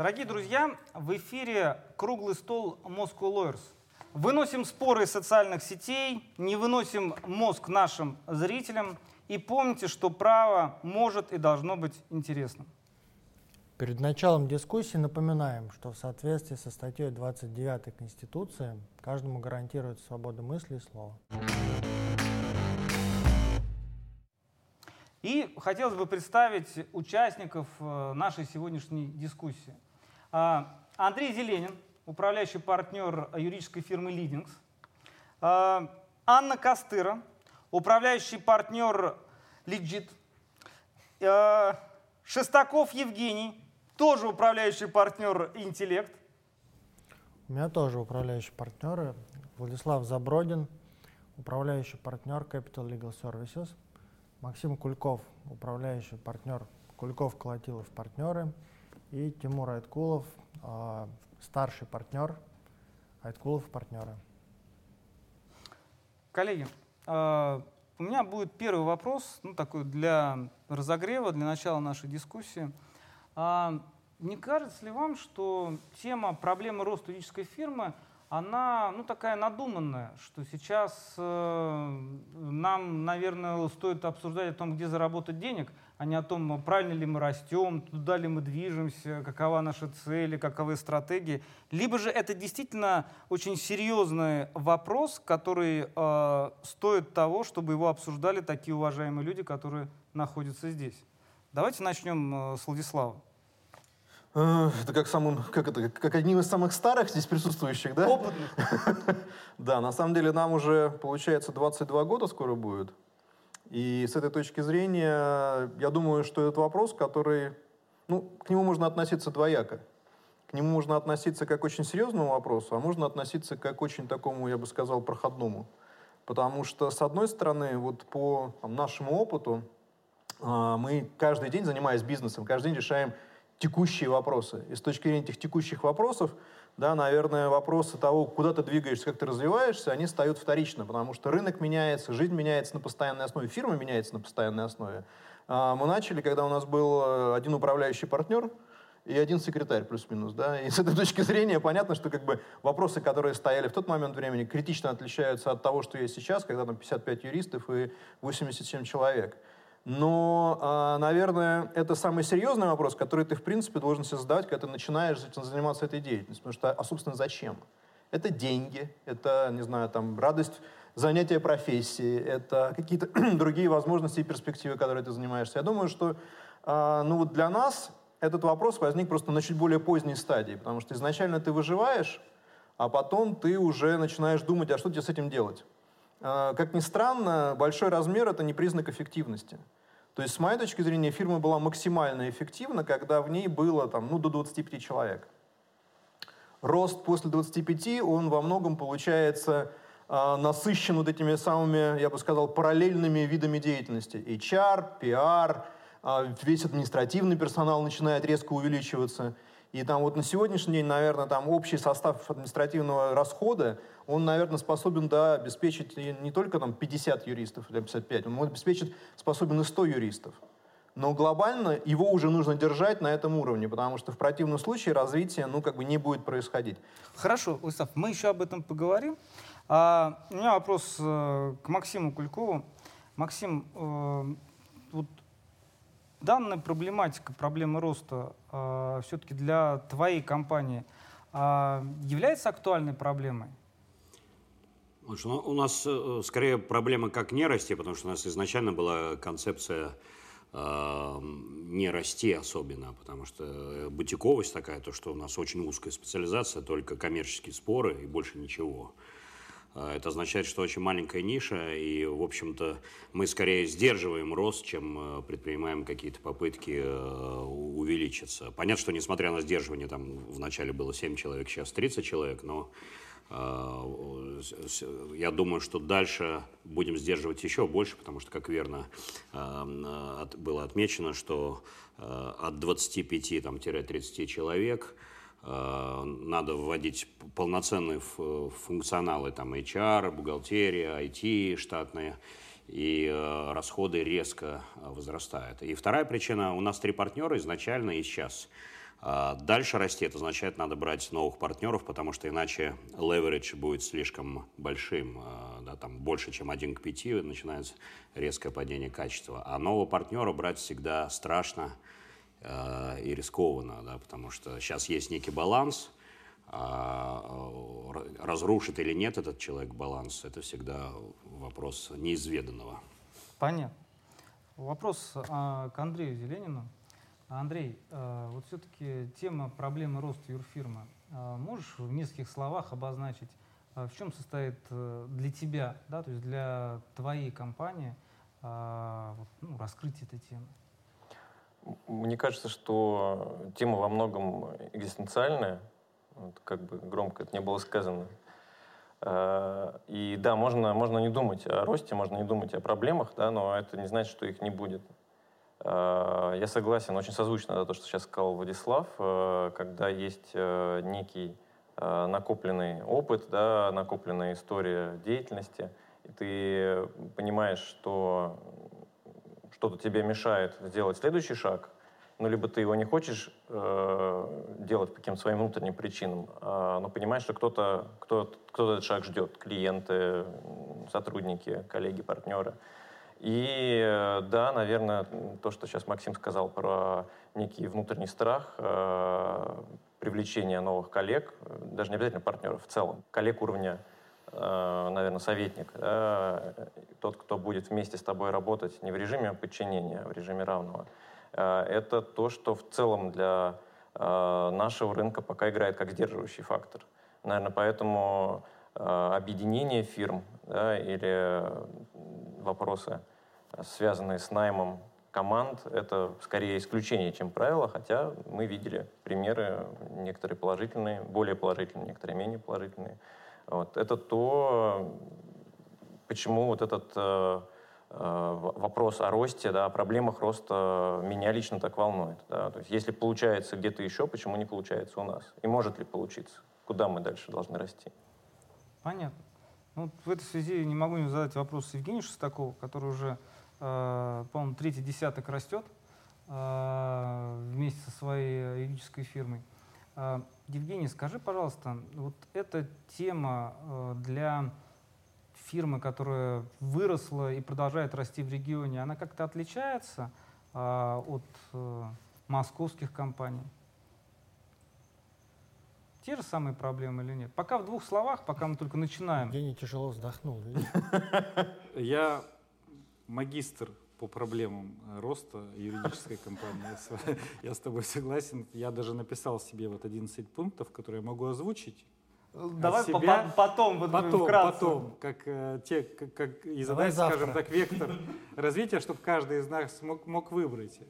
Дорогие друзья, в эфире круглый стол Moscow Lawyers. Выносим споры из социальных сетей, не выносим мозг нашим зрителям. И помните, что право может и должно быть интересным. Перед началом дискуссии напоминаем, что в соответствии со статьей 29 Конституции каждому гарантируется свобода мысли и слова. И хотелось бы представить участников э, нашей сегодняшней дискуссии. А, Андрей Зеленин, управляющий партнер юридической фирмы Leadings. А, Анна Костыра, управляющий партнер Legit. А, Шестаков Евгений, тоже управляющий партнер Интеллект. У меня тоже управляющий партнер Владислав Забродин, управляющий партнер Capital Legal Services – Максим Кульков, управляющий партнер Кульков Колотилов партнеры, и Тимур Айткулов, э, старший партнер Айткулов партнеры. Коллеги, э, у меня будет первый вопрос, ну, такой для разогрева, для начала нашей дискуссии. Э, не кажется ли вам, что тема проблемы роста юридической фирмы – она ну, такая надуманная, что сейчас э, нам, наверное, стоит обсуждать о том, где заработать денег, а не о том, правильно ли мы растем, туда ли мы движемся, какова наша цель, каковы стратегии. Либо же это действительно очень серьезный вопрос, который э, стоит того, чтобы его обсуждали такие уважаемые люди, которые находятся здесь. Давайте начнем э, с Владислава. Э, это как, самым, как, это, как одним из самых старых здесь присутствующих, да? Опытных. Да, на самом деле нам уже, получается, 22 года скоро будет. И с этой точки зрения, я думаю, что этот вопрос, который, ну, к нему можно относиться двояко. К нему можно относиться как к очень серьезному вопросу, а можно относиться как к очень такому, я бы сказал, проходному. Потому что, с одной стороны, вот по там, нашему опыту, а, мы каждый день, занимаясь бизнесом, каждый день решаем текущие вопросы. И с точки зрения этих текущих вопросов, да, наверное, вопросы того, куда ты двигаешься, как ты развиваешься, они встают вторично, потому что рынок меняется, жизнь меняется на постоянной основе, фирма меняется на постоянной основе. А, мы начали, когда у нас был э, один управляющий партнер, и один секретарь плюс-минус, да, и с этой точки зрения понятно, что как бы вопросы, которые стояли в тот момент времени, критично отличаются от того, что есть сейчас, когда там 55 юристов и 87 человек. Но, а, наверное, это самый серьезный вопрос, который ты, в принципе, должен себе задавать, когда ты начинаешь заниматься этой деятельностью. Потому что, а, собственно, зачем? Это деньги, это, не знаю, там, радость занятия профессии, это какие-то другие возможности и перспективы, которые ты занимаешься. Я думаю, что а, ну, вот для нас этот вопрос возник просто на чуть более поздней стадии, потому что изначально ты выживаешь, а потом ты уже начинаешь думать, а что тебе с этим делать. А, как ни странно, большой размер — это не признак эффективности. То есть, с моей точки зрения, фирма была максимально эффективна, когда в ней было там, ну, до 25 человек. Рост после 25, он во многом получается а, насыщен вот этими самыми, я бы сказал, параллельными видами деятельности. HR, PR, а, весь административный персонал начинает резко увеличиваться — и там вот на сегодняшний день, наверное, там общий состав административного расхода, он, наверное, способен да, обеспечить не только там 50 юристов или 55, он может обеспечить способен и 100 юристов. Но глобально его уже нужно держать на этом уровне, потому что в противном случае развитие, ну, как бы не будет происходить. Хорошо, Владислав, мы еще об этом поговорим. А, у меня вопрос э, к Максиму Кулькову. Максим, э, вот данная проблематика, проблемы роста э, все-таки для твоей компании э, является актуальной проблемой? Ну, у нас э, скорее проблема как не расти, потому что у нас изначально была концепция э, не расти особенно, потому что бутиковость такая, то, что у нас очень узкая специализация, только коммерческие споры и больше ничего. А, это означает, что очень маленькая ниша, и, в общем-то, мы скорее сдерживаем рост, чем э, предпринимаем какие-то попытки э, увеличиться. Понятно, что, несмотря на сдерживание, там вначале было 7 человек, сейчас 30 человек, но э, я думаю, что дальше будем сдерживать еще больше, потому что, как верно было отмечено, что от 25-30 человек – надо вводить полноценные функционалы, там HR, бухгалтерия, IT штатные, и э, расходы резко возрастают. И вторая причина, у нас три партнера изначально и сейчас. Дальше расти, это означает, надо брать новых партнеров, потому что иначе leverage будет слишком большим, да, там больше, чем 1 к 5, начинается резкое падение качества. А нового партнера брать всегда страшно э, и рискованно, да, потому что сейчас есть некий баланс, а разрушит или нет этот человек баланс, это всегда вопрос неизведанного. Понятно. Вопрос а, к Андрею Зеленину. Андрей, э, вот все-таки тема проблемы роста юрфирмы. Э, можешь в нескольких словах обозначить, э, в чем состоит для тебя, да, то есть для твоей компании ну, раскрытие этой темы? Мне кажется, что тема во многом экзистенциальная, вот как бы громко это не было сказано. И да, можно, можно не думать о росте, можно не думать о проблемах, да, но это не значит, что их не будет. Э, я согласен, очень созвучно да, то, что сейчас сказал Владислав, э, когда есть э, некий накопленный опыт, да, накопленная история деятельности, и ты понимаешь, что что-то тебе мешает сделать следующий шаг, ну, либо ты его не хочешь э, делать по каким-то своим внутренним причинам, э, но понимаешь, что кто-то кто, кто этот шаг ждет, клиенты, сотрудники, коллеги, партнеры. И э, да, наверное, то, что сейчас Максим сказал про некий внутренний страх, э, привлечение новых коллег, даже не обязательно партнеров, в целом, коллег уровня, наверное, советник, да, тот, кто будет вместе с тобой работать не в режиме подчинения, а в режиме равного, это то, что в целом для нашего рынка пока играет как сдерживающий фактор. Наверное, поэтому объединение фирм да, или вопросы связанные с наймом команд, это скорее исключение, чем правило, хотя мы видели примеры, некоторые положительные, более положительные, некоторые менее положительные. Вот. Это то, почему вот этот э, э, вопрос о росте, да, о проблемах роста меня лично так волнует. Да. То есть если получается где-то еще, почему не получается у нас? И может ли получиться? Куда мы дальше должны расти? Понятно. Ну, в этой связи не могу не задать вопрос Евгению Шестакову, который уже Э, по-моему, третий десяток растет э, вместе со своей юридической фирмой. Евгений, скажи, пожалуйста, вот эта тема для фирмы, которая выросла и продолжает расти в регионе, она как-то отличается от московских компаний? Те же самые проблемы или нет? Пока в двух словах, пока мы только начинаем. Евгений тяжело вздохнул. Я магистр по проблемам роста юридической компании. Я с тобой согласен. Я даже написал себе вот 11 пунктов, которые я могу озвучить. Давай себя, по потом, вот потом, вкратце. потом, как э, те, как, как и задать, скажем так, вектор развития, чтобы каждый из нас мог, мог выбрать.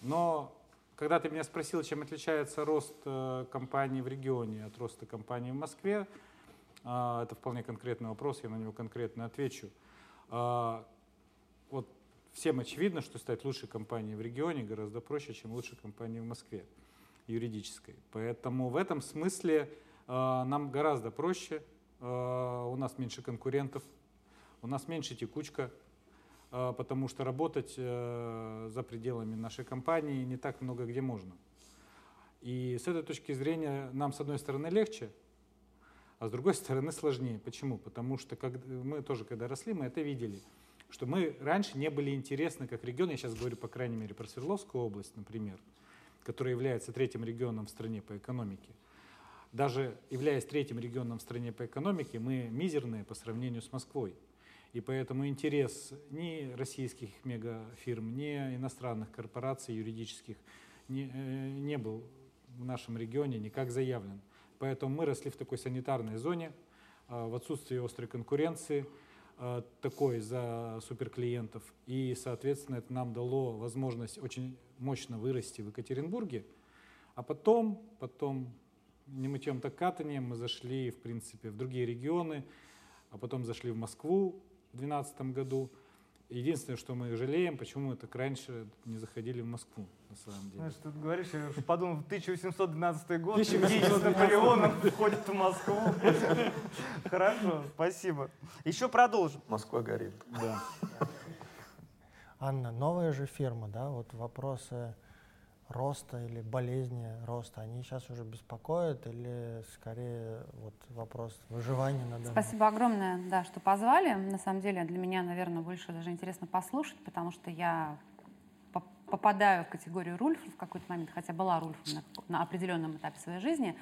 Но когда ты меня спросил, чем отличается рост э, компании в регионе от роста компании в Москве, э, это вполне конкретный вопрос, я на него конкретно отвечу. Э, вот всем очевидно, что стать лучшей компанией в регионе гораздо проще, чем лучшей компанией в Москве юридической. Поэтому в этом смысле э, нам гораздо проще, э, у нас меньше конкурентов, у нас меньше текучка, э, потому что работать э, за пределами нашей компании не так много где можно. И с этой точки зрения нам, с одной стороны, легче, а с другой стороны сложнее. Почему? Потому что как, мы тоже, когда росли, мы это видели – что мы раньше не были интересны как регион, я сейчас говорю, по крайней мере, про Свердловскую область, например, которая является третьим регионом в стране по экономике. Даже являясь третьим регионом в стране по экономике, мы мизерные по сравнению с Москвой. И поэтому интерес ни российских мегафирм, ни иностранных корпораций юридических не, э, не был в нашем регионе никак заявлен. Поэтому мы росли в такой санитарной зоне, а, в отсутствии острой конкуренции – такой за суперклиентов. И, соответственно, это нам дало возможность очень мощно вырасти в Екатеринбурге. А потом, потом не мытьем так катанием мы зашли, в принципе, в другие регионы, а потом зашли в Москву в 2012 году. Единственное, что мы жалеем, почему мы так раньше не заходили в Москву, на самом деле. Знаешь, ты говоришь, я подумал, 1812 год, 1812 с Наполеоном входит в Москву. Хорошо, спасибо. Еще продолжим. Москва горит. Да. Анна, новая же фирма, да, вот вопросы роста или болезни роста, они сейчас уже беспокоят или скорее вот вопрос выживания на Спасибо огромное, да, что позвали. На самом деле для меня, наверное, больше даже интересно послушать, потому что я попадаю в категорию Рульфа в какой-то момент, хотя была Рульфом на, на определенном этапе своей жизни.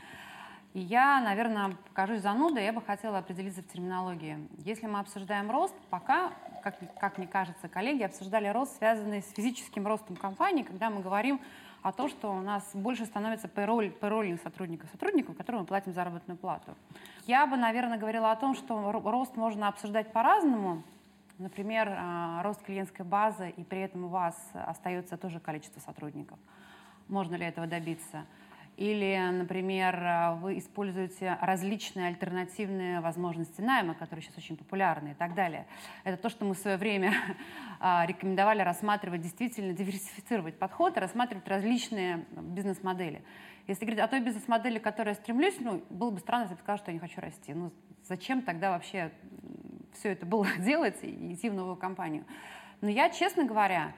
И я, наверное, покажусь занудой, я бы хотела определиться в терминологии. Если мы обсуждаем рост, пока, как, как мне кажется, коллеги обсуждали рост, связанный с физическим ростом компании, когда мы говорим о том, что у нас больше становится payroll, сотрудников, сотрудников, которым мы платим заработную плату. Я бы, наверное, говорила о том, что рост можно обсуждать по-разному. Например, а, рост клиентской базы, и при этом у вас остается тоже количество сотрудников. Можно ли этого добиться? Или, например, вы используете различные альтернативные возможности найма, которые сейчас очень популярны и так далее. Это то, что мы в свое время а, рекомендовали рассматривать, действительно диверсифицировать подход и рассматривать различные бизнес-модели. Если говорить о той бизнес-модели, к которой я стремлюсь, ну, было бы странно, если бы сказала, что я не хочу расти. Ну, зачем тогда вообще все это было делать и идти в новую компанию? Но я, честно говоря,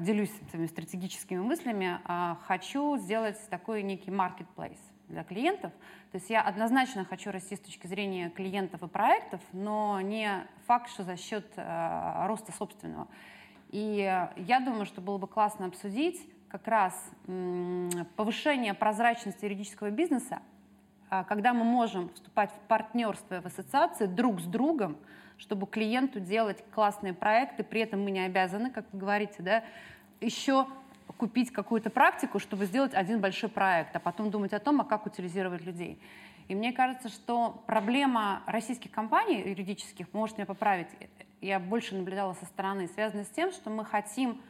делюсь своими стратегическими мыслями, а, хочу сделать такой некий marketplace для клиентов. То есть я однозначно хочу расти с точки зрения клиентов и проектов, но не факт, что за счет э, роста собственного. И я думаю, что было бы классно обсудить как раз повышение прозрачности юридического бизнеса, когда мы можем вступать в партнерство в ассоциации друг с другом, чтобы клиенту делать классные проекты, при этом мы не обязаны, как вы говорите, да, еще купить какую-то практику, чтобы сделать один большой проект, а потом думать о том, а как утилизировать людей. И мне кажется, что проблема российских компаний юридических, может меня поправить, я больше наблюдала со стороны, связана с тем, что мы хотим,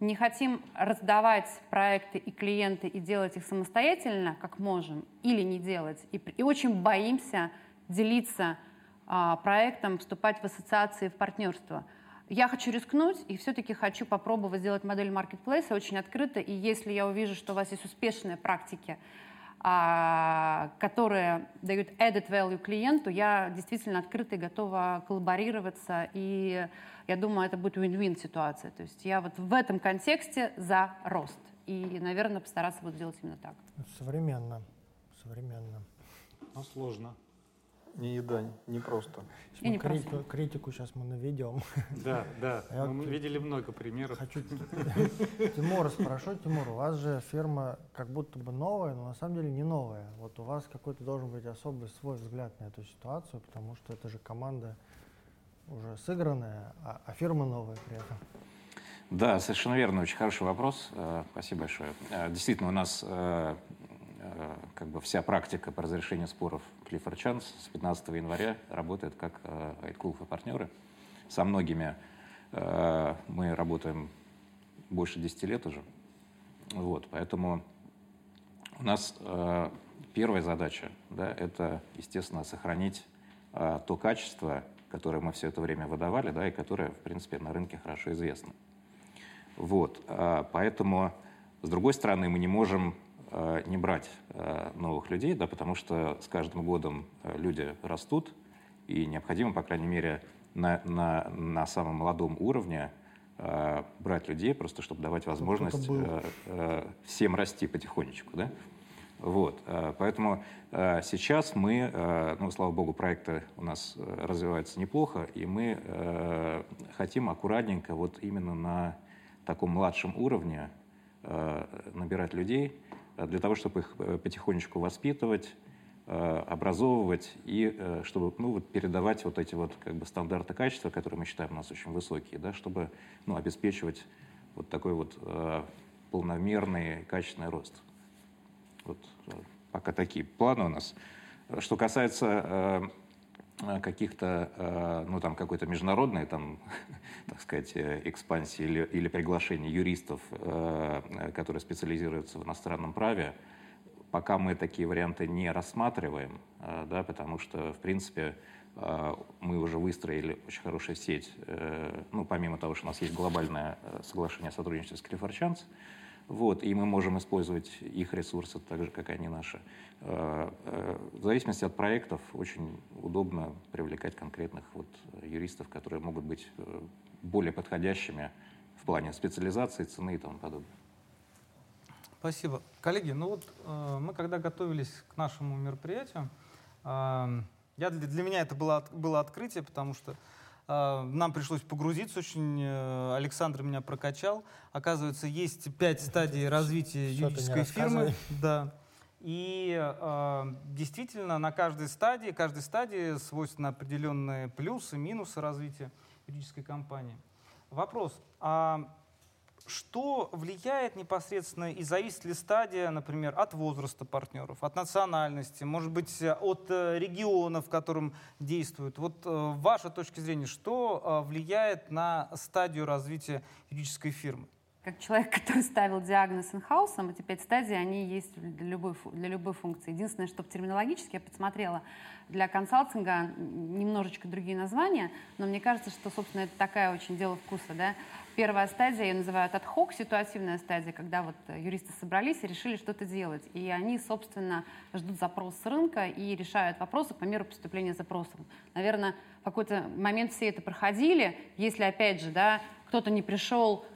не хотим раздавать проекты и клиенты и делать их самостоятельно, как можем, или не делать. И, и очень боимся делиться а, проектом, вступать в ассоциации, в партнерство. Я хочу рискнуть и все-таки хочу попробовать сделать модель маркетплейса очень открыто. И если я увижу, что у вас есть успешные практики, а, которые дают added value клиенту, я действительно открыта и готова коллаборироваться. И я думаю, это будет win-win ситуация. То есть я вот в этом контексте за рост. И, наверное, постараться буду делать именно так. Современно. Современно. Но сложно. Не еда, не просто. И не критику, просто. критику сейчас мы наведем. Да, да. А мы вот видели много примеров. Хочу Тимура спрошу. Тимур, у вас же фирма как будто бы новая, но на самом деле не новая. Вот у вас какой-то должен быть особый свой взгляд на эту ситуацию, потому что это же команда уже сыгранная, а, а фирма новая при этом. Да, совершенно верно, очень хороший вопрос. Э, спасибо большое. Э, действительно, у нас Э, как бы вся практика по разрешению споров Clifford Chance с 15 января работает как Айткулф и партнеры. Со многими э, мы работаем больше 10 лет уже. Вот, поэтому у нас э, первая задача, да, это, естественно, сохранить то качество, которое мы все это время выдавали, да, и которое, в принципе, на рынке хорошо известно. Вот, поэтому, с другой стороны, мы не можем Э, не брать э, новых людей, да, потому что с каждым годом э, люди растут, и необходимо, по крайней мере, на, на, на самом молодом уровне брать людей, просто чтобы давать возможность всем расти потихонечку. Да? Вот, поэтому сейчас мы, ну, слава богу, проекты у нас развиваются неплохо, и мы хотим аккуратненько вот именно на таком младшем уровне набирать людей, для того, чтобы их э, потихонечку воспитывать, э, образовывать и чтобы ну, вот передавать вот эти вот как бы стандарты качества, которые мы считаем у нас очень высокие, да, чтобы ну, обеспечивать вот такой вот полномерный качественный рост. Вот пока такие планы у нас. Что касается Э, каких-то, э, ну там какой-то международной, там, так сказать, э, экспансии или, или приглашения юристов, которые специализируются в иностранном праве, пока мы такие варианты не рассматриваем, да, потому что, в принципе, мы уже выстроили очень хорошую сеть, ну, помимо того, что у нас есть глобальное соглашение о сотрудничестве с Клиффорчанс, вот, и мы можем использовать их ресурсы так же, как они наши. Э, э, в зависимости от проектов очень удобно привлекать конкретных вот юристов, которые могут быть э, более подходящими в плане специализации, цены и тому подобное. Спасибо. Коллеги, ну вот мы когда готовились к нашему мероприятию, я, для, для меня это было, было открытие, потому что нам пришлось погрузиться очень. Э, Александр меня прокачал. Оказывается, есть пять стадий развития юридической фирмы. Да. И э, действительно на каждой стадии, каждой стадии свойственны определенные плюсы, минусы развития юридической компании. Вопрос, а что влияет непосредственно и зависит ли стадия, например, от возраста партнеров, от национальности, может быть, от э, региона, в котором действуют? Вот э, ваша точка зрения, что э, влияет на стадию развития юридической фирмы? как человек, который ставил диагноз инхаусом, эти пять стадий, они есть для любой, для любой функции. Единственное, что терминологически я подсмотрела, для консалтинга немножечко другие названия, но мне кажется, что, собственно, это такая очень дело вкуса. Да? Первая стадия, ее называют ad ситуативная стадия, когда вот юристы собрались и решили что-то делать. И они, собственно, ждут запрос с рынка и решают вопросы по мере поступления запросов. Наверное, в какой-то момент все это проходили. Если, опять же, да, кто-то не пришел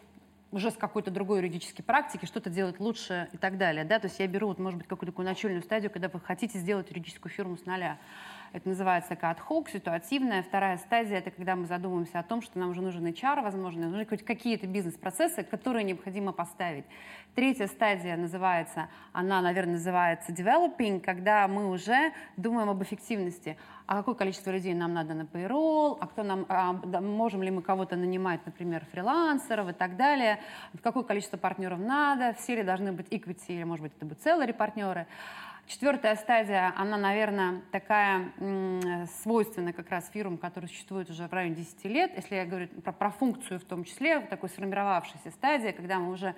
уже с какой-то другой юридической практики что-то делать лучше и так далее. Да? То есть я беру, вот, может быть, какую-то такую начальную стадию, когда вы хотите сделать юридическую фирму с нуля. Это называется такая ad ситуативная. Вторая стадия — это когда мы задумываемся о том, что нам уже нужен HR, возможно, нужны какие-то бизнес-процессы, которые необходимо поставить. Третья стадия называется, она, наверное, называется developing, когда мы уже думаем об эффективности а какое количество людей нам надо на payroll, а кто нам, а, можем ли мы кого-то нанимать, например, фрилансеров и так далее, какое количество партнеров надо, все ли должны быть equity или, может быть, это будут целые партнеры. Четвертая стадия, она, наверное, такая свойственная как раз фирмам, которые существуют уже в районе 10 лет. Если я говорю про, про функцию в том числе, такой сформировавшейся стадия, когда мы уже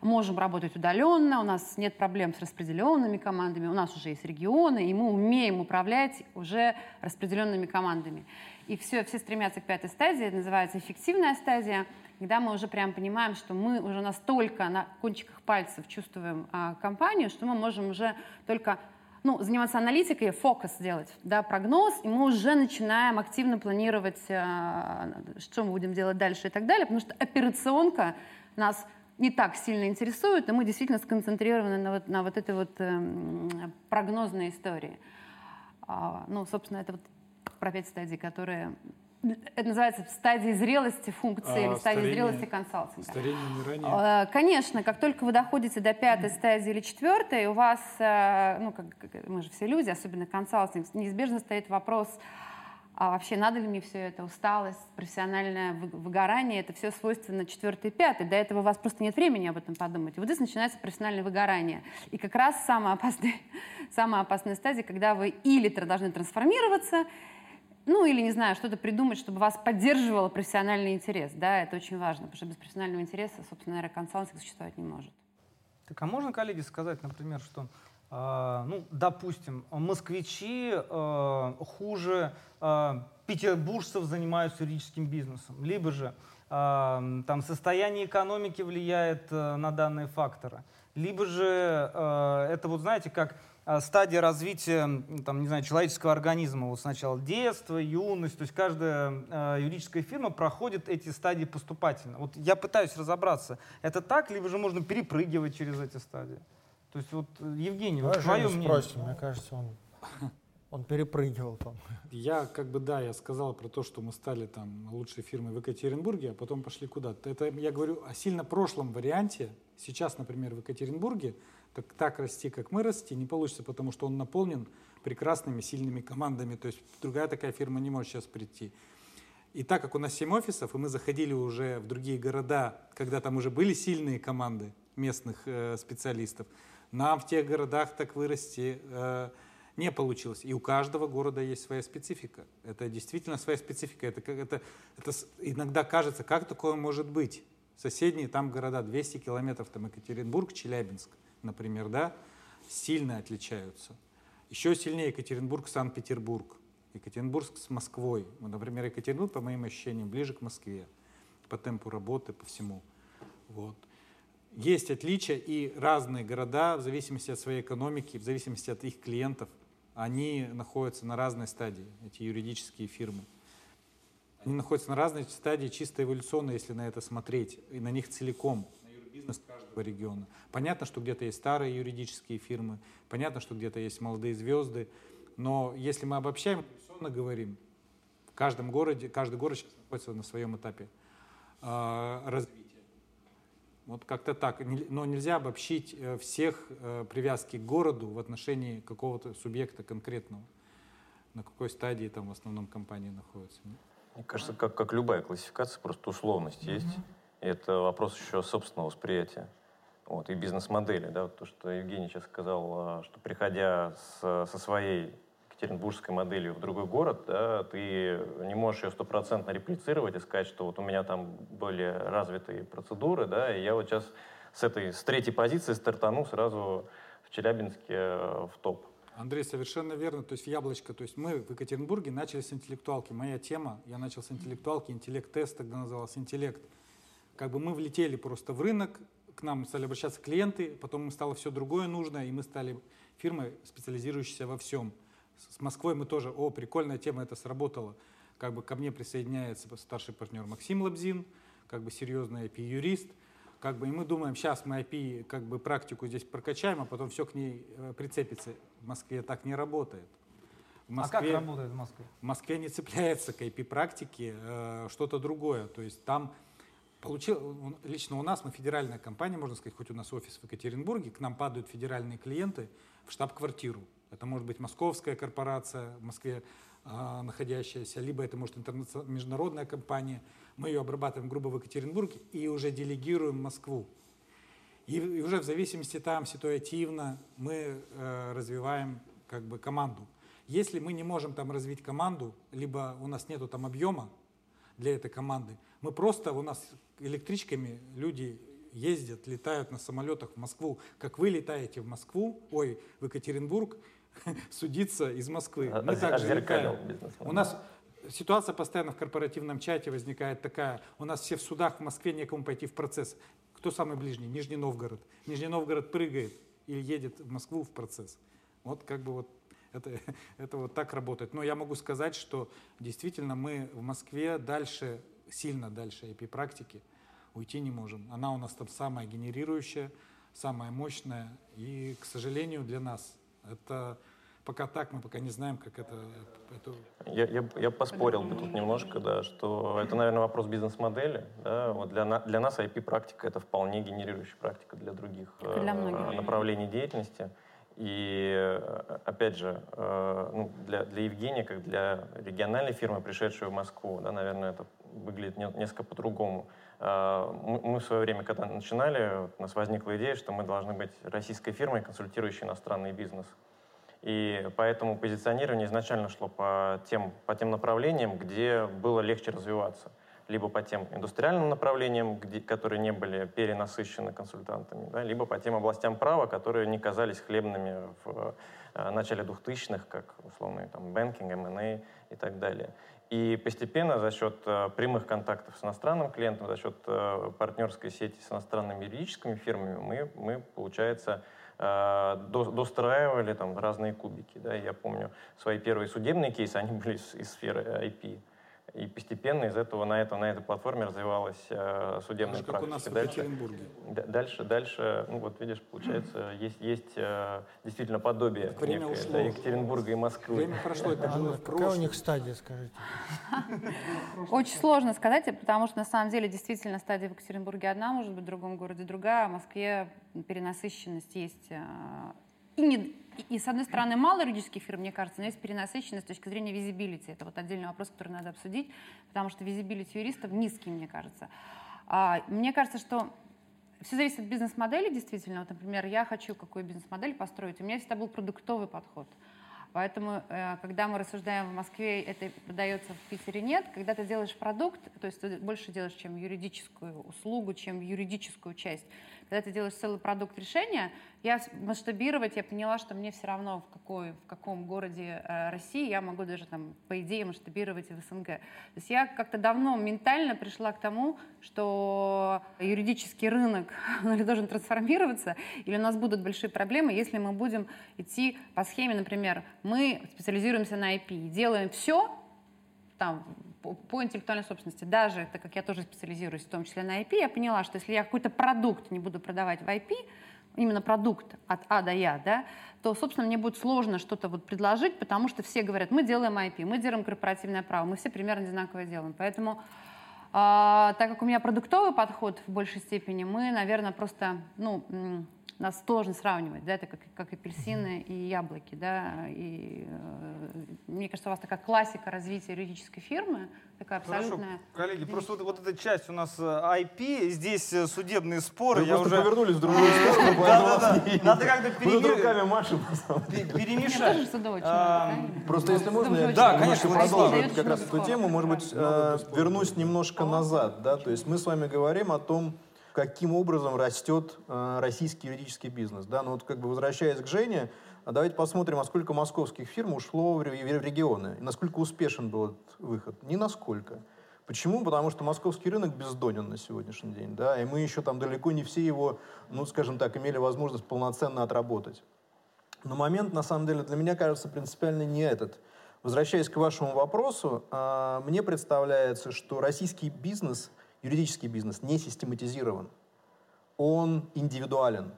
можем работать удаленно, у нас нет проблем с распределенными командами, у нас уже есть регионы, и мы умеем управлять уже распределенными командами. И все, все стремятся к пятой стадии, это называется эффективная стадия, когда мы уже прям понимаем, что мы уже настолько на кончиках пальцев чувствуем а, компанию, что мы можем уже только ну, заниматься аналитикой, фокус делать, да, прогноз, и мы уже начинаем активно планировать, а, что мы будем делать дальше и так далее, потому что операционка нас не так сильно интересует, и мы действительно сконцентрированы на вот, на вот этой вот э, прогнозной истории. А, ну, собственно, это вот про пять стадий, которые это называется стадии зрелости функции а, или стадии старение, зрелости консалтинга. Старение умирание? А, конечно, как только вы доходите до пятой стадии или четвертой, у вас, э, ну, как, мы же все люди, особенно консалтинг, неизбежно стоит вопрос, а вообще надо ли мне все это, усталость, профессиональное выгорание, это все свойственно четвертой и пятой. До этого у вас просто нет времени об этом подумать. И вот здесь начинается профессиональное выгорание. И как раз самая опасная, самая опасная стадия, когда вы или должны трансформироваться, ну или, не знаю, что-то придумать, чтобы вас поддерживало профессиональный интерес. Да, это очень важно, потому что без профессионального интереса, собственно, наверное, консалтинг существовать не может. Так, а можно, коллеги, сказать, например, что а, ну, допустим, москвичи э, хуже э, петербуржцев занимаются юридическим бизнесом, либо же э, там состояние экономики влияет на данные факторы, либо же это вот знаете как стадия развития там, не знаю, человеческого организма. Вот сначала детство, юность, то есть каждая юридическая фирма проходит эти стадии поступательно. Вот я пытаюсь разобраться, это так, либо же можно перепрыгивать через эти стадии? То есть вот, э, Евгений, вот твое мнение. спросим, мне кажется, он, он перепрыгивал там. Я как бы, да, я сказал про то, что мы стали там лучшей фирмой в Екатеринбурге, а потом пошли куда-то. Это я говорю о сильно прошлом варианте. Сейчас, например, в Екатеринбурге так, так расти, как мы расти, не получится, потому что он наполнен прекрасными, сильными командами. То есть другая такая фирма не может сейчас прийти. И так как у нас 7 офисов, и мы заходили уже в другие города, когда там уже были сильные команды местных э, специалистов, нам в тех городах так вырасти э, не получилось. И у каждого города есть своя специфика. Это действительно своя специфика. Это, это, это иногда кажется, как такое может быть? Соседние там города, 200 километров, там Екатеринбург, Челябинск, например, да, сильно отличаются. Еще сильнее Екатеринбург, Санкт-Петербург. Екатеринбург с Москвой. Например, Екатеринбург, по моим ощущениям, ближе к Москве. По темпу работы, по всему. Вот есть отличия, и разные города, в зависимости от своей экономики, в зависимости от их клиентов, они находятся на разной стадии, эти юридические фирмы. Они находятся на разной стадии чисто эволюционно, если на это смотреть, и на них целиком. Каждый каждого региона. Понятно, что где-то есть старые юридические фирмы, понятно, что где-то есть молодые звезды, но если мы обобщаем, традиционно говорим, в каждом городе, каждый город сейчас находится на своем этапе э, развития. Вот как-то так. Но нельзя обобщить э, всех э, привязки к городу в отношении какого-то субъекта конкретного. На какой стадии там в основном компания находится. Мне кажется, как, как любая классификация, просто условность mm-hmm. есть. Это вопрос еще собственного восприятия. Вот, и бизнес-модели. Да, то, что Евгений сейчас сказал, а, что приходя с, со своей екатеринбургской моделью в другой город, да, ты не можешь ее стопроцентно реплицировать и сказать, что вот у меня там более развитые процедуры, да, и я вот сейчас с этой, с третьей позиции стартану сразу в Челябинске э, в топ. Андрей, совершенно верно. То есть яблочко. То есть мы в Екатеринбурге начали с интеллектуалки. Моя тема, я начал с интеллектуалки, интеллект-тест тогда назывался, интеллект. Как бы мы влетели просто в рынок, к нам стали обращаться клиенты, потом стало все другое нужно, и мы стали фирмой, специализирующейся во всем. С Москвой мы тоже, о, прикольная тема, это сработало. Как бы ко мне присоединяется старший партнер Максим Лабзин, как бы серьезный IP-юрист. Как бы, и мы думаем, сейчас мы IP, как бы практику здесь прокачаем, а потом все к ней э, прицепится. В Москве так не работает. В Москве, а как работает в Москве? В Москве не цепляется к IP-практике э, что-то другое. То есть там получил, лично у нас, мы федеральная компания, можно сказать, хоть у нас офис в Екатеринбурге, к нам падают федеральные клиенты в штаб-квартиру. Это может быть московская корпорация в Москве э, находящаяся, либо это может международная компания. Мы ее обрабатываем грубо в Екатеринбурге и уже делегируем Москву. И, и уже в зависимости там ситуативно мы э, развиваем как бы команду. Если мы не можем там развить команду, либо у нас нету там объема для этой команды, мы просто, у нас электричками люди ездят, летают на самолетах в Москву, как вы летаете в Москву, ой, в Екатеринбург, судиться из Москвы. А, Мы также летаем. У нас ситуация постоянно в корпоративном чате возникает такая. У нас все в судах в Москве, некому пойти в процесс. Кто самый ближний? Нижний Новгород. Нижний Новгород прыгает и едет в Москву в процесс. Вот как бы вот это, это вот так работает. Но я могу сказать, что действительно мы в Москве дальше, сильно дальше IP-практики уйти не можем. Она у нас там самая генерирующая, самая мощная. И, к сожалению, для нас это пока так, мы пока не знаем, как это... это... Я, я, я поспорил бы тут немножко, да, что это, наверное, вопрос бизнес-модели. Да? Вот для, на, для нас IP-практика — это вполне генерирующая практика для других для э, направлений деятельности. И, э, опять же, э, ну, для, для Евгения, как для региональной фирмы, пришедшей в Москву, да, наверное, это выглядит не, несколько по-другому. Э, мы в свое время, когда начинали, у нас возникла идея, что мы должны быть российской фирмой, консультирующей иностранный бизнес. И поэтому позиционирование изначально шло по тем, по тем направлениям, где было легче развиваться. Либо по тем индустриальным направлениям, где, которые не были перенасыщены консультантами, да, либо по тем областям права, которые не казались хлебными в э, начале 2000-х, как условный там, banking, M&A и так далее. И постепенно за счет э, прямых контактов с иностранным клиентом, за счет э, партнерской сети с иностранными юридическими фирмами мы, мы получается, э, достраивали там разные кубики. Да? Я помню свои первые судебные кейсы, они были из, из сферы IP. И постепенно из этого на, это, на этой платформе развивалась э, судебная Даже практика. Как у нас дальше, в Екатеринбурге. Дальше, дальше, ну вот видишь, получается, есть, есть э, действительно подобие так время некое, ушло. Да, Екатеринбурга и Москвы. Время прошло, это было в Какая у них стадия, скажите? Очень сложно сказать, потому что на самом деле действительно стадия в Екатеринбурге одна, может быть, в другом городе другая. А в Москве перенасыщенность есть э, и, не, и, с одной стороны, мало юридических фирм, мне кажется, но есть перенасыщенность с точки зрения визибилити. Это вот отдельный вопрос, который надо обсудить, потому что визибилити юристов низкий, мне кажется. А, мне кажется, что все зависит от бизнес-модели, действительно. Вот, например, я хочу какую бизнес-модель построить. У меня всегда был продуктовый подход. Поэтому, э, когда мы рассуждаем в Москве, это продается в Питере нет. Когда ты делаешь продукт, то есть ты больше делаешь, чем юридическую услугу, чем юридическую часть. Когда ты делаешь целый продукт решения, я масштабировать, я поняла, что мне все равно в, какой, в каком городе э, России я могу даже там, по идее, масштабировать и в СНГ. То есть я как-то давно ментально пришла к тому, что юридический рынок должен трансформироваться, или у нас будут большие проблемы, если мы будем идти по схеме, например, мы специализируемся на IP, делаем все, там по, интеллектуальной собственности, даже так как я тоже специализируюсь в том числе на IP, я поняла, что если я какой-то продукт не буду продавать в IP, именно продукт от А до Я, да, то, собственно, мне будет сложно что-то вот предложить, потому что все говорят, мы делаем IP, мы делаем корпоративное право, мы все примерно одинаковое делаем. Поэтому, э, так как у меня продуктовый подход в большей степени, мы, наверное, просто, ну, нас сложно сравнивать, да, это как, как апельсины и яблоки, да, и э, мне кажется, у вас такая классика развития юридической фирмы, такая абсолютная... Хорошо, коллеги, просто вот, вот эта часть у нас IP, э, здесь э, судебные споры. Вы я уже... повернулись в другую сторону, Да-да-да, надо как-то перемешать. Просто если можно, да, конечно, продолжу как раз эту тему, может быть, э, вернусь немножко назад, да, то есть мы с вами говорим о том, каким образом растет э, российский юридический бизнес. Да? Но вот как бы возвращаясь к Жене, давайте посмотрим, а сколько московских фирм ушло в регионы, и насколько успешен был этот выход. Ни насколько. Почему? Потому что московский рынок бездонен на сегодняшний день, да, и мы еще там далеко не все его, ну, скажем так, имели возможность полноценно отработать. Но момент, на самом деле, для меня кажется принципиально не этот. Возвращаясь к вашему вопросу, а, мне представляется, что российский бизнес – юридический бизнес не систематизирован. Он индивидуален.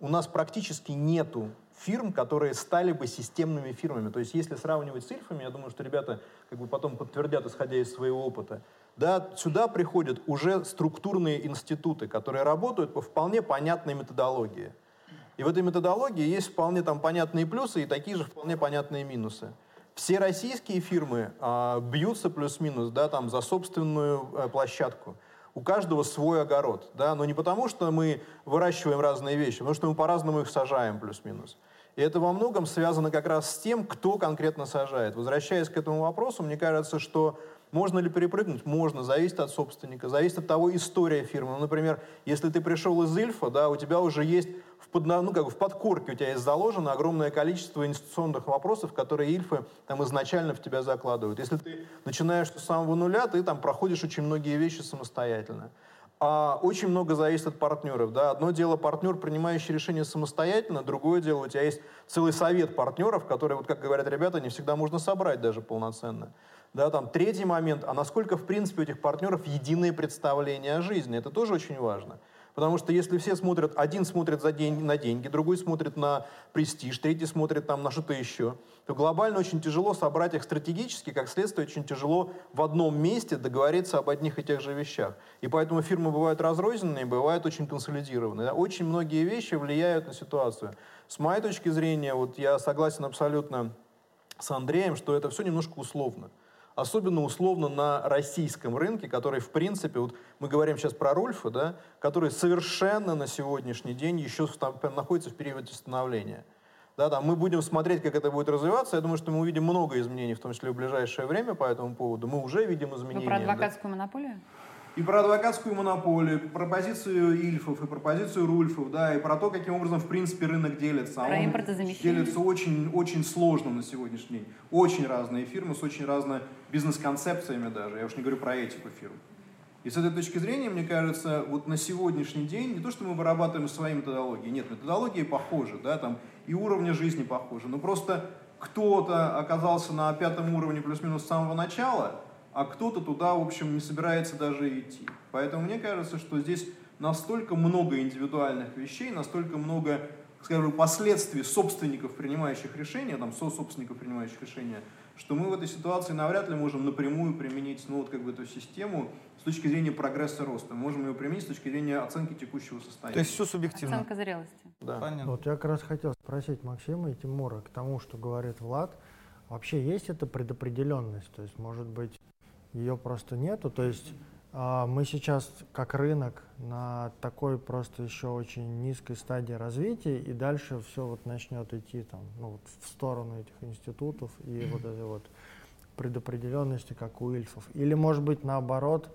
У нас практически нету фирм, которые стали бы системными фирмами. То есть если сравнивать с ильфами, я думаю, что ребята как бы потом подтвердят, исходя из своего опыта, да, сюда приходят уже структурные институты, которые работают по вполне понятной методологии. И в этой методологии есть вполне там понятные плюсы и такие же вполне понятные минусы. Все российские фирмы а, бьются плюс-минус да, там, за собственную а, площадку. У каждого свой огород. Да? Но не потому, что мы выращиваем разные вещи, потому что мы по-разному их сажаем плюс-минус. И это во многом связано как раз с тем, кто конкретно сажает. Возвращаясь к этому вопросу, мне кажется, что можно ли перепрыгнуть? Можно, зависит от собственника, зависит от того, история фирмы. Ну, например, если ты пришел из Ильфа, да, у тебя уже есть в, под, ну, как бы в подкорке у тебя есть заложено огромное количество инвестиционных вопросов, которые Ильфы там изначально в тебя закладывают. Если ты начинаешь с самого нуля, ты там проходишь очень многие вещи самостоятельно. А очень много зависит от партнеров. Да? Одно дело партнер, принимающий решение самостоятельно, другое дело, у тебя есть целый совет партнеров, которые, вот как говорят ребята, не всегда можно собрать даже полноценно. Да, там, третий момент, а насколько, в принципе, у этих партнеров единое представление о жизни. Это тоже очень важно. Потому что если все смотрят, один смотрит за день, на деньги, другой смотрит на престиж, третий смотрит там на что-то еще, то глобально очень тяжело собрать их стратегически, как следствие, очень тяжело в одном месте договориться об одних и тех же вещах. И поэтому фирмы бывают разрозненные, бывают очень консолидированные. Очень многие вещи влияют на ситуацию. С моей точки зрения, вот я согласен абсолютно с Андреем, что это все немножко условно особенно условно на российском рынке, который, в принципе, вот мы говорим сейчас про Рульфа, да, который совершенно на сегодняшний день еще находится в периоде становления. Да, там мы будем смотреть, как это будет развиваться. Я думаю, что мы увидим много изменений, в том числе в ближайшее время по этому поводу. Мы уже видим изменения. Вы про адвокатскую да. монополию? И про адвокатскую монополию, про позицию Ильфов, и про позицию Рульфов, да, и про то, каким образом, в принципе, рынок делится. А про импортозамещение. Делится очень, очень сложно на сегодняшний день. Очень разные фирмы с очень разными бизнес-концепциями даже. Я уж не говорю про этику фирм. И с этой точки зрения, мне кажется, вот на сегодняшний день не то, что мы вырабатываем свои методологии, нет, методологии похожи, да, там и уровни жизни похожи, но просто кто-то оказался на пятом уровне плюс-минус с самого начала, а кто-то туда, в общем, не собирается даже идти. Поэтому мне кажется, что здесь настолько много индивидуальных вещей, настолько много, скажем, последствий собственников, принимающих решения, там, со-собственников, принимающих решения, что мы в этой ситуации навряд ли можем напрямую применить ну, вот, как бы, эту систему с точки зрения прогресса роста. Мы можем ее применить с точки зрения оценки текущего состояния. То есть все субъективно. Оценка зрелости. Да. Понятно. Вот я как раз хотел спросить Максима и Тимура к тому, что говорит Влад. Вообще есть эта предопределенность? То есть, может быть, ее просто нету. То есть э, мы сейчас как рынок на такой просто еще очень низкой стадии развития, и дальше все вот начнет идти там, ну, вот в сторону этих институтов и вот этой вот предопределенности, как у Ильфов. Или, может быть, наоборот,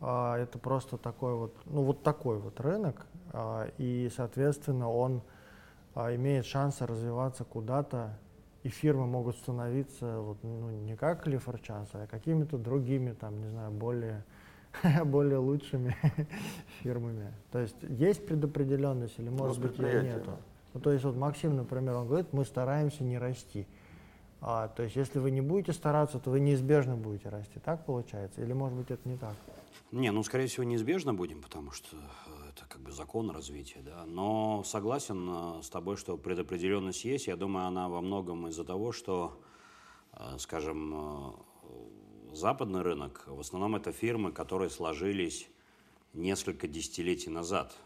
э, это просто такой вот, ну, вот такой вот рынок, э, и, соответственно, он имеет шансы развиваться куда-то и фирмы могут становиться вот, ну, не как Chance, а какими-то другими, там, не знаю, более, более лучшими фирмами. То есть есть предопределенность или, может быть, ее нету? Ну, то есть вот Максим, например, он говорит, мы стараемся не расти. А, то есть если вы не будете стараться, то вы неизбежно будете расти. Так получается? Или может быть это не так? Не, ну скорее всего неизбежно будем, потому что э, это как бы закон развития, да. Но согласен э, с тобой, что предопределенность есть. Я думаю, она во многом из-за того, что, э, скажем, западный рынок, в основном это фирмы, которые сложились несколько десятилетий назад.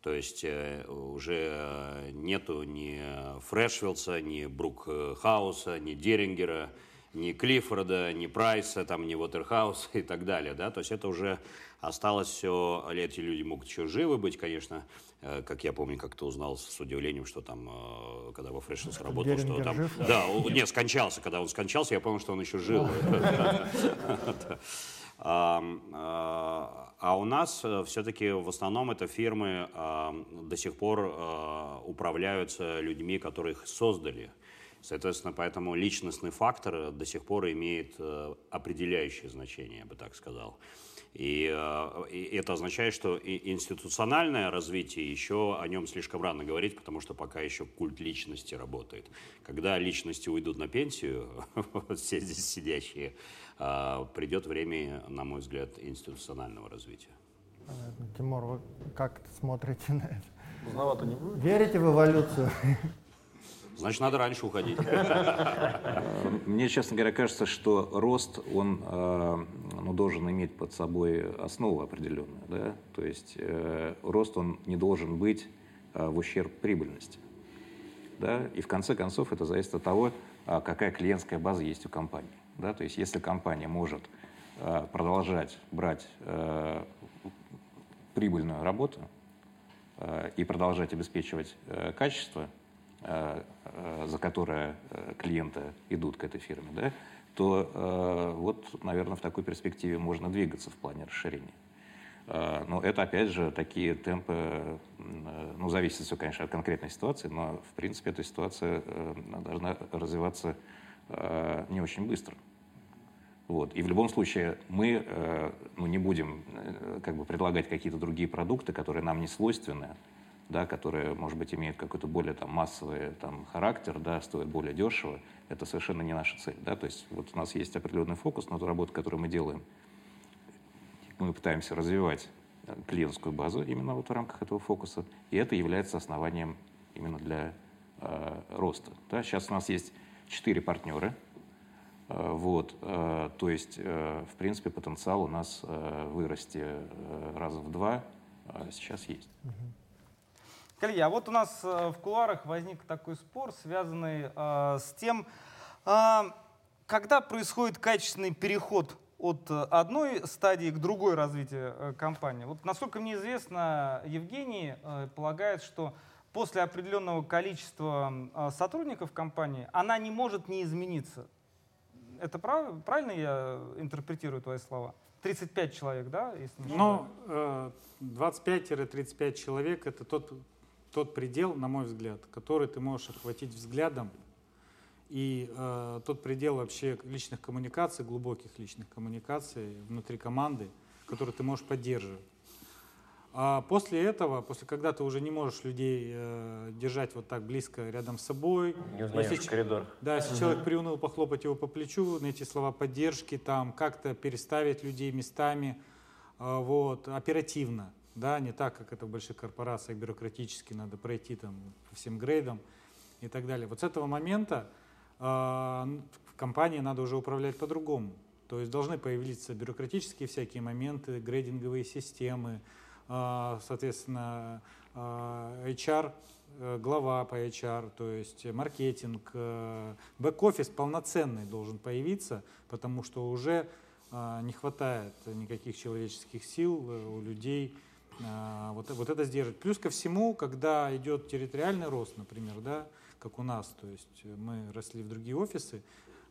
То есть э, уже нету ни Фрешвилса, ни Брукхауса, ни Дерингера, ни Клиффорда, ни Прайса, там, ни Уотерхауса и так далее. Да? То есть это уже осталось все, эти люди могут еще живы быть, конечно, э, как я помню, как ты узнал с удивлением, что там, э, когда во Фрешнс работал, Дерингер что там... Жив? Да, не, скончался. Когда он скончался, я понял, что он еще жил. А, а у нас э, все-таки в основном это фирмы до сих пор управляются людьми, которые их создали. Соответственно, поэтому личностный фактор до сих пор имеет э, определяющее значение, я бы так сказал. И, э, и это означает, что и институциональное развитие еще о нем слишком рано говорить, потому что пока еще культ личности работает. Когда личности уйдут на пенсию, все здесь сидящие, э, придет время, на мой взгляд, институционального развития. Тимур, вы как смотрите на это? Поздновато не будет? Верите в эволюцию? Значит, надо раньше уходить. Мне, честно говоря, кажется, что рост, он э, ну, должен иметь под собой основу определенную. Да? То есть э, рост, он не должен быть э, в ущерб прибыльности. Да? И в конце концов это зависит от того, какая клиентская база есть у компании. Да? То есть если компания может продолжать брать прибыльную работу и продолжать обеспечивать качество, Э, э, за которое э, клиенты идут к этой фирме, да, то вот, наверное, в такой перспективе можно двигаться в плане расширения. Но это, опять же, такие темпы, ну, зависит все, конечно, от конкретной ситуации, но, в принципе, эта ситуация должна развиваться не очень быстро. Вот. И в любом случае мы ну, не будем как бы предлагать какие-то другие продукты, которые нам не свойственны, да, которые, может быть, имеют какой-то более там, массовый там, характер, да, стоят более дешево, это совершенно не наша цель. Да? То есть вот у нас есть определенный фокус на ту работу, которую мы делаем. Мы пытаемся развивать э, клиентскую базу именно вот в рамках этого фокуса, и это является основанием именно для э, роста. Да? Сейчас у нас есть четыре партнера, э, вот, э, то есть, в принципе, потенциал у нас вырасти раза в два э, сейчас есть. Коллеги, а вот у нас э, в кулуарах возник такой спор, связанный э, с тем, э, когда происходит качественный переход от одной стадии к другой развития э, компании. Вот насколько мне известно, Евгений э, полагает, что после определенного количества сотрудников компании она не может не измениться. Это прав, правильно я интерпретирую твои слова? 35 человек, да? Если ну, 25-35 человек — это тот тот предел, на мой взгляд, который ты можешь охватить взглядом, и э, тот предел вообще личных коммуникаций, глубоких личных коммуникаций внутри команды, который ты можешь поддерживать. А после этого, после когда ты уже не можешь людей э, держать вот так близко рядом с собой, не узнаешь если, в коридор. Да, если угу. человек приуныл, похлопать его по плечу, найти слова поддержки, там как-то переставить людей местами, э, вот, оперативно да, не так, как это в больших корпорациях бюрократически надо пройти там по всем грейдам и так далее. Вот с этого момента э, в компании надо уже управлять по-другому. То есть должны появиться бюрократические всякие моменты, грейдинговые системы, э, соответственно, э, HR, э, глава по HR, то есть маркетинг, э, бэк-офис полноценный должен появиться, потому что уже не хватает никаких человеческих сил э, у людей, а, вот, вот это сдерживать. Плюс ко всему, когда идет территориальный рост, например, да, как у нас, то есть мы росли в другие офисы,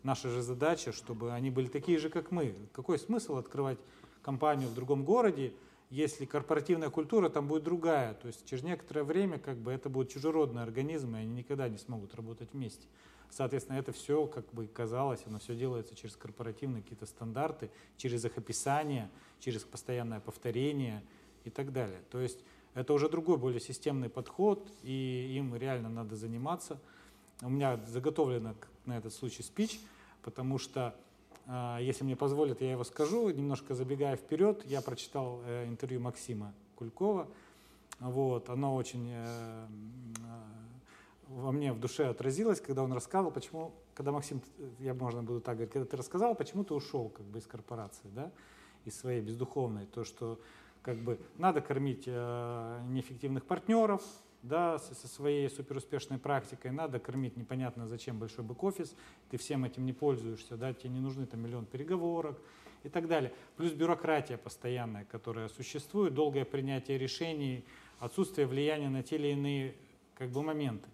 наша же задача, чтобы они были такие же, как мы. Какой смысл открывать компанию в другом городе, если корпоративная культура там будет другая, то есть через некоторое время как бы это будут чужеродные организмы, и они никогда не смогут работать вместе. Соответственно, это все, как бы казалось, оно все делается через корпоративные какие-то стандарты, через их описание, через постоянное повторение – и так далее. То есть это уже другой, более системный подход, и им реально надо заниматься. у меня заготовлено на этот случай спич, потому что, э, если мне позволят, я его скажу. Немножко забегая вперед, я прочитал э, интервью Максима Кулькова. Вот, оно очень э, во мне в душе отразилось, когда он рассказывал, почему, когда Максим, я можно буду так говорить, когда ты рассказал, почему ты ушел как бы из корпорации, да, из своей бездуховной, то, что как бы надо кормить э, неэффективных партнеров, да, со, своей суперуспешной практикой, надо кормить непонятно зачем большой бэк-офис, ты всем этим не пользуешься, да, тебе не нужны там миллион переговорок и так далее. Плюс бюрократия постоянная, которая существует, долгое принятие решений, отсутствие влияния на те или иные как бы моменты.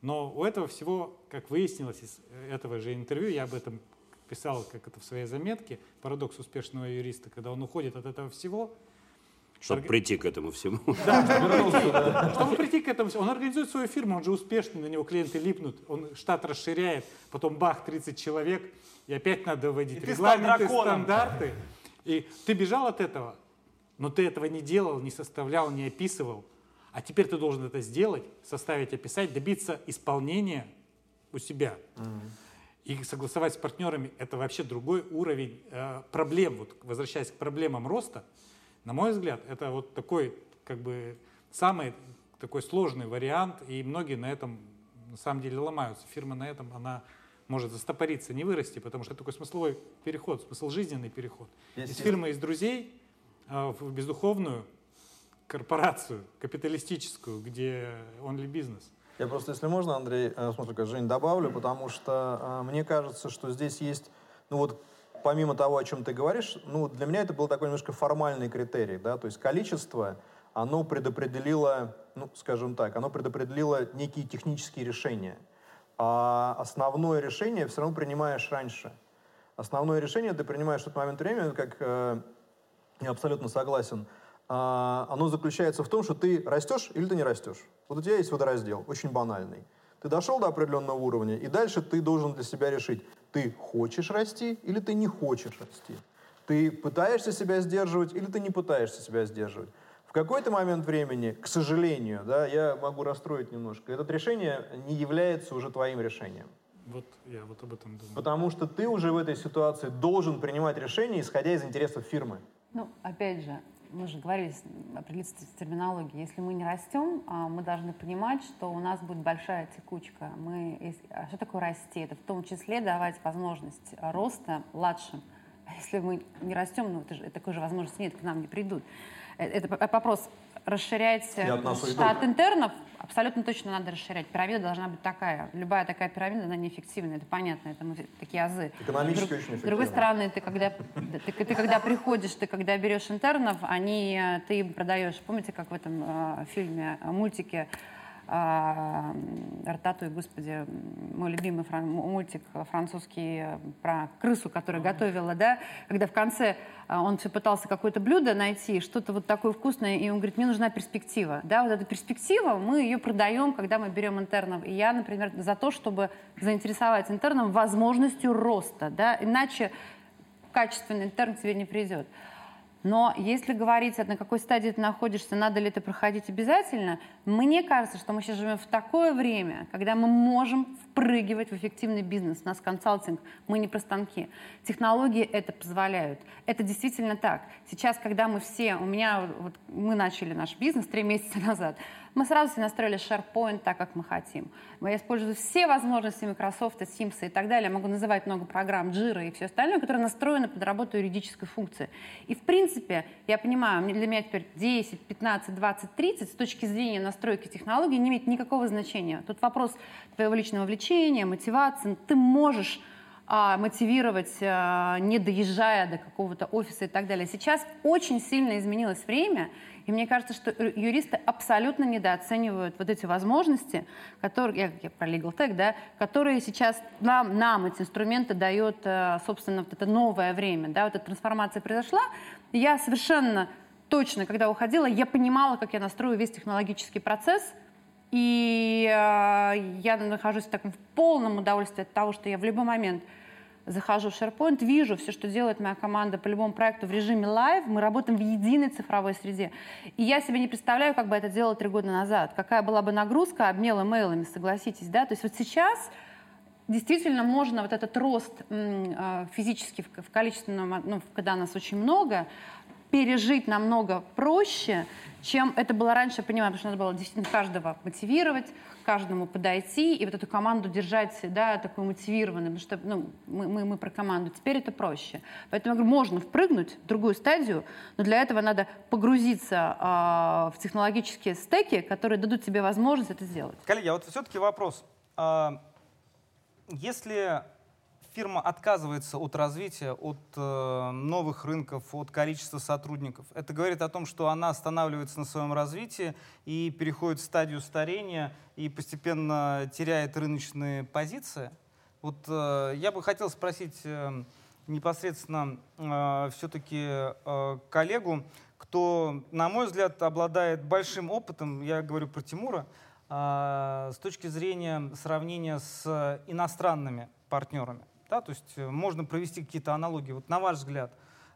Но у этого всего, как выяснилось из этого же интервью, я об этом писал как это в своей заметке, парадокс успешного юриста, когда он уходит от этого всего, чтобы Орг... прийти к этому всему. Да, чтобы прийти, чтобы прийти к этому всему. Он организует свою фирму, он же успешный, на него клиенты липнут, он штат расширяет, потом бах, 30 человек, и опять надо вводить регламенты, стандарты. И ты бежал от этого, но ты этого не делал, не составлял, не описывал. А теперь ты должен это сделать, составить, описать, добиться исполнения у себя. И согласовать с партнерами – это вообще другой уровень э, проблем. Вот, возвращаясь к проблемам роста, на мой взгляд, это вот такой, как бы, самый такой сложный вариант, и многие на этом на самом деле ломаются. Фирма на этом, она может застопориться, не вырасти, потому что это такой смысловой переход, смысл жизненный переход. Есть из фирмы, из друзей э, в бездуховную корпорацию капиталистическую, где ли бизнес. Я просто, если можно, Андрей, э, смотрю, как Жень, добавлю, потому что э, мне кажется, что здесь есть, ну вот, помимо того, о чем ты говоришь, ну, для меня это был такой немножко формальный критерий, да, то есть количество, оно предопределило, ну, скажем так, оно предопределило некие технические решения, а основное решение все равно принимаешь раньше. Основное решение ты принимаешь в тот момент времени, как э, я абсолютно согласен, а, оно заключается в том, что ты растешь или ты не растешь. Вот у тебя есть водораздел, очень банальный. Ты дошел до определенного уровня, и дальше ты должен для себя решить, ты хочешь расти или ты не хочешь расти. Ты пытаешься себя сдерживать или ты не пытаешься себя сдерживать. В какой-то момент времени, к сожалению, да, я могу расстроить немножко, это решение не является уже твоим решением. Вот я вот об этом думаю. Потому что ты уже в этой ситуации должен принимать решения, исходя из интересов фирмы. Ну, опять же, мы же говорили, определиться с терминологией, если мы не растем, а, мы должны понимать, что у нас будет большая текучка. Мы, а что такое расти? Это в том числе давать возможность роста младшим. А если мы не растем, ну, это же, такой же возможности нет, к нам не придут. Э, это вопрос расширять штат интернов, абсолютно точно надо расширять. Пирамида должна быть такая. Любая такая пирамида, она неэффективна, это понятно, это мы такие азы. Экономически Друг, очень эффективно. С другой стороны, ты когда, ты, ты, когда приходишь, ты когда берешь интернов, они, ты им продаешь, помните, как в этом э, фильме, мультике, а, Рататуй, господи, мой любимый фран мультик французский э, про крысу, которая готовила, да, когда в конце э, он все пытался какое-то блюдо найти, что-то вот такое вкусное, и он говорит, мне нужна перспектива, да, вот эта перспектива, мы ее продаем, когда мы берем интернов, и я, например, за то, чтобы заинтересовать интерном возможностью роста, да, иначе качественный интерн к тебе не придет. Но если говорить, на какой стадии ты находишься, надо ли это проходить обязательно, мне кажется, что мы сейчас живем в такое время, когда мы можем впрыгивать в эффективный бизнес. У нас консалтинг, мы не про станки. Технологии это позволяют. Это действительно так. Сейчас, когда мы все, у меня, вот, мы начали наш бизнес три месяца назад, мы сразу себе настроили SharePoint так, как мы хотим. Я использую все возможности Microsoft, Teams и так далее. Я могу называть много программ, Jira и все остальное, которые настроены под работу юридической функции. И в принципе, я понимаю, для меня теперь 10, 15, 20, 30 с точки зрения настройки технологий не имеет никакого значения. Тут вопрос твоего личного влечения, мотивации. Ты можешь а, мотивировать, а, не доезжая до какого-то офиса и так далее. Сейчас очень сильно изменилось время, и мне кажется, что юристы абсолютно недооценивают вот эти возможности, которые, я, я про Legal Tech, да, которые сейчас нам, нам эти инструменты дает, э, собственно, вот это новое время. Да, вот эта трансформация произошла. Я совершенно точно, когда уходила, я понимала, как я настрою весь технологический процесс, и э, я нахожусь в таком в полном удовольствии от того, что я в любой момент захожу в SharePoint, вижу все, что делает моя команда по любому проекту в режиме live, мы работаем в единой цифровой среде. И я себе не представляю, как бы это делала три года назад, какая была бы нагрузка обмела мейлами, согласитесь, да? То есть вот сейчас действительно можно вот этот рост а, физически в количественном, ну, когда нас очень много, пережить намного проще, чем это было раньше, понимаю, потому что надо было действительно каждого мотивировать, каждому подойти и вот эту команду держать да, такой мотивированной, потому что ну, мы, мы, мы про команду. Теперь это проще. Поэтому я говорю, можно впрыгнуть в другую стадию, но для этого надо погрузиться э, в технологические стеки, которые дадут тебе возможность это сделать. Коллеги, а вот все-таки вопрос. А, если фирма отказывается от развития, от э, новых рынков, от количества сотрудников. Это говорит о том, что она останавливается на своем развитии и переходит в стадию старения и постепенно теряет рыночные позиции. Вот э, я бы хотел спросить э, непосредственно э, все-таки э, коллегу, кто, на мой взгляд, обладает большим опытом, я говорю про Тимура, э, с точки зрения сравнения с иностранными партнерами. Да, то есть э, можно провести какие-то аналогии. Вот на ваш взгляд,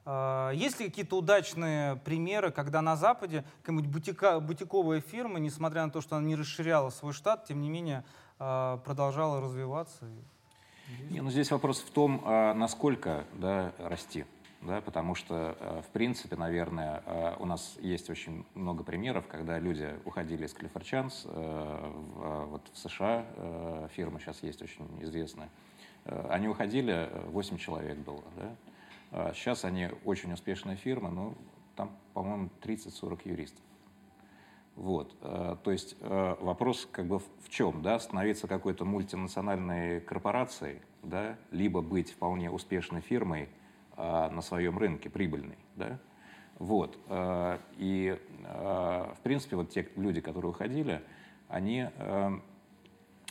э, есть ли какие-то удачные примеры, когда на Западе какая-нибудь бутика, бутиковая фирма, несмотря на то, что она не расширяла свой штат, тем не менее э, продолжала развиваться? Не, ну здесь вопрос в том, а насколько да, расти. Да, потому что, в принципе, наверное, у нас есть очень много примеров, когда люди уходили из Chance, вот в США фирма сейчас есть очень известная, они уходили, 8 э, человек было. Да? Сейчас а они очень успешная фирма, но там, по-моему, 30-40 юристов. Вот. Э, то есть вопрос как бы в чем? Да? Становиться какой-то мультинациональной корпорацией, да? либо быть вполне успешной фирмой на своем рынке, прибыльной. Да? Вот. И, в принципе, вот те люди, которые уходили, они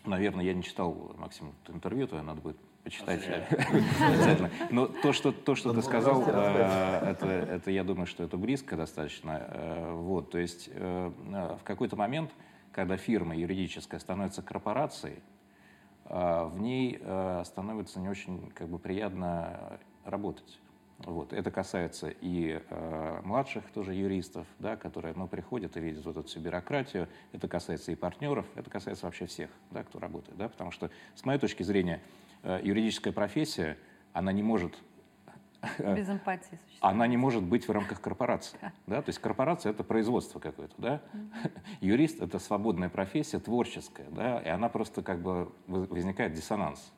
Наверное, я не читал, Максим, интервью твое, надо будет почитать обязательно. Но то, что, то, что ты сказал, э, это, это, я думаю, что это близко достаточно. Э, вот, то есть э, в какой-то момент, когда фирма юридическая становится корпорацией, в ней становится не очень как бы, приятно работать. Вот. Это касается и э, младших тоже юристов, да, которые ну, приходят и видят вот эту всю бюрократию. Это касается и партнеров, это касается вообще всех, да, кто работает. Да, потому что, с моей точки зрения, э, юридическая профессия, она не может э, без эмпатии Она не может быть в рамках корпорации. Да? То есть корпорация — это производство какое-то. Да? Юрист — это свободная профессия, творческая. Да? И она просто как бы возникает диссонанс.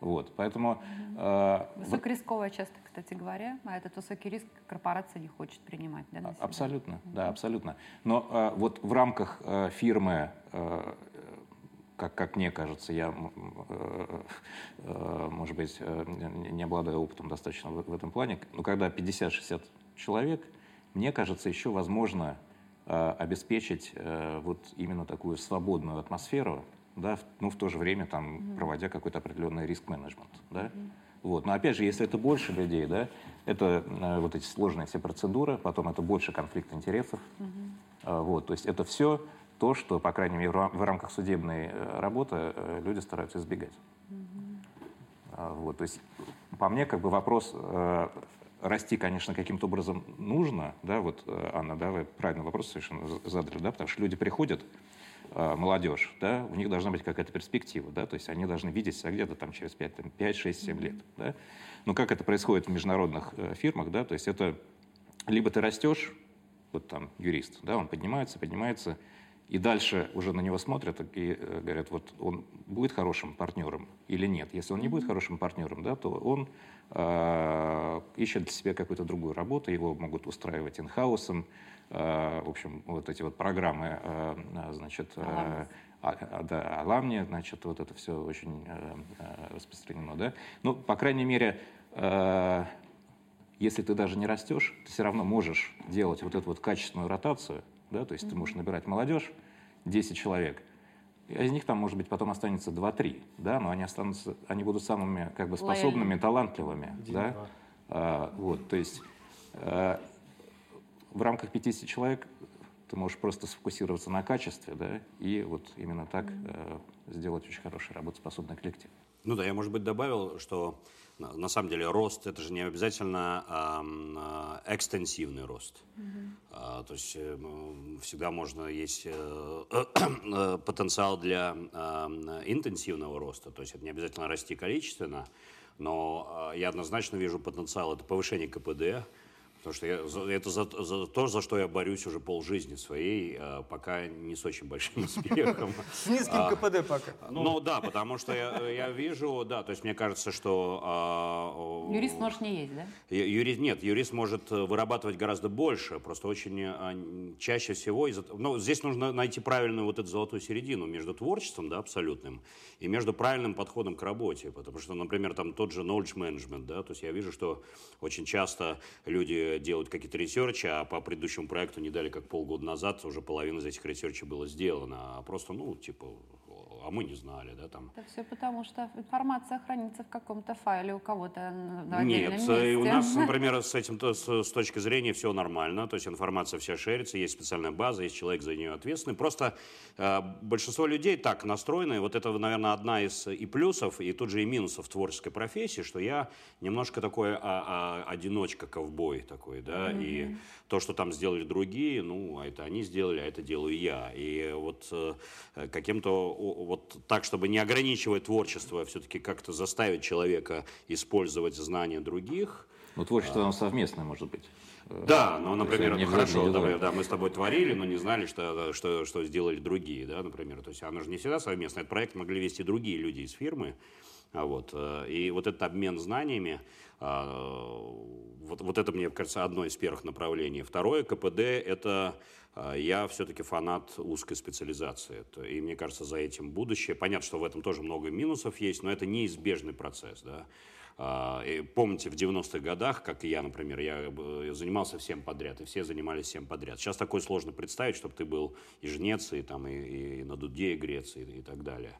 Вот, поэтому... Э, Высокорисковая часто, кстати говоря, а этот высокий риск корпорация не хочет принимать. Да, абсолютно, угу. да, абсолютно. Но э, вот в рамках э, фирмы, э, как, как мне кажется, я, э, э, может быть, э, не обладаю опытом достаточно в, в этом плане, но когда 50-60 человек, мне кажется, еще возможно э, обеспечить э, вот именно такую свободную атмосферу, да, ну, в то же время там, mm-hmm. проводя какой-то определенный риск-менеджмент. Да? Mm-hmm. Вот. Но опять же, если это больше людей, да, это э, вот эти сложные все процедуры, потом это больше конфликт интересов. Mm-hmm. Э, вот. То есть это все то, что, по крайней мере, в рамках судебной э, работы э, люди стараются избегать. Mm-hmm. Вот. То есть по мне как бы вопрос э, расти, конечно, каким-то образом нужно, да, вот, э, Анна, да, вы правильный вопрос совершенно задали, да, потому что люди приходят, молодежь, да, у них должна быть какая-то перспектива, да, то есть они должны видеть себя где-то там через 5, там, 5 6, 7 лет, да. Но как это происходит в международных э, фирмах, да, то есть это либо ты растешь, вот там юрист, да, он поднимается, поднимается, и дальше уже на него смотрят и э, говорят, вот он будет хорошим партнером или нет. Если он не будет хорошим партнером, да, то он э, ищет для себя какую-то другую работу, его могут устраивать инхаусом, Э, в общем, вот эти вот программы, э, значит, э, а, а, да, Аламни, значит, вот это все очень распространено, да. Ну, по крайней мере, если ты даже не растешь, ты все равно можешь делать вот эту вот качественную ротацию, да, то есть mm-hmm. ты можешь набирать молодежь, 10 человек, из них там, может быть, потом останется 2-3, да, но они останутся, они будут самыми как бы способными, талантливыми, Один, да, а, вот, то есть в рамках 50 человек ты можешь просто сфокусироваться на качестве, да, и вот именно так э, сделать очень хороший работоспособный коллектив. Ну да, я, может быть, добавил, что на самом деле рост это же не обязательно а, экстенсивный рост. Mm-hmm. А, то есть э, всегда можно есть э, э, потенциал для а, интенсивного роста. То есть это не обязательно расти количественно, но я однозначно вижу потенциал это повышение КПД, Потому что я, это за, за то, за что я борюсь уже полжизни своей, а, пока не с очень большим успехом. С низким а, КПД пока. Ну да, потому что я вижу, да, то есть мне кажется, что... А, юрист может не есть, да? Юрист, нет, юрист может вырабатывать гораздо больше, просто очень чаще всего... Ну, здесь нужно найти правильную вот эту золотую середину между творчеством, да, абсолютным, и между правильным подходом к работе, потому что, например, там тот же knowledge management, да, то есть я вижу, что очень часто люди делают какие-то ресерчи, а по предыдущему проекту не дали как полгода назад, уже половина из этих ресерчей было сделано, а просто, ну, типа, а мы не знали, да, там. Это все потому, что информация хранится в каком-то файле у кого-то на Нет, месте. у нас, например, с этим с, с точки зрения все нормально, то есть информация вся шерится, есть специальная база, есть человек за нее ответственный. Просто э, большинство людей так настроены, вот это, наверное, одна из и плюсов, и тут же и минусов творческой профессии, что я немножко такой а, а, одиночка-ковбой такой, да, mm-hmm. и то, что там сделали другие, ну, а это они сделали, а это делаю я. И вот э, каким-то вот так, чтобы не ограничивать творчество, а все-таки как-то заставить человека использовать знания других. Ну, творчество нам совместное, может быть. Да, ну, например, ну, хорошо, давай, да, мы с тобой творили, но не знали, что, что, что сделали другие, да, например. То есть оно же не всегда совместно. Этот проект могли вести другие люди из фирмы. А вот, э, и вот этот обмен знаниями, вот, вот это, мне кажется, одно из первых направлений. Второе, КПД, это а, я все-таки фанат узкой специализации. И мне кажется, за этим будущее. Понятно, что в этом тоже много минусов есть, но это неизбежный процесс. Да? А, и помните, в 90-х годах, как и я, например, я занимался всем подряд, и все занимались всем подряд. Сейчас такое сложно представить, чтобы ты был и жнец, и, там, и, и на дуде игрец, и, и так далее.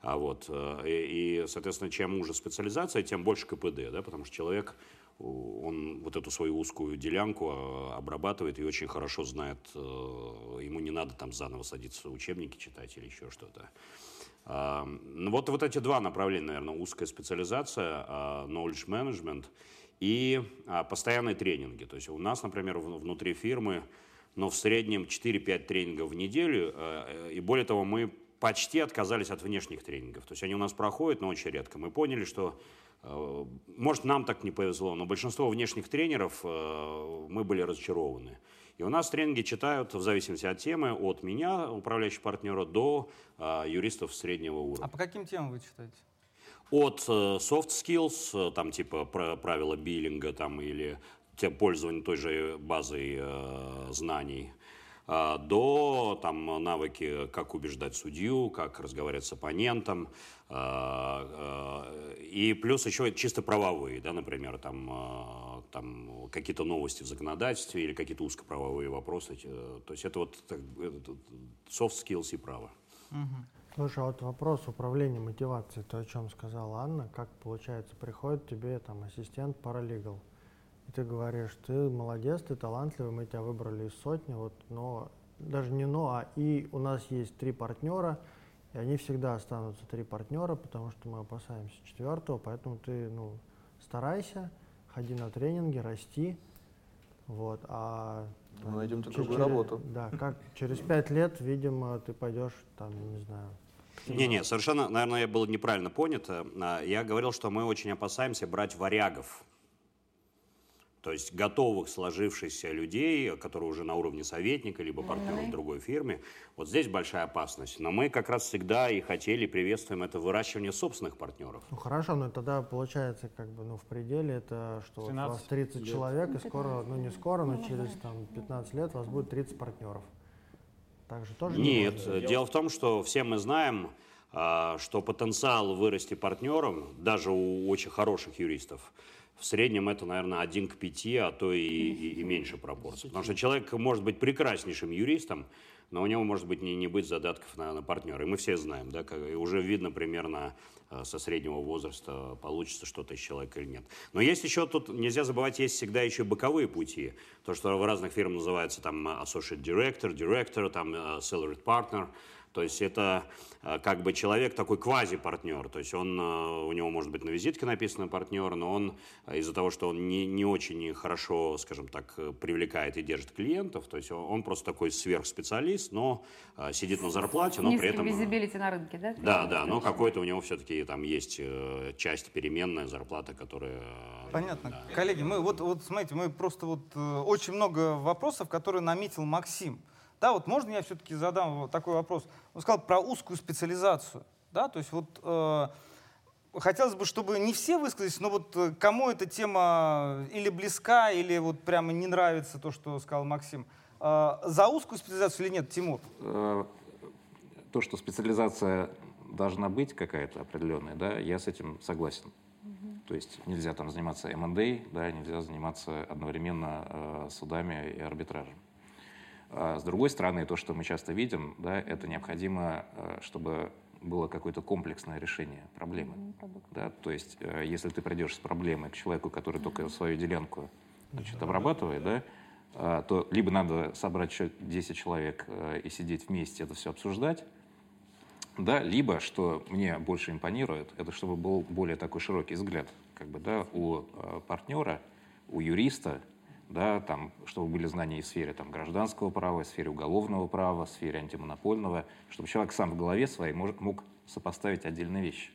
А вот, э, и, и, соответственно, чем уже специализация, тем больше КПД, да, потому что человек он вот эту свою узкую делянку а, обрабатывает и очень хорошо знает, э, ему не надо там заново садиться учебники читать или еще что-то. Ну, вот, вот эти два направления, наверное, узкая специализация, а, knowledge management и а, постоянные тренинги. То есть у нас, например, внутри фирмы, но в среднем 4-5 тренингов в неделю, э, и более того, мы почти отказались от внешних тренингов. То есть они у нас проходят, но очень редко. Мы поняли, что Э, может, нам так не повезло, но большинство внешних тренеров э, мы были разочарованы. И у нас тренинги читают в зависимости от темы, от меня, управляющего партнера, до э, юристов среднего уровня. А по каким темам вы читаете? От soft skills, там типа правила биллинга там, или пользование той же базой знаний, а, до там, навыки, как убеждать судью, как разговаривать с оппонентом, а, а, и плюс еще чисто правовые, да, например, там, там какие-то новости в законодательстве или какие-то узкоправовые вопросы. То есть это вот soft skills и право. Слушай, а вот вопрос управления мотивацией, то, о чем сказала Анна, как получается, приходит тебе там ассистент паралигал, и ты говоришь, ты молодец, ты талантливый, мы тебя выбрали из сотни, вот, но даже не но, а и у нас есть три партнера, и они всегда останутся три партнера, потому что мы опасаемся четвертого, поэтому ты ну, старайся, ходи на тренинги, расти. Вот, а мы найдем другую работу. Да, как через пять лет, видимо, ты пойдешь там, не знаю, не-не, совершенно, наверное, я был неправильно понят. А, я говорил, что мы очень опасаемся брать варягов то есть готовых сложившихся людей, которые уже на уровне советника, либо партнера в другой фирме. Вот здесь большая опасность. Но мы как раз всегда и хотели, приветствуем это выращивание собственных партнеров. Ну хорошо, но тогда получается как бы ну, в пределе это, что вот у вас 30 лет. человек, и скоро, ну не скоро, но через там, 15 лет у вас будет 30 партнеров. Так же тоже Нет, не дело в том, что все мы знаем, а, что потенциал вырасти партнером, даже у очень хороших юристов, в среднем это, наверное, один к пяти, а то и, и, и меньше пропорций. Потому что человек может быть прекраснейшим юристом, но у него может быть не, не быть задатков на, на партнера. И мы все знаем, да, как, и уже видно примерно э, со среднего возраста, получится что-то из человека или нет. Но есть еще тут, нельзя забывать, есть всегда еще боковые пути. То, что в разных фирмах называется там associate director, director, там salaried partner – То есть это э, как бы человек такой квази-партнер. То есть он, э, у него может быть на визитке написано партнер, но он из-за того, что он не, не очень хорошо, скажем так, привлекает и держит клиентов, то есть он просто такой сверхспециалист, но сидит на зарплате, но при этом... визибилити на рынке, да? Да, да, но какой-то у него все-таки там есть часть переменная зарплата, которая... Понятно. Да. Коллеги, мы вот, вот смотрите, мы просто вот очень много вопросов, которые наметил Максим. Да, вот можно я все-таки задам такой вопрос? Он сказал про узкую специализацию. Да, то есть вот э, хотелось бы, чтобы не все высказались, но вот э, кому эта тема или близка, или вот прямо не нравится то, что сказал Максим. Э, за узкую специализацию или нет, Тимур? Э, то, что специализация должна быть какая-то определенная, да, я с этим согласен. То есть нельзя там заниматься M&A, да, нельзя заниматься одновременно э, судами и арбитражем. А с другой стороны, то, что мы часто видим, да, это необходимо, э, чтобы было какое-то комплексное решение проблемы. Да? То есть, э, если ты придешь с проблемой к человеку, который только свою делянку значит, обрабатывает, да, а, то либо надо собрать еще 10 человек э, и сидеть вместе, это все обсуждать, да, либо, что мне больше импонирует, это чтобы был более такой широкий взгляд как бы, да, у партнера, у юриста, да, там, чтобы были знания и в сфере там, гражданского права, и в сфере уголовного права, в сфере антимонопольного, чтобы человек сам в голове своей мог, мог сопоставить отдельные вещи.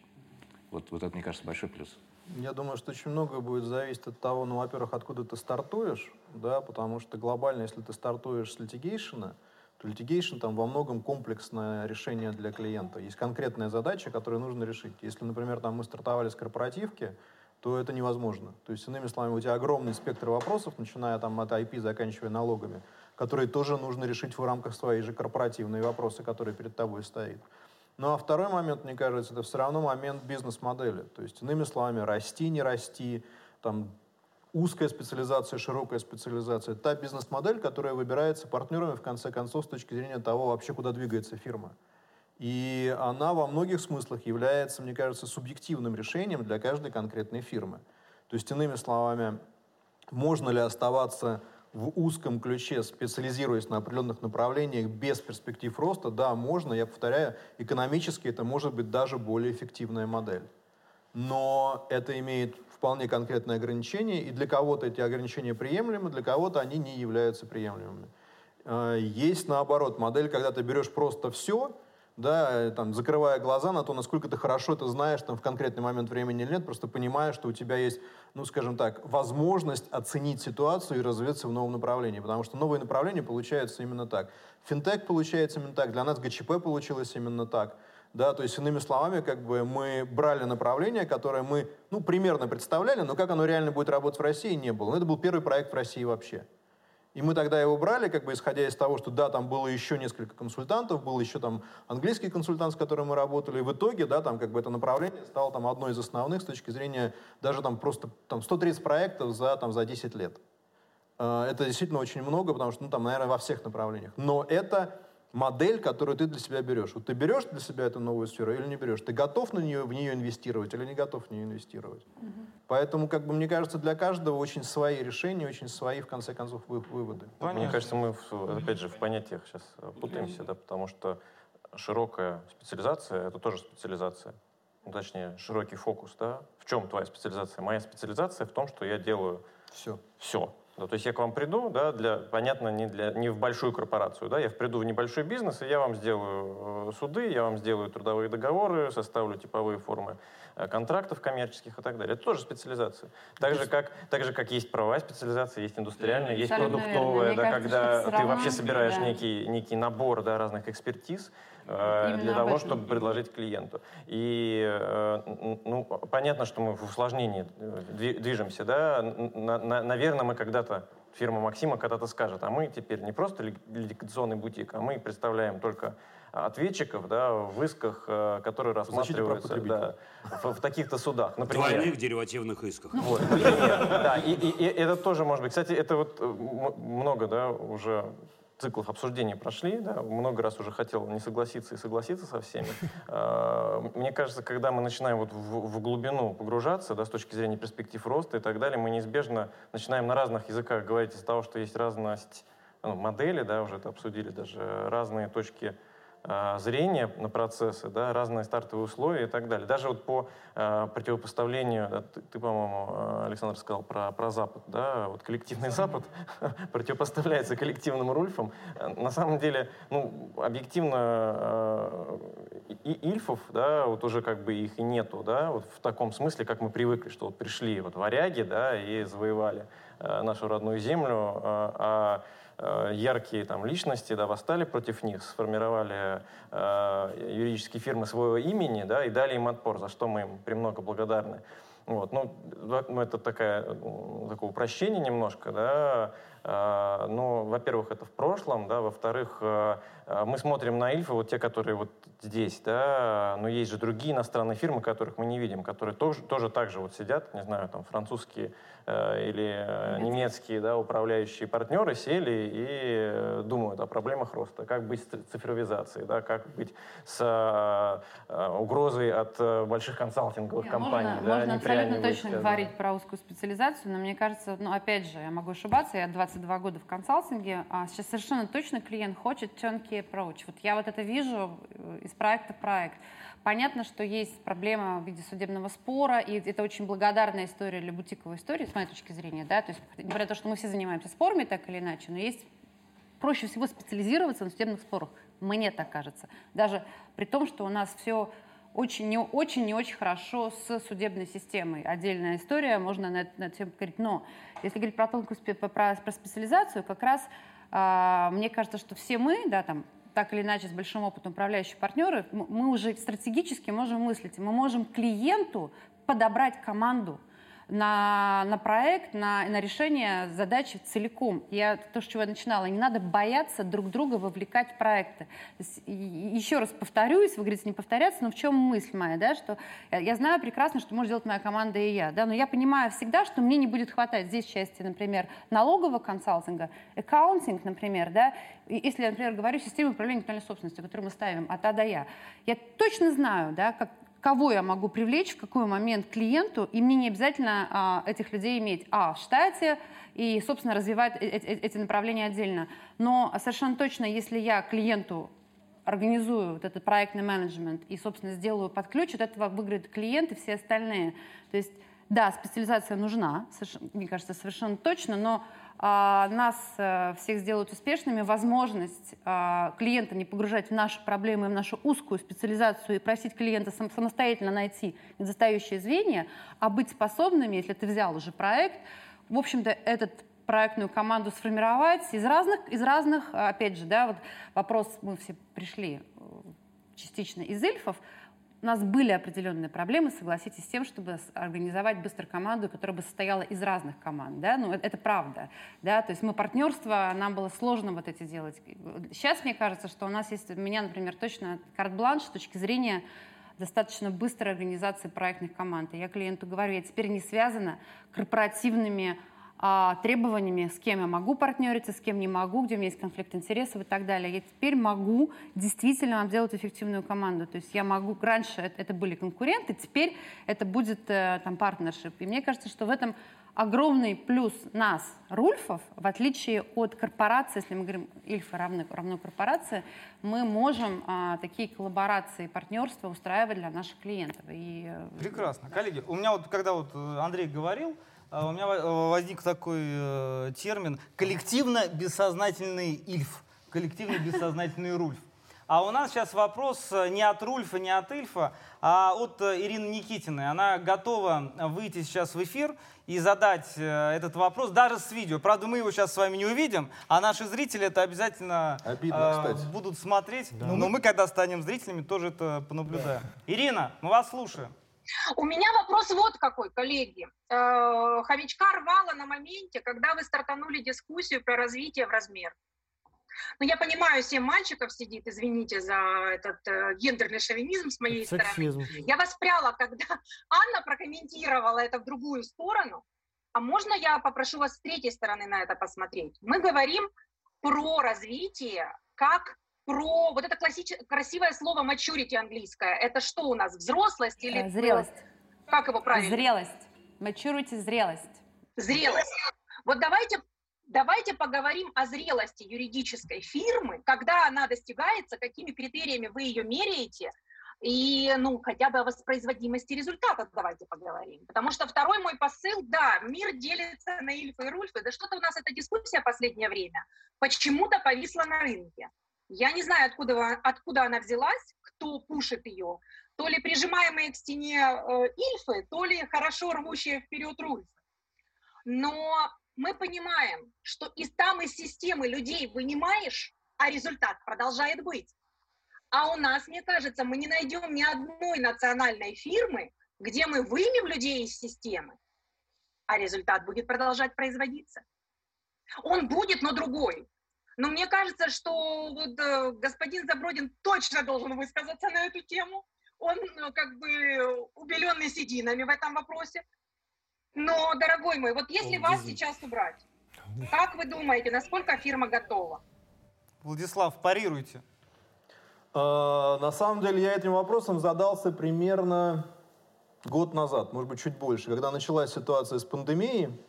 Вот, вот это, мне кажется, большой плюс. Я думаю, что очень многое будет зависеть от того, ну, во-первых, откуда ты стартуешь, да, потому что глобально, если ты стартуешь с литигейшена, то литигейшн там во многом комплексное решение для клиента. Есть конкретная задача, которую нужно решить. Если, например, там мы стартовали с корпоративки, то это невозможно. То есть, иными словами, у тебя огромный спектр вопросов, начиная там от IP, заканчивая налогами, которые тоже нужно решить в рамках своей же корпоративной вопросы, которые перед тобой стоит. Ну а второй момент, мне кажется, это все равно момент бизнес-модели. То есть, иными словами, расти, не расти, там, узкая специализация, широкая специализация. Та бизнес-модель, которая выбирается партнерами, в конце концов, с точки зрения того, вообще куда двигается фирма. И она во многих смыслах является, мне кажется, субъективным решением для каждой конкретной фирмы. То есть, иными словами, можно ли оставаться в узком ключе, специализируясь на определенных направлениях без перспектив роста? Да, можно. Я повторяю, экономически это может быть даже более эффективная модель. Но это имеет вполне конкретные ограничения, и для кого-то эти ограничения приемлемы, для кого-то они не являются приемлемыми. Э, есть, наоборот, модель, когда ты берешь просто все, да, там, закрывая глаза на то, насколько ты хорошо это знаешь там, в конкретный момент времени или нет, просто понимая, что у тебя есть, ну, скажем так, возможность оценить ситуацию и развиться в новом направлении, потому что новые направления получаются именно так. Финтех получается именно так, для нас ГЧП получилось именно так. Да, то есть, иными словами, как бы мы брали направление, которое мы, ну, примерно представляли, но как оно реально будет работать в России, не было. Но это был первый проект в России вообще. И мы тогда его брали, как бы исходя из того, что да, там было еще несколько консультантов, был еще там английский консультант, с которым мы работали, и в итоге, да, там как бы это направление стало там одной из основных с точки зрения даже там просто там 130 проектов за, там, за 10 лет. Э, это действительно очень много, потому что, ну, там, наверное, во всех направлениях. Но это модель, которую ты для себя берешь. Вот ты берешь для себя эту новую сферу или не берешь? Ты готов на нее, в нее инвестировать или не готов в нее инвестировать? Угу. Поэтому, как бы, мне кажется, для каждого очень свои решения, очень свои, в конце концов, выводы. Понятно. Мне кажется, мы, опять же, в понятиях сейчас путаемся, да, потому что широкая специализация — это тоже специализация. Ну, точнее, широкий фокус, да. В чем твоя специализация? Моя специализация в том, что я делаю все. Все. Да, то есть я к вам приду, да, для, понятно, не, для, не в большую корпорацию, да, я приду в небольшой бизнес, и я вам сделаю э, суды, я вам сделаю трудовые договоры, составлю типовые формы э, контрактов коммерческих и так далее. Это тоже специализация. Так же, как, так же, как есть правовая специализация, есть индустриальная, есть продуктовая, да, кажется, когда ты вообще собираешь да. некий, некий набор да, разных экспертиз, Именно для того, чтобы предложить клиенту. И э, ну, понятно, что мы в усложнении э, движемся. Да? Наверное, мы когда-то фирма Максима когда-то скажет, а мы теперь не просто ликвидационный бутик, а мы представляем только ответчиков да, в исках, которые рассматриваются да, в, в таких-то судах. Например. Двойных деривативных исках. Вот, да, и, и, и это тоже может быть. Кстати, это вот много да, уже циклов обсуждений прошли, да, много раз уже хотел не согласиться и согласиться со всеми. А, мне кажется, когда мы начинаем вот в, в глубину погружаться, да, с точки зрения перспектив роста и так далее, мы неизбежно начинаем на разных языках говорить из того, что есть разность ну, модели, да, уже это обсудили, даже разные точки зрения на процессы, да, разные стартовые условия и так далее. Даже вот по э, противопоставлению, да, ты, ты по-моему, э, Александр сказал про, про Запад, да, вот коллективный Запад противопоставляется коллективным Рульфам. На самом деле, ну, объективно э, и Ильфов, да, вот уже как бы их и нету, да, вот в таком смысле, как мы привыкли, что вот пришли вот варяги, да, и завоевали э, нашу родную землю, э, а Э, яркие там, личности да, восстали против них, сформировали э, юридические фирмы своего имени да, и дали им отпор, за что мы им премного благодарны. Вот, ну, ну это такая, такое упрощение немножко, да, э, но, во-первых, это в прошлом, да, во-вторых, э, мы смотрим на Ильфы, вот те, которые вот здесь, да, но есть же другие иностранные фирмы, которых мы не видим, которые тоже, тоже так же вот сидят, не знаю, там, французские Э, или э, немецкие да, управляющие партнеры сели и э, думают о проблемах роста, как быть с цифровизацией, да, как быть с угрозой от больших консалтинговых Нет, компаний. Можно, да, можно абсолютно точно сказано. говорить про узкую специализацию, но мне кажется, ну опять же, я могу ошибаться, я 22 года в консалтинге, а сейчас совершенно точно клиент хочет turnkey approach. Вот я вот это вижу из проекта в проект. Понятно, что есть проблема в виде судебного спора, и это очень благодарная история для бутиковой истории, с моей точки зрения, да, то есть, несмотря на то, что мы все занимаемся спорами так или иначе, но есть проще всего специализироваться на судебных спорах, мне так кажется, даже при том, что у нас все очень не очень, не очень хорошо с судебной системой. Отдельная история, можно на, на тему говорить. Но если говорить про тонкую про, про специализацию, как раз э, мне кажется, что все мы, да, там, так или иначе с большим опытом управляющие партнеры, мы уже стратегически можем мыслить. Мы можем клиенту подобрать команду, на, на проект, на, на решение задачи целиком. Я то, с чего я начинала, не надо бояться друг друга вовлекать в проекты. Есть, еще раз повторюсь, вы говорите не повторяться, но в чем мысль моя, да, что я, я знаю прекрасно, что может делать моя команда и я, да, но я понимаю всегда, что мне не будет хватать здесь части, например, налогового консалтинга, аккаунтинг, например, да, и если я, например, говорю систему управления интеллектуальной собственностью, которую мы ставим от А до Я, я точно знаю, да, как, кого я могу привлечь, в какой момент клиенту, и мне не обязательно а, этих людей иметь, а, в штате, и, собственно, развивать э, э, эти направления отдельно. Но совершенно точно, если я клиенту организую вот этот проектный менеджмент и, собственно, сделаю под ключ, от этого выиграют клиент и все остальные. То есть, да, специализация нужна, мне кажется, совершенно точно, но нас э, всех сделают успешными, возможность а, клиента не погружать в наши проблемы, в нашу узкую специализацию и просить клиента самостоятельно найти недостающие звенья, а быть способными, если ты взял уже проект, в общем-то, этот проектную команду сформировать из разных, из разных, опять же, да, вот вопрос, мы все пришли э, частично из эльфов, у нас были определенные проблемы, согласитесь, с тем, чтобы организовать быстро команду, которая бы состояла из разных команд. Да? Ну, это, это правда. Да? То есть мы партнерство, нам было сложно вот эти делать. Сейчас мне кажется, что у нас есть, у меня, например, точно карт-бланш с точки зрения достаточно быстрой организации проектных команд. И я клиенту говорю, я теперь не связана корпоративными а, требованиями, с кем я могу партнериться, с кем не могу, где у меня есть конфликт интересов и так далее. Я теперь могу действительно вам сделать эффективную команду. То есть я могу, раньше это, это были конкуренты, теперь это будет э, там партнершип. И мне кажется, что в этом огромный плюс нас, Рульфов, в отличие от корпорации, если мы говорим Ильфа равно, равно корпорация, мы можем а, такие коллаборации, партнерства устраивать для наших клиентов. И, э, Прекрасно. Коллеги, у меня вот, когда вот э, Андрей говорил, у меня возник такой э, термин коллективно-бессознательный ильф, коллективно-бессознательный рульф. А у нас сейчас вопрос э, не от Рульфа, не от Ильфа, а от э, Ирины Никитиной. Она готова выйти сейчас в эфир и задать э, этот вопрос даже с видео. Правда, мы его сейчас с вами не увидим, а наши зрители это обязательно Обидно, э, будут смотреть. Да. Но мы, когда станем зрителями, тоже это понаблюдаем. Да. Ирина, мы вас слушаем. У меня вопрос вот какой, коллеги. Э, хомячка рвала на моменте, когда вы стартанули дискуссию про развитие в размер. Ну, я понимаю, семь мальчиков сидит, извините за этот э, гендерный шовинизм с моей Сексизм. стороны. Я воспряла, когда Анна прокомментировала это в другую сторону. А можно я попрошу вас с третьей стороны на это посмотреть? Мы говорим про развитие как про вот это классическое, красивое слово maturity английское. Это что у нас, взрослость или... Э, зрелость. Как его правильно? Зрелость. Maturity – зрелость. Зрелость. Вот давайте Давайте поговорим о зрелости юридической фирмы, когда она достигается, какими критериями вы ее меряете, и, ну, хотя бы о воспроизводимости результата давайте поговорим. Потому что второй мой посыл, да, мир делится на Ильфа и Рульфа. Да что-то у нас эта дискуссия последнее время почему-то повисла на рынке. Я не знаю, откуда, откуда она взялась, кто пушит ее. То ли прижимаемые к стене э, Ильфы, то ли хорошо рвущие вперед Рульфы. Но мы понимаем, что из там из системы людей вынимаешь, а результат продолжает быть. А у нас, мне кажется, мы не найдем ни одной национальной фирмы, где мы вымем людей из системы, а результат будет продолжать производиться. Он будет, но другой. Но мне кажется, что вот э, господин Забродин точно должен высказаться на эту тему. Он э, как бы убеленный сединами в этом вопросе. Но, дорогой мой, вот если вас сейчас убрать, как вы думаете, насколько фирма готова? Владислав, парируйте. А, на самом деле я этим вопросом задался примерно год назад, может быть, чуть больше, когда началась ситуация с пандемией,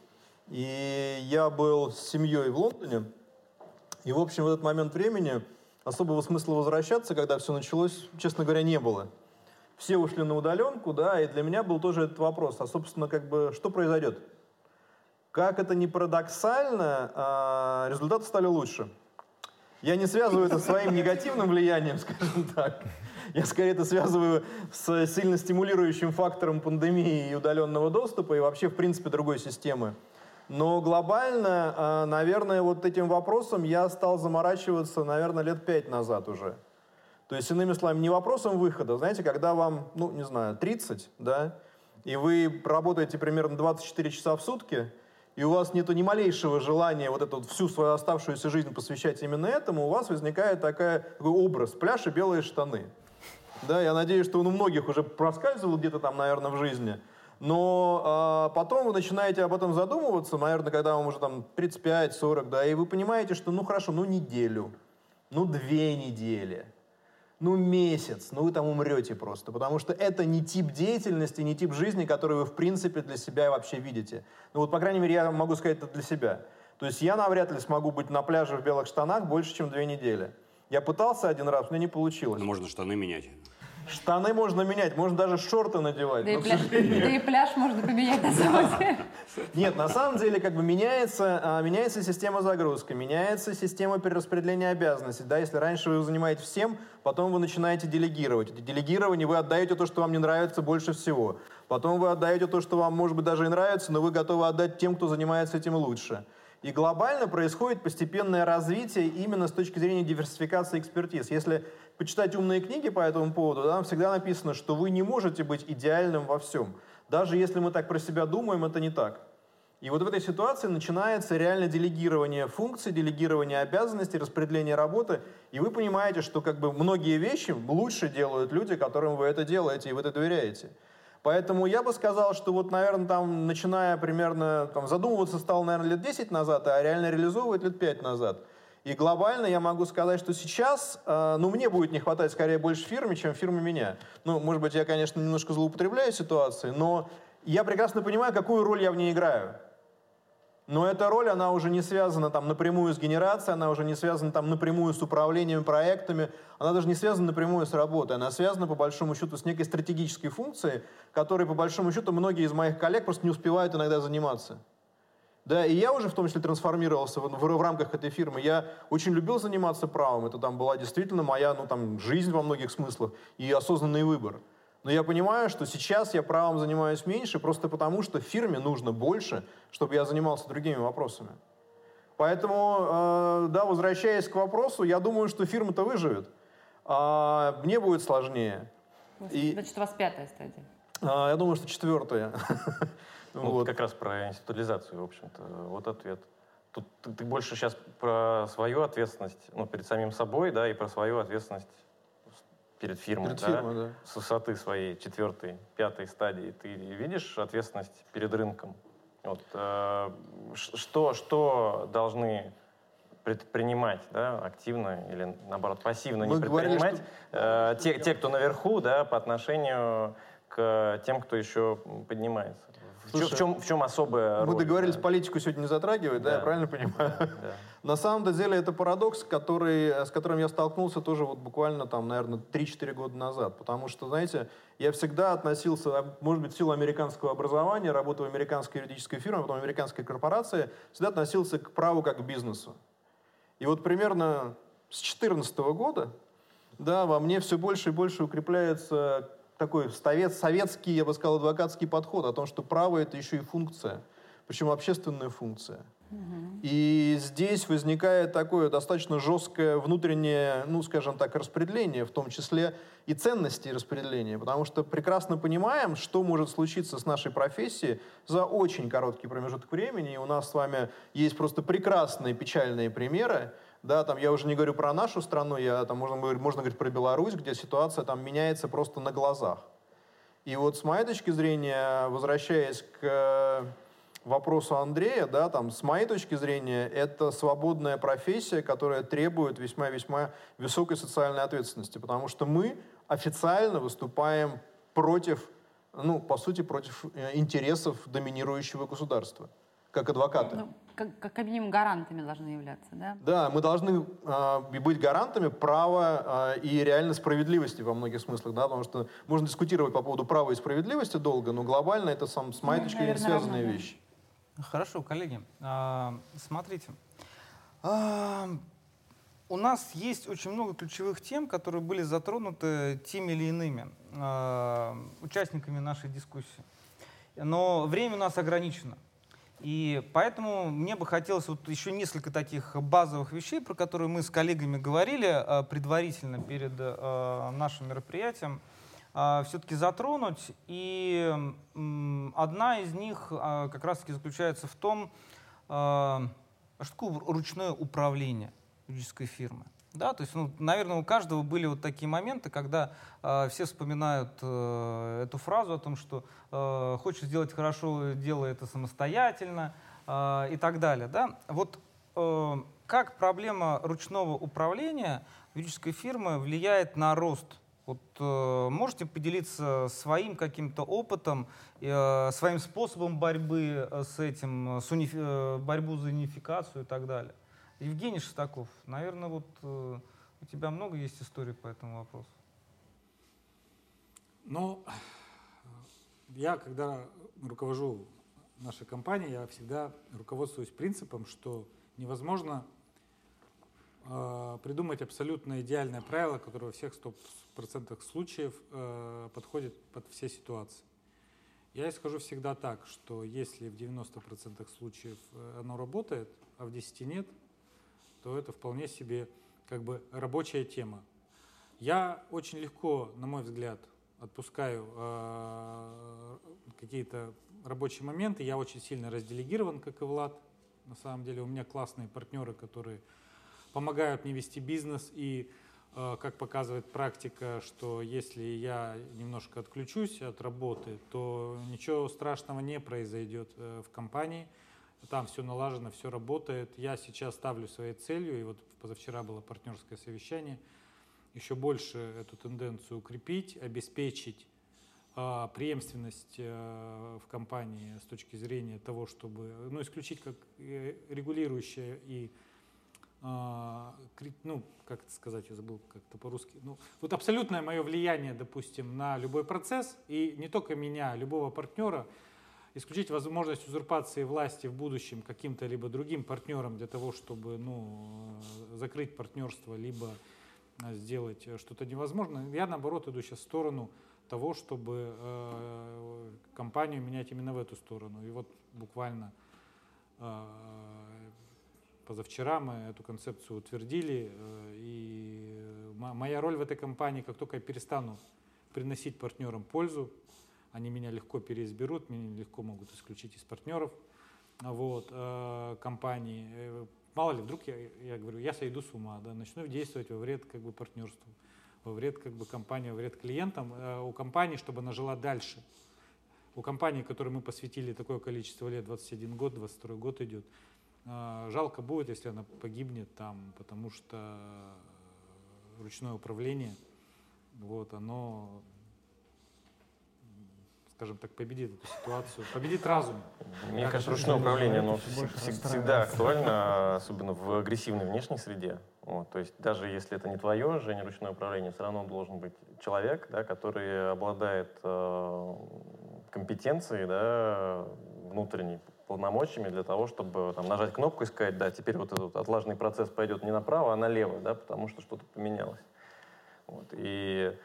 и я был с семьей в Лондоне, и, в общем, в этот момент времени особого смысла возвращаться, когда все началось, честно говоря, не было. Все ушли на удаленку, да, и для меня был тоже этот вопрос, а, собственно, как бы, что произойдет? Как это не парадоксально, а результаты стали лучше. Я не связываю это своим негативным влиянием, скажем так. Я скорее это связываю с сильно стимулирующим фактором пандемии и удаленного доступа и вообще, в принципе, другой системы. Но глобально, а, наверное, вот этим вопросом я стал заморачиваться, наверное, лет пять назад уже. То есть, иными словами, не вопросом выхода. Знаете, когда вам, ну, не знаю, 30, да, и вы работаете примерно 24 часа в сутки, и у вас нет ни малейшего желания вот эту всю свою оставшуюся жизнь посвящать именно этому, у вас возникает такая, такой образ пляж и белые штаны. Да, я надеюсь, что он у многих уже проскальзывал где-то там, наверное, в жизни. Но э, потом вы начинаете об этом задумываться, наверное, когда вам уже там 35-40, да, и вы понимаете, что ну хорошо, ну неделю, ну две недели, ну месяц, ну вы там умрете просто, потому что это не тип деятельности, не тип жизни, который вы в принципе для себя вообще видите. Ну вот, по крайней мере, я могу сказать это для себя. То есть я навряд ли смогу быть на пляже в белых штанах больше, чем две недели. Я пытался один раз, но не получилось. Ну, можно штаны менять. Штаны можно менять, можно даже шорты надевать. Да, и пляж, да и пляж можно поменять на самом деле. Нет, на самом деле как бы меняется, а, меняется система загрузки, меняется система перераспределения обязанностей. Да, если раньше вы занимаетесь всем, потом вы начинаете делегировать. Это делегирование вы отдаете то, что вам не нравится больше всего. Потом вы отдаете то, что вам, может быть, даже и нравится, но вы готовы отдать тем, кто занимается этим лучше. И глобально происходит постепенное развитие именно с точки зрения диверсификации экспертиз. Если почитать умные книги по этому поводу, там всегда написано, что вы не можете быть идеальным во всем. Даже если мы так про себя думаем, это не так. И вот в этой ситуации начинается реально делегирование функций, делегирование обязанностей, распределение работы. И вы понимаете, что как бы многие вещи лучше делают люди, которым вы это делаете, и вы это доверяете. Поэтому я бы сказал, что вот, наверное, там, начиная примерно, там, задумываться стал, наверное, лет 10 назад, а реально реализовывать лет 5 назад. И глобально я могу сказать, что сейчас, э, ну, мне будет не хватать скорее больше фирмы, чем фирмы меня. Ну, может быть, я, конечно, немножко злоупотребляю ситуацией, но я прекрасно понимаю, какую роль я в ней играю. Но эта роль, она уже не связана там напрямую с генерацией, она уже не связана там напрямую с управлением проектами, она даже не связана напрямую с работой, она связана по большому счету с некой стратегической функцией, которой по большому счету многие из моих коллег просто не успевают иногда заниматься. Да, и я уже в том числе трансформировался в, в, в рамках этой фирмы. Я очень любил заниматься правом. Это там была действительно моя ну, там, жизнь во многих смыслах и осознанный выбор. Но я понимаю, что сейчас я правом занимаюсь меньше, просто потому что фирме нужно больше, чтобы я занимался другими вопросами. Поэтому, э, да, возвращаясь к вопросу, я думаю, что фирма-то выживет. А мне будет сложнее. Значит, у вас пятая стадия. А, я думаю, что четвертая. Ну, вот. как раз про институализацию, в общем-то. Вот ответ. Тут ты, ты больше сейчас про свою ответственность, ну, перед самим собой, да, и про свою ответственность перед фирмой, перед да, фирмой, да. с высоты своей четвертой, пятой стадии. Ты видишь ответственность перед рынком? Вот, э, что, что должны предпринимать, да, активно или наоборот пассивно Мы не предпринимать говорили, что... э, те, те, кто наверху, да, по отношению к тем, кто еще поднимается Слушай, в, чем, в чем особая Мы договорились да? политику сегодня не затрагивать, да, да я правильно понимаю? Да. На самом деле это парадокс, который, с которым я столкнулся тоже вот буквально там, наверное, 3-4 года назад. Потому что, знаете, я всегда относился, может быть, в силу американского образования, работы в американской юридической фирме, а потом в американской корпорации, всегда относился к праву как к бизнесу. И вот примерно с 2014 года да, во мне все больше и больше укрепляется такой совет, советский, я бы сказал, адвокатский подход о том, что право — это еще и функция, причем общественная функция. И здесь возникает такое достаточно жесткое внутреннее, ну, скажем так, распределение, в том числе и ценности распределения, потому что прекрасно понимаем, что может случиться с нашей профессией за очень короткий промежуток времени. И у нас с вами есть просто прекрасные печальные примеры, да, там я уже не говорю про нашу страну, я, там, можно, можно говорить про Беларусь, где ситуация там меняется просто на глазах. И вот с моей точки зрения, возвращаясь к э, вопросу Андрея, да, там, с моей точки зрения, это свободная профессия, которая требует весьма-весьма высокой социальной ответственности, потому что мы официально выступаем против, ну, по сути, против э, интересов доминирующего государства как адвокаты. Ну, как, как минимум гарантами должны являться, да? Да, мы должны э, быть гарантами права э, и реальной справедливости во многих смыслах, да, потому что можно дискутировать по поводу права и справедливости долго, но глобально это, сам, с моей ну, точки зрения, связанные равно, вещи. Хорошо, коллеги, э, смотрите. Э, у нас есть очень много ключевых тем, которые были затронуты теми или иными э, участниками нашей дискуссии. Но время у нас ограничено. И поэтому мне бы хотелось вот еще несколько таких базовых вещей, про которые мы с коллегами говорили э, предварительно перед э, нашим мероприятием, э, все-таки затронуть. И одна из них как раз-таки заключается в том, что такое ручное управление юридической фирмы. Да, то есть, ну, наверное, у каждого были вот такие моменты, когда э, все вспоминают э, эту фразу о том, что э, хочешь сделать хорошо, делай это самостоятельно э, и так далее. Да? Вот э, как проблема ручного управления юридической фирмы влияет на рост? Вот, э, можете поделиться своим каким-то опытом, э, своим способом борьбы с этим, с унифи- э, борьбу за унификацию и так далее? Евгений Шестаков, наверное, вот э, у тебя много есть историй по этому вопросу. Ну, я, когда руковожу нашей компанией, я всегда руководствуюсь принципом, что невозможно э, придумать абсолютно идеальное правило, которое во всех 100% случаев э, подходит под все ситуации. Я исхожу всегда так, что если в 90% случаев э, оно работает, а в 10 нет – то это вполне себе как бы рабочая тема. Я очень легко, на мой взгляд, отпускаю э, какие-то рабочие моменты. Я очень сильно разделегирован, как и Влад. На самом деле у меня классные партнеры, которые помогают мне вести бизнес. И, э, как показывает практика, что если я немножко отключусь от работы, то ничего страшного не произойдет э, в компании – там все налажено, все работает. Я сейчас ставлю своей целью, и вот позавчера было партнерское совещание, еще больше эту тенденцию укрепить, обеспечить э, преемственность э, в компании с точки зрения того, чтобы ну, исключить как э, регулирующее и э, ну, как это сказать, я забыл как-то по-русски. Ну, вот абсолютное мое влияние, допустим, на любой процесс, и не только меня, а любого партнера – исключить возможность узурпации власти в будущем каким-то либо другим партнером для того, чтобы ну, закрыть партнерство, либо а, сделать что-то невозможное. Я, наоборот, иду сейчас в сторону того, чтобы э, компанию менять именно в эту сторону. И вот буквально э, позавчера мы эту концепцию утвердили, э, и моя роль в этой компании, как только я перестану приносить партнерам пользу, они меня легко переизберут, меня легко могут исключить из партнеров вот, э, компании. Э, мало ли, вдруг я, я говорю, я сойду с ума, да, начну действовать во вред как бы партнерству, во вред как бы компании, во вред клиентам, э, у компании, чтобы она жила дальше. У компании, которой мы посвятили такое количество лет, 21 год, 22 год идет, э, жалко будет, если она погибнет там, потому что ручное управление, вот, оно скажем так, победит эту ситуацию, победит разум. Мне кажется, ручное управление оно всегда актуально, особенно в агрессивной внешней среде. Вот, то есть даже если это не твое, Женя, ручное управление, все равно должен быть человек, да, который обладает э, компетенцией да, внутренней, полномочиями для того, чтобы там, нажать кнопку и сказать, да, теперь вот этот отлаженный процесс пойдет не направо, а налево, да, потому что что-то поменялось. Вот, и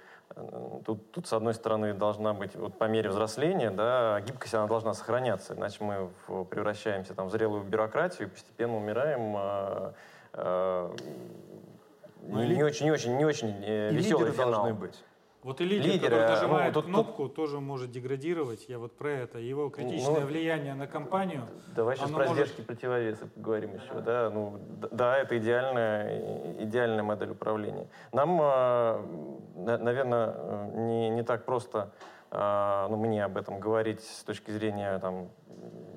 Тут, тут, с одной стороны, должна быть, вот по мере взросления, да, гибкость, она должна сохраняться, иначе мы в, превращаемся там, в зрелую бюрократию и постепенно умираем э, э, ну, не, не очень, не очень, не очень э, веселый финал. должны быть. Вот и лидер, Лидеры, который нажимает ну, тут, кнопку, тут... тоже может деградировать. Я вот про это. Его критичное ну, влияние на компанию. Давай сейчас про может... противовеса поговорим еще. Да? Ну, да, это идеальная, идеальная модель управления. Нам, а, наверное, не, не так просто ну, мне об этом говорить с точки зрения там,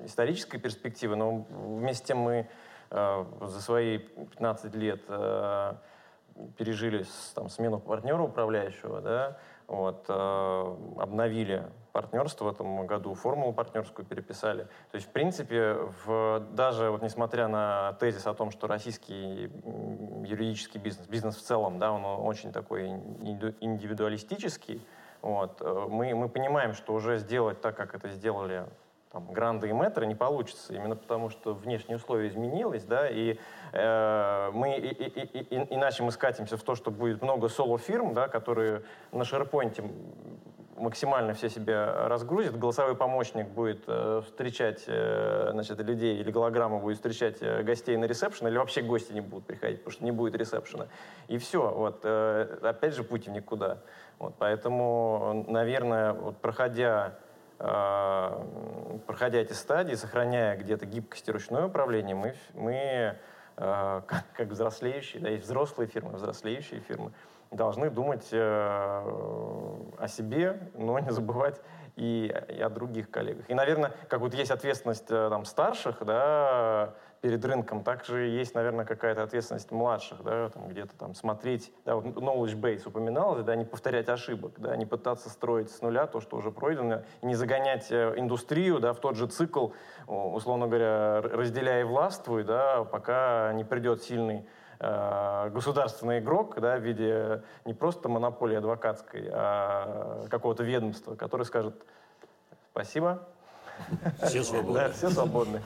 исторической перспективы, но вместе с тем мы за свои 15 лет пережили там, смену партнера управляющего, да, вот, э, обновили партнерство в этом году, формулу партнерскую переписали. То есть, в принципе, в, даже вот несмотря на тезис о том, что российский юридический бизнес, бизнес в целом, да, он очень такой индивидуалистический, вот, э, мы, мы понимаем, что уже сделать так, как это сделали там, гранды и метры не получится, именно потому что внешние условия изменились, да, и э, мы, и, и, и, иначе мы скатимся в то, что будет много соло-фирм, да, которые на SharePoint максимально все себя разгрузят, голосовой помощник будет э, встречать э, значит, людей, или голограмма будет встречать э, гостей на ресепшн, или вообще гости не будут приходить, потому что не будет ресепшена. И все, вот, э, опять же, путь в никуда. Вот, поэтому, наверное, вот, проходя проходя эти стадии, сохраняя где-то гибкость и ручное управление, мы, мы а, как, как взрослеющие, да, есть взрослые фирмы, взрослеющие фирмы, должны думать э, о себе, но не забывать и, и о других коллегах. И, наверное, как вот есть ответственность э, там, старших, да, перед рынком, также есть, наверное, какая-то ответственность младших, да, там где-то там смотреть, да, вот knowledge base упоминалось, да, не повторять ошибок, да, не пытаться строить с нуля то, что уже пройдено, не загонять э, индустрию, да, в тот же цикл, условно говоря, разделяя и властвуй, да, пока не придет сильный э, государственный игрок да, в виде не просто монополии адвокатской, а какого-то ведомства, который скажет спасибо. Все свободны. Да, все свободны.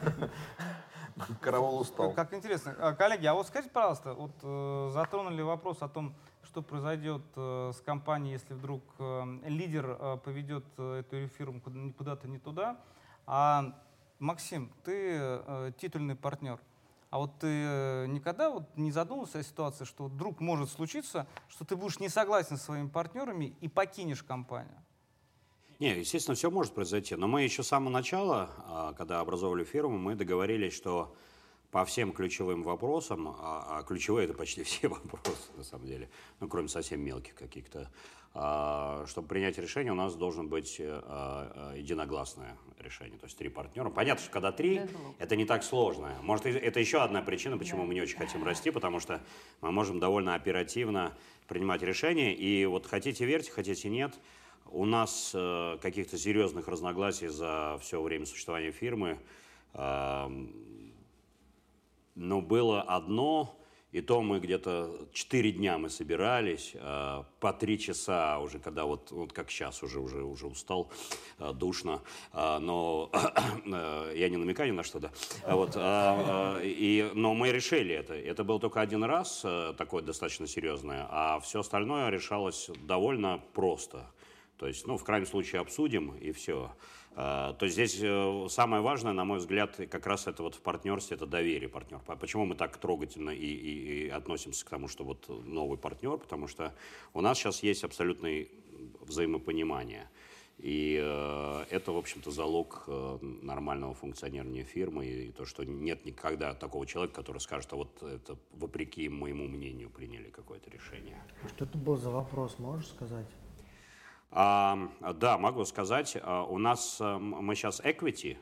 Караул устал. Как, интересно. А, коллеги, а вот скажите, пожалуйста, вот э, затронули вопрос о том, что произойдет э, с компанией, если вдруг э, лидер поведет эту фирму куда-то не туда. А, Максим, ты титульный партнер. А вот ты никогда вот не задумывался о ситуации, что вдруг может случиться, что ты будешь не согласен со своими партнерами и покинешь компанию? Не, естественно, все может произойти. Но мы еще с самого начала, а, когда образовывали фирму, мы договорились, что по всем ключевым вопросам, а, а ключевые это почти все вопросы на самом деле, ну кроме совсем мелких каких-то, а, чтобы принять решение, у нас должен быть а, а, единогласное решение, то есть три партнера. Понятно, что когда три, это не так сложно. Может, это еще одна причина, почему мы не очень хотим расти, потому что мы можем довольно оперативно принимать решения, и вот хотите верьте, хотите нет, у нас э, каких-то серьезных разногласий за все время существования фирмы, э, но было одно, и то мы где-то четыре дня мы собирались, э, по три часа уже, когда вот, вот как сейчас уже, уже, уже устал, э, душно, э, но э, я не намекаю ни на что, да. Вот, э, э, и, но мы решили это. Это был только один раз, такое достаточно серьезное, а все остальное решалось довольно просто. То есть, ну, в крайнем случае обсудим и все. А, то есть здесь э, самое важное, на мой взгляд, как раз это вот в партнерстве, это доверие партнер. Почему мы так трогательно и, и, и относимся к тому, что вот новый партнер? Потому что у нас сейчас есть абсолютное взаимопонимание. И э, это, в общем-то, залог э, нормального функционирования фирмы. И то, что нет никогда такого человека, который скажет, а вот это вопреки моему мнению приняли какое-то решение. Что это был за вопрос, можешь сказать? А, да, могу сказать, а, у нас, э, мы сейчас equity,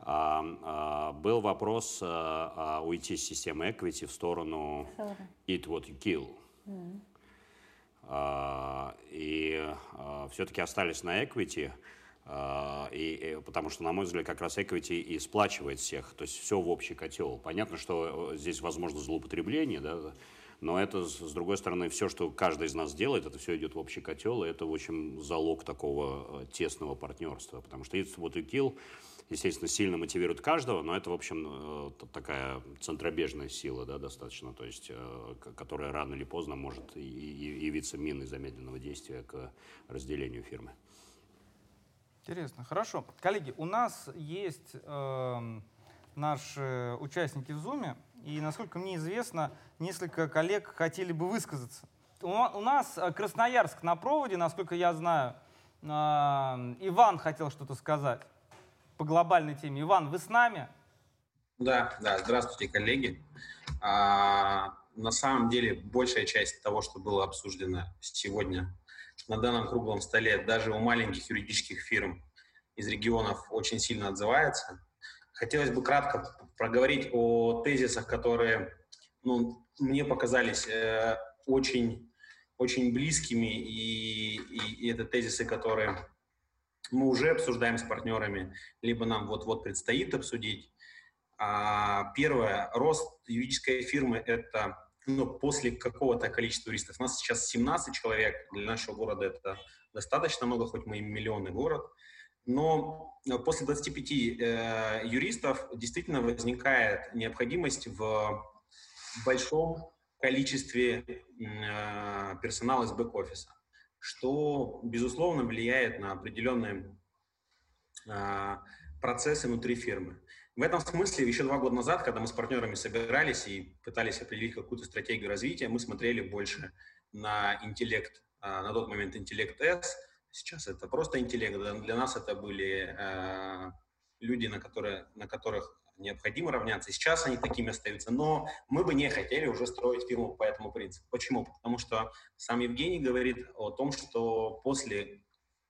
а, а, был вопрос а, уйти с системы equity в сторону eat what you kill. Mm. и все-таки остались на equity, и, и, потому что, на мой взгляд, как раз equity и сплачивает всех, то есть все в общий котел. Понятно, что здесь возможно злоупотребление, да, но это, с другой стороны, все, что каждый из нас делает, это все идет в общий котел, и это, в общем, залог такого э, тесного партнерства. Потому что It's What You Kill, естественно, сильно мотивирует каждого, но это, в общем, э, такая центробежная сила, да, достаточно, то есть, э, которая рано или поздно может явиться миной замедленного действия к разделению фирмы. Интересно, хорошо. Коллеги, у нас есть э, наши участники в Zoom, и, насколько мне известно, несколько коллег хотели бы высказаться. У, нас э, Красноярск на проводе, насколько я знаю. А, Иван хотел что-то сказать по глобальной теме. Иван, вы с нами? Да, да, здравствуйте, коллеги. А, на самом деле, большая часть того, что было обсуждено сегодня на данном круглом столе, даже у маленьких юридических фирм из регионов очень сильно отзывается. Хотелось бы кратко проговорить о тезисах, которые ну, мне показались э, очень, очень близкими, и, и, и это тезисы, которые мы уже обсуждаем с партнерами, либо нам вот-вот предстоит обсудить. А, первое, рост юридической фирмы – это ну, после какого-то количества юристов. У нас сейчас 17 человек, для нашего города это достаточно много, хоть мы и миллионный город. Но после 25 э, юристов действительно возникает необходимость в большом количестве э, персонала из бэк-офиса, что, безусловно, влияет на определенные э, процессы внутри фирмы. В этом смысле еще два года назад, когда мы с партнерами собирались и пытались определить какую-то стратегию развития, мы смотрели больше на интеллект, э, на тот момент интеллект S, сейчас это просто интеллект, для нас это были люди, на, которые, на которых необходимо равняться. Сейчас они такими остаются, но мы бы не хотели уже строить фирму по этому принципу. Почему? Потому что сам Евгений говорит о том, что после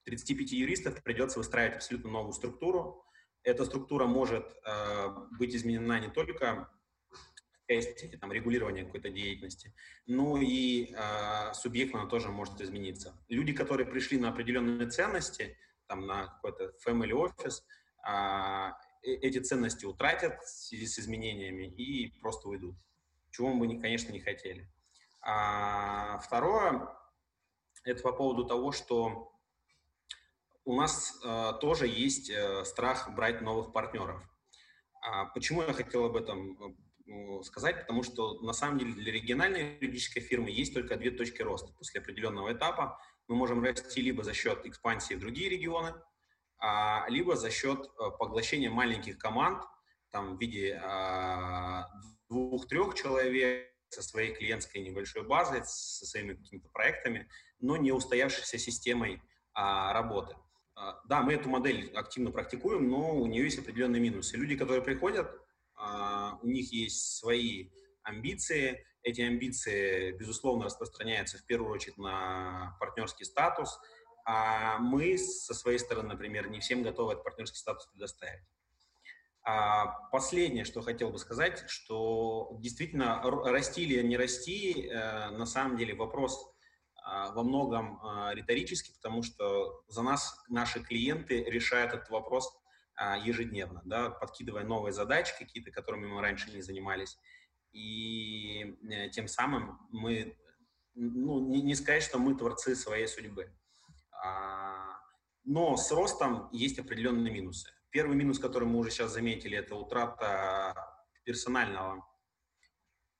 35 юристов придется выстраивать абсолютно новую структуру. Эта структура может э, быть изменена не только части там, регулирования какой-то деятельности, но и э, субъектно она тоже может измениться. Люди, которые пришли на определенные ценности, там, на какой-то family office, э, Э, эти ценности утратят в связи с изменениями и просто уйдут, чего мы, конечно, не хотели. А второе, это по поводу того, что у нас э, тоже есть э, страх брать новых партнеров. А почему я хотел об этом э, сказать? Потому что на самом деле для региональной юридической фирмы есть только две точки роста. После определенного этапа мы можем расти либо за счет экспансии в другие регионы, а, либо за счет э, поглощения маленьких команд, там, в виде а, двух-трех человек со своей клиентской небольшой базой, со своими какими-то проектами, но не устоявшейся системой а, работы. Да, мы эту модель активно практикуем, но у нее есть определенные минусы. Люди, которые приходят, у них есть свои амбиции. Эти амбиции, безусловно, распространяются в первую очередь на партнерский статус – а мы со своей стороны, например, не всем готовы этот партнерский статус предоставить. А последнее, что хотел бы сказать, что действительно расти или не расти, э, на самом деле вопрос а, во многом а, риторический, потому что за нас наши клиенты решают этот вопрос а, ежедневно, да, подкидывая новые задачи какие-то, которыми мы раньше не занимались. И э, тем самым мы, ну, не, не сказать, что мы творцы своей судьбы. А, но с ростом есть определенные минусы. Первый минус, который мы уже сейчас заметили, это утрата персонального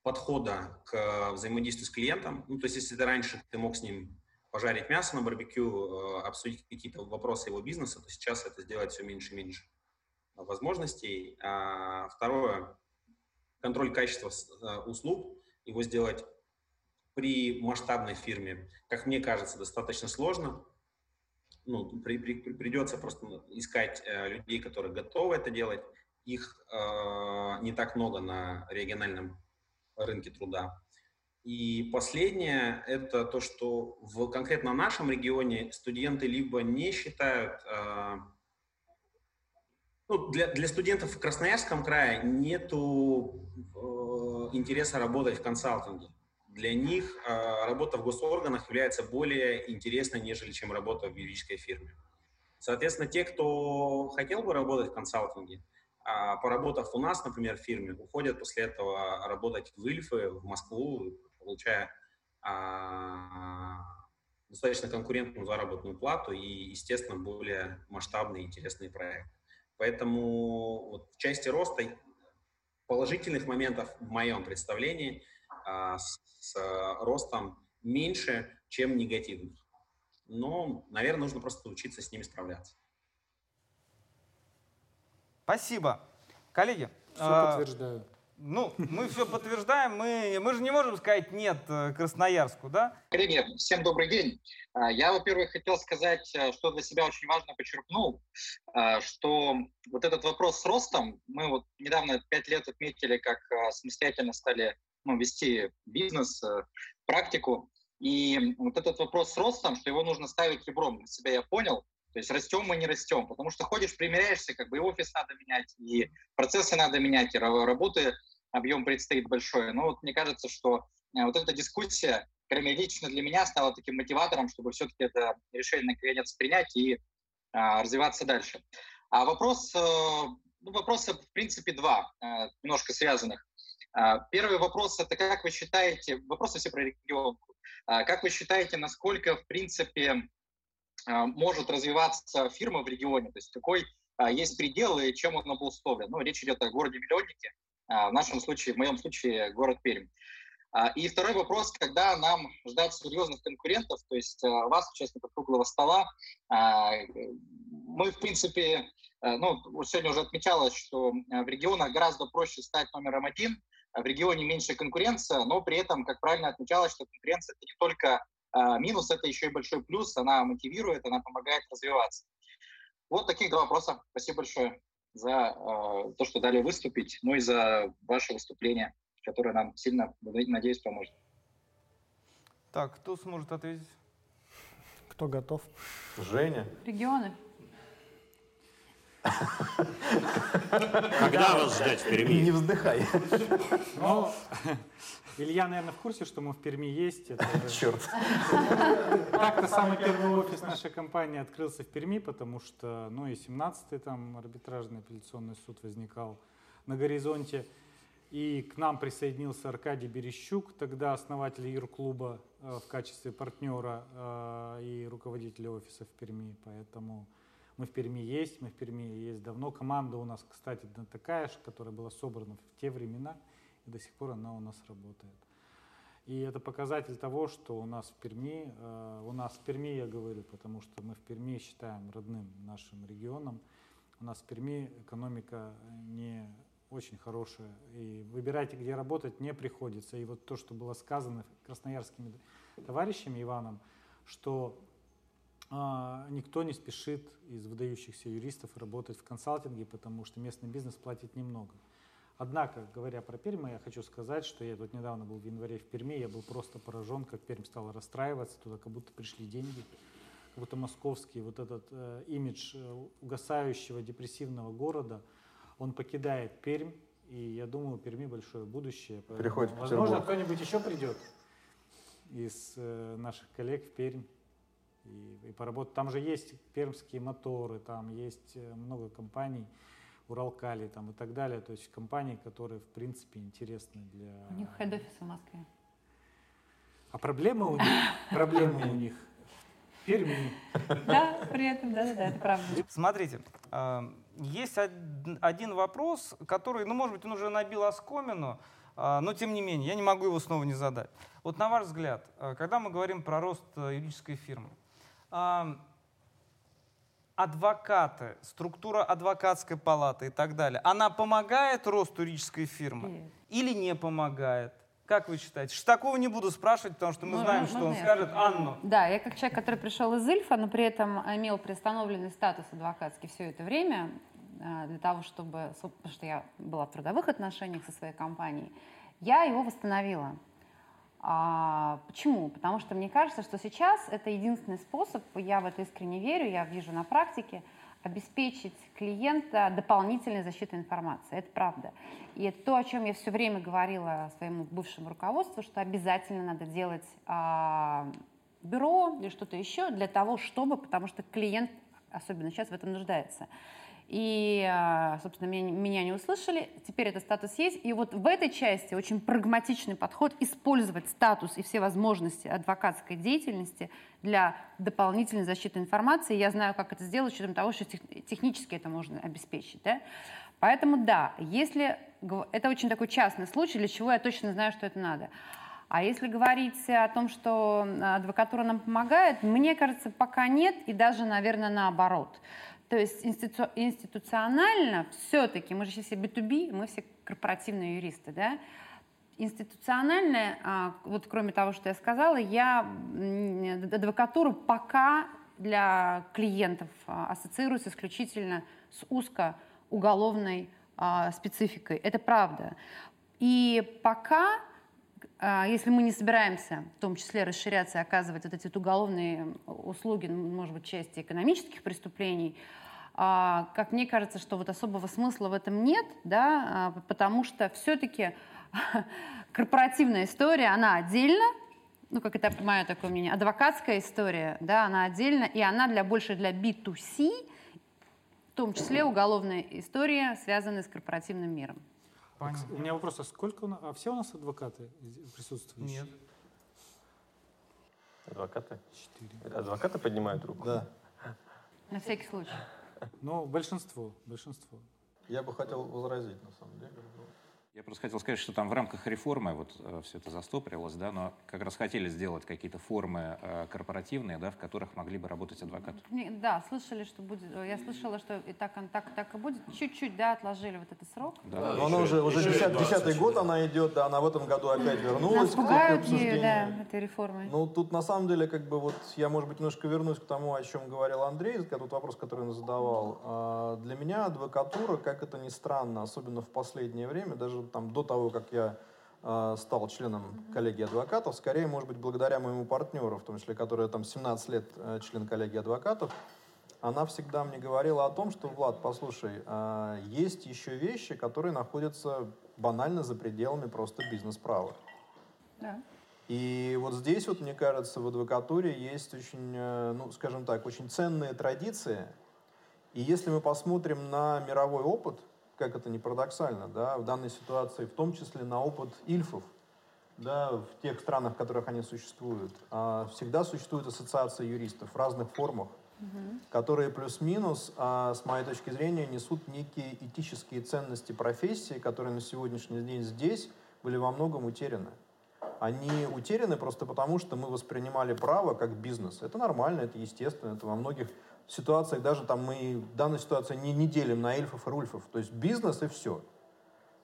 подхода к взаимодействию с клиентом. Ну, то есть, если ты раньше ты мог с ним пожарить мясо на барбекю, э, обсудить какие-то вопросы его бизнеса, то сейчас это сделать все меньше и меньше возможностей. А второе, контроль качества э, услуг, его сделать при масштабной фирме, как мне кажется, достаточно сложно ну, при, при, придется просто искать э, людей, которые готовы это делать. Их э, не так много на региональном рынке труда. И последнее – это то, что в конкретно нашем регионе студенты либо не считают, э, ну, для, для студентов в Красноярском крае нету э, интереса работать в консалтинге для них работа в госорганах является более интересной, нежели чем работа в юридической фирме. Соответственно, те, кто хотел бы работать в консалтинге, поработав у нас, например, в фирме, уходят после этого работать в Ильфы, в Москву, получая достаточно конкурентную заработную плату и, естественно, более масштабные интересные проекты. Поэтому вот в части роста положительных моментов в моем представлении а, с, с ростом меньше, чем негативных. Но, наверное, нужно просто учиться с ними справляться. Спасибо. Коллеги. Все а, подтверждаю. Ну, мы все подтверждаем, мы, мы же не можем сказать нет Красноярску, да? Коллеги, всем добрый день. А, я, во-первых, хотел сказать, э, что для себя очень важно подчеркнул, а, что вот этот вопрос с ростом, мы вот недавно пять лет отметили, как самостоятельно стали ну, вести бизнес, практику, и вот этот вопрос с ростом, что его нужно ставить ребром, для себя я понял, то есть растем мы, не растем, потому что ходишь, примеряешься, как бы и офис надо менять, и процессы надо менять, и работы объем предстоит большой. Но вот мне кажется, что э, вот эта дискуссия, крайне лично для меня, стала таким мотиватором, чтобы все-таки это решение наконец принять и а, развиваться дальше. А вопрос, э, ну, вопросы, в принципе, два, э, немножко связанных. А, первый вопрос – это как вы считаете, вопросы все про регион, а, как вы считаете, насколько, в принципе, может развиваться фирма в регионе, то есть какой есть предел и чем он обусловлен. Ну, речь идет о городе-миллионнике, а, в нашем случае, в моем случае, город Пермь. А, и второй вопрос, когда нам ждать серьезных конкурентов, то есть а, вас, участников круглого стола, мы, в принципе, ну, сегодня уже отмечалось, что в регионах гораздо проще стать номером один, в регионе меньше конкуренция, но при этом, как правильно отмечалось, что конкуренция – это не только минус, это еще и большой плюс, она мотивирует, она помогает развиваться. Вот таких два вопроса. Спасибо большое за э, то, что дали выступить, ну и за ваше выступление, которое нам сильно, надеюсь, поможет. Так, кто сможет ответить? Кто готов? Женя. Регионы. Когда вас ждать в Перми? Не вздыхай. Илья, наверное, в курсе, что мы в Перми есть. Черт. Так-то самый первый офис нашей компании открылся в Перми, потому что, ну и 17-й там арбитражный апелляционный суд возникал на горизонте. И к нам присоединился Аркадий Берещук, тогда основатель юрклуба э, в качестве партнера э, и руководителя офиса в Перми. Поэтому мы в Перми есть, мы в Перми есть давно. Команда у нас, кстати, такая же, которая была собрана в те времена – и до сих пор она у нас работает. И это показатель того, что у нас в Перми, э, у нас в Перми я говорю, потому что мы в Перми считаем родным нашим регионом. У нас в Перми экономика не очень хорошая, и выбирайте, где работать, не приходится. И вот то, что было сказано красноярскими товарищами Иваном, что а, никто не спешит из выдающихся юристов работать в консалтинге, потому что местный бизнес платит немного. Однако, говоря про Пермь, я хочу сказать, что я вот недавно был в январе в Перми, я был просто поражен, как Пермь стала расстраиваться, туда как будто пришли деньги, как будто московский вот этот э, имидж э, угасающего депрессивного города, он покидает Пермь, и я думаю, у Перми большое будущее. Приходит в Возможно, кто-нибудь еще придет из э, наших коллег в Пермь и, и поработать. Там же есть пермские моторы, там есть э, много компаний, Уралкали там, и так далее. То есть компании, которые, в принципе, интересны для... У них хед-офис в Москве. А проблемы у них, проблемы у них в Перми. Да, при этом, да, да, это правда. Смотрите, а, есть один вопрос, который, ну, может быть, он уже набил оскомину, а, но тем не менее, я не могу его снова не задать. Вот на ваш взгляд, а, когда мы говорим про рост юридической фирмы, адвокаты, структура адвокатской палаты и так далее, она помогает росту юридической фирмы Нет. или не помогает? Как вы считаете? Что такого не буду спрашивать, потому что мы ну, знаем, что он я скажет Анну. Да, я как человек, который пришел из Ильфа, но при этом имел приостановленный статус адвокатский все это время, а, для того, чтобы, потому что я была в трудовых отношениях со своей компанией, я его восстановила. А, почему? Потому что мне кажется, что сейчас это единственный способ, я в это искренне верю, я вижу на практике, обеспечить клиента дополнительной защитой информации. Это правда. И это то, о чем я все время говорила своему бывшему руководству, что обязательно надо делать а, бюро или что-то еще для того, чтобы, потому что клиент, особенно сейчас, в этом нуждается. И, а, собственно, меня, меня не услышали. Теперь этот статус есть. И вот в этой части очень прагматичный подход использовать статус и все возможности адвокатской деятельности для дополнительной защиты информации. Я знаю, как это сделать, с учетом того, что технически это можно обеспечить. Да? Поэтому да, если это очень такой частный случай, для чего я точно знаю, что это надо. А если говорить о том, что адвокатура нам помогает, мне кажется, пока нет, и даже, наверное, наоборот. То есть институ, институционально все-таки, мы же все B2B, мы все корпоративные юристы, да, институционально, а, вот кроме того, что я сказала, я адвокатуру пока для клиентов а, ассоциируюсь исключительно с узко уголовной а, спецификой. Это правда. И пока если мы не собираемся, в том числе, расширяться и оказывать вот эти вот уголовные услуги, ну, может быть, части экономических преступлений, а, как мне кажется, что вот особого смысла в этом нет, да, а, потому что все-таки корпоративная история, она отдельно, ну, как это мое такое мнение, адвокатская история, да, она отдельно, и она для больше для B2C, в том числе уголовная история, связанная с корпоративным миром. Понятно. У меня вопрос, а сколько у нас, а все у нас адвокаты присутствуют? Нет. Адвокаты? Четыре. Адвокаты поднимают руку? Да. На всякий случай. Ну, большинство, большинство. Я бы хотел возразить, на самом деле. Я просто хотел сказать, что там в рамках реформы вот э, все это застопорилось, да, но как раз хотели сделать какие-то формы э, корпоративные, да, в которых могли бы работать адвокаты. Да, слышали, что будет. Я слышала, что и так, так, так и будет. Чуть-чуть, да, отложили вот этот срок. Да, но она уже, уже десятый, год она идет, да, она в этом году опять вернулась. Нас пугают ее, да, этой реформой. Ну, тут на самом деле, как бы вот, я, может быть, немножко вернусь к тому, о чем говорил Андрей, тот вопрос, который он задавал. А, для меня адвокатура, как это ни странно, особенно в последнее время, даже там до того, как я э, стал членом коллегии адвокатов, скорее, может быть, благодаря моему партнеру, в том числе, который там 17 лет э, член коллегии адвокатов, она всегда мне говорила о том, что, Влад, послушай, э, есть еще вещи, которые находятся банально за пределами просто бизнес-права. Да. И вот здесь, вот, мне кажется, в адвокатуре есть очень, ну, скажем так, очень ценные традиции. И если мы посмотрим на мировой опыт, как это не парадоксально, да, в данной ситуации, в том числе на опыт ильфов, да, в тех странах, в которых они существуют, а, всегда существуют ассоциации юристов в разных формах, угу. которые плюс-минус, а, с моей точки зрения, несут некие этические ценности профессии, которые на сегодняшний день здесь были во многом утеряны. Они утеряны просто потому, что мы воспринимали право как бизнес. Это нормально, это естественно, это во многих ситуациях даже там мы в данной ситуации не, не делим на эльфов и рульфов. То есть бизнес и все.